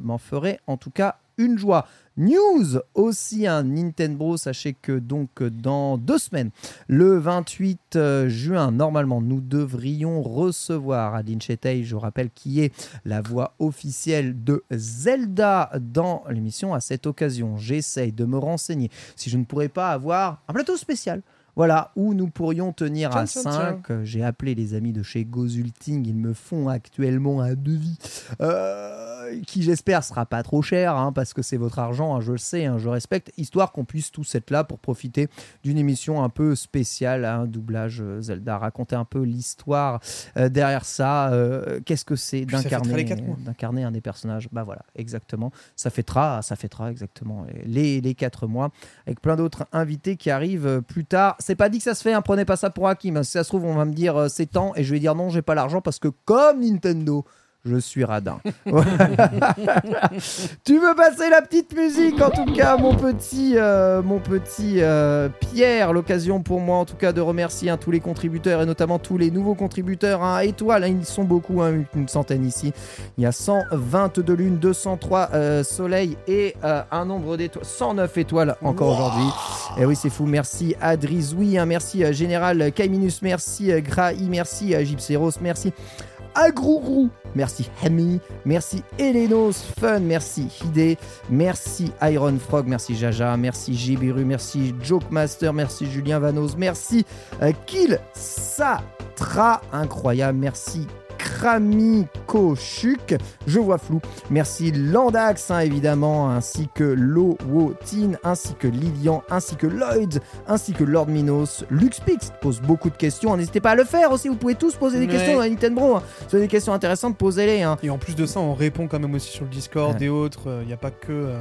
m'en ferai en tout cas une joie. News aussi un Nintendo. Sachez que donc dans deux semaines, le 28 euh, juin, normalement, nous devrions recevoir Adeline Chetey, je rappelle, qui est la voix officielle de Zelda dans l'émission. À cette occasion, j'essaye de me renseigner si je ne pourrais pas avoir un plateau spécial. Voilà, où nous pourrions tenir à Tiens, tiens, 5. J'ai appelé les amis de chez Gozulting. Ils me font actuellement un devis euh, qui, j'espère, sera pas trop cher, hein, parce que c'est votre argent, hein, je le sais, hein, je respecte, histoire qu'on puisse tous être là pour profiter d'une émission un peu spéciale, un doublage euh, Zelda, raconter un peu l'histoire euh, derrière ça. euh, Qu'est-ce que c'est d'incarner un des personnages Bah voilà, exactement. Ça fêtera, ça fêtera exactement les, les quatre mois avec plein d'autres invités qui arrivent plus tard. C'est pas dit que ça se fait, hein, prenez pas ça pour acquis. Si ça se trouve, on va me dire euh, c'est temps et je vais dire non, j'ai pas l'argent parce que comme Nintendo. Je suis radin. tu veux passer la petite musique en tout cas, mon petit, euh, mon petit euh, Pierre. L'occasion pour moi en tout cas de remercier hein, tous les contributeurs et notamment tous les nouveaux contributeurs. Hein, étoiles, hein, ils sont beaucoup, une centaine ici. Il y a 122 lunes, 203 euh, soleils et euh, un nombre d'étoiles, 109 étoiles encore aujourd'hui. Et oui, c'est fou. Merci à Drizoui, merci Général Kaiminus, merci Grahi, merci à Gypseros, merci à Grougrou, merci Hami, merci Elenos Fun, merci Hide, merci Iron Frog, merci Jaja, merci Jibiru, merci Joke Master, merci Julien Vanos, merci euh, Kill Satra, incroyable, merci Kramiko Chuk, je vois flou. Merci Landax, hein, évidemment, ainsi que Lowotin, ainsi que Lilian, ainsi que Lloyd, ainsi que Lord Minos. Luxpix pose beaucoup de questions. N'hésitez pas à le faire aussi. Vous pouvez tous poser des Ouais. questions à Nintendo. hein. Si vous avez des questions intéressantes, posez-les. hein. Et en plus de ça, on répond quand même aussi sur le Discord Ouais. et autres. Il n'y a pas que euh,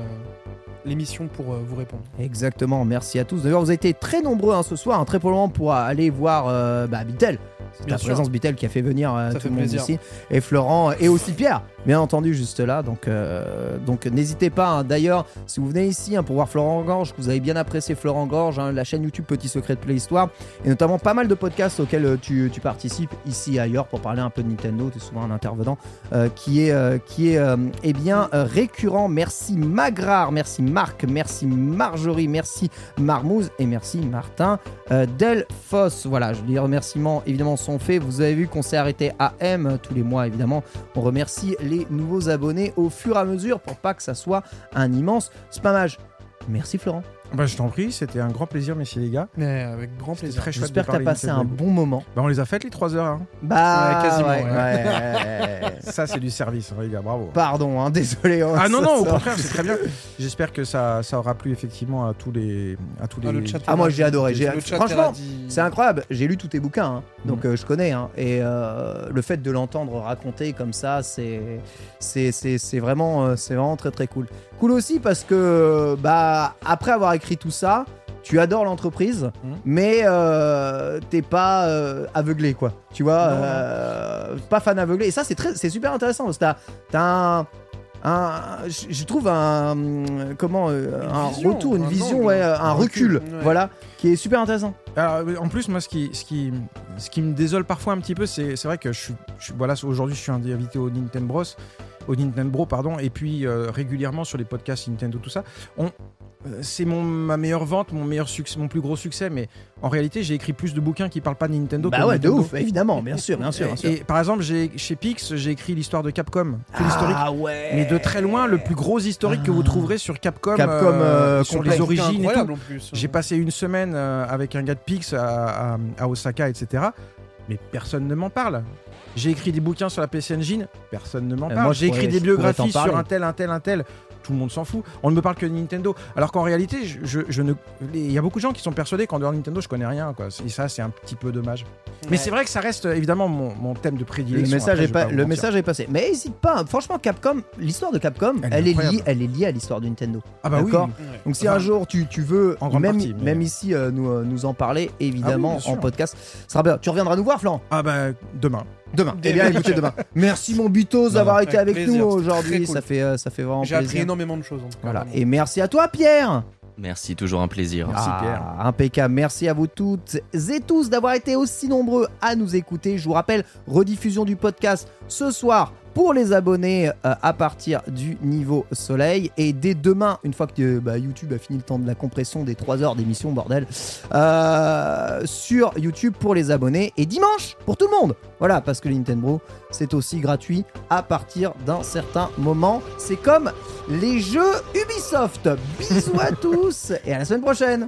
l'émission pour euh, vous répondre. Exactement, merci à tous. D'ailleurs, vous avez été très nombreux hein, ce soir, hein, très probablement pour aller voir euh, bah. C'est sûr. présence Bitel qui a fait venir euh, tout fait le monde plaisir. ici. Et Florent, et aussi Pierre, bien entendu, juste là. Donc, euh, n'hésitez pas. hein. D'ailleurs, si vous venez ici hein, pour voir Florent Gorge, vous avez bien apprécié Florent Gorge, hein, la chaîne YouTube Petit Secret de Playhistoire, et notamment pas mal de podcasts auxquels euh, tu, participes ici et ailleurs pour parler un peu de Nintendo. Tu es souvent un intervenant euh, qui est, qui est eh bien, récurrent. Merci Magrar, merci Marc, merci Marjorie, merci Marmouze et merci Martin Delphos. Voilà, les remerciements évidemment sont faits. Vous avez vu qu'on s'est arrêté à M tous les mois évidemment. On remercie les nouveaux abonnés au fur et à mesure pour pas que ça soit un immense spammage. Merci Florent. Bah, je t'en prie, c'était un grand plaisir, messieurs les gars. Mais avec grand plaisir. très chouette J'espère que tu as parler passé un bon moment. Bah, on les a faites les 3 heures. hein. Bah, Ouais, quasiment, ouais, ouais. ouais. Ça, c'est du service, hein, les gars, bravo. Pardon, hein, désolé. hein, Ah non, non, au contraire, c'est très bien. J'espère que ça, ça aura plu effectivement à tous les. À tous les... Ah, le chat Ah, moi, j'ai adoré. Franchement, C'est incroyable, j'ai lu tous tes bouquins, hein. Donc euh, je connais. hein. Et euh, le fait de l'entendre raconter comme ça, c'est c'est- vraiment, euh, c'est vraiment très très cool. Cool aussi parce que, bah, après avoir écrit tout ça, tu adores l'entreprise, Mhm. mais euh, t'es pas euh, aveuglé, quoi. Tu vois, euh, pas fan aveuglé. Et ça, c'est très, c'est super intéressant. parce que T'as, t'as un, un- je trouve un, comment, Une un vision, retour, une un vision, angle, ouais, un recul, recul, ouais. voilà, qui est super intéressant. En plus, moi, ce qui, me désole parfois un petit peu, c'est vrai que je suis- voilà, aujourd'hui, je suis invité au Nintendo Bros, au Nintendo Bro, pardon, et puis euh, régulièrement sur les podcasts Nintendo, tout ça. On, euh, c'est mon ma meilleure vente, mon meilleur succès, mon plus gros succès, mais en réalité, j'ai écrit plus de bouquins qui parlent pas de Nintendo. bah que ouais, de Nintendo. ouf, évidemment, bien sûr, bien sûr, bien sûr. Et, et par exemple, j'ai chez Pix, j'ai écrit l'histoire de Capcom, tout ah ouais. Mais de très loin, le plus gros historique que vous trouverez sur Capcom, Capcom, euh, sur les origines et tout. plus. J'ai passé une semaine euh, avec un gars de Pix à, à- à Osaka, etc. Mais personne ne m'en parle. J'ai écrit des bouquins sur la PC Engine, personne ne m'en Euh, parle. J'ai écrit des biographies sur un tel, un tel, un tel. Tout le monde s'en fout. On ne me parle que de Nintendo. Alors qu'en réalité, je, je- je ne. Il y a beaucoup de gens qui sont persuadés qu'en dehors de Nintendo, je connais rien. Quoi. Et ça, c'est un petit peu dommage. Mais c'est vrai que ça reste évidemment mon, mon thème de Le prédilection. message, Après, est je vais pas, vous le message est passé. Mais hésite pas. Franchement, Capcom, l'histoire de Capcom, Elle elle, est liée, elle est liée à l'histoire de Nintendo. Ah bah oui. Donc si Enfin, un jour tu, tu veux, en même, partie, mais- même ici, euh, nous, euh, nous en parler, évidemment, Ah oui, bien en podcast, ce sera bien. Tu reviendras nous voir, Flan Ah bah demain. Demain. Eh bien, écoutez, demain. Merci, mon Butos, d'avoir été avec plaisir, nous aujourd'hui. cool. Ça, fait, euh, ça fait vraiment J'ai appris plaisir. énormément de choses. en tout cas, Voilà. vraiment. Et merci à toi, Pierre. Merci, toujours un plaisir. Merci, Ah, Pierre. Impeccable. Merci à vous toutes et tous d'avoir été aussi nombreux à nous écouter. Je vous rappelle, rediffusion du podcast ce soir pour les abonnés euh, à partir du niveau soleil. Et dès demain, une fois que euh, bah, YouTube a fini le temps de la compression des 3 heures d'émission, bordel, euh, sur YouTube pour les abonnés. Et dimanche pour tout le monde. Voilà, parce que Nintendo, c'est aussi gratuit à partir d'un certain moment. C'est comme les jeux Ubisoft. Bisous à tous et à la semaine prochaine.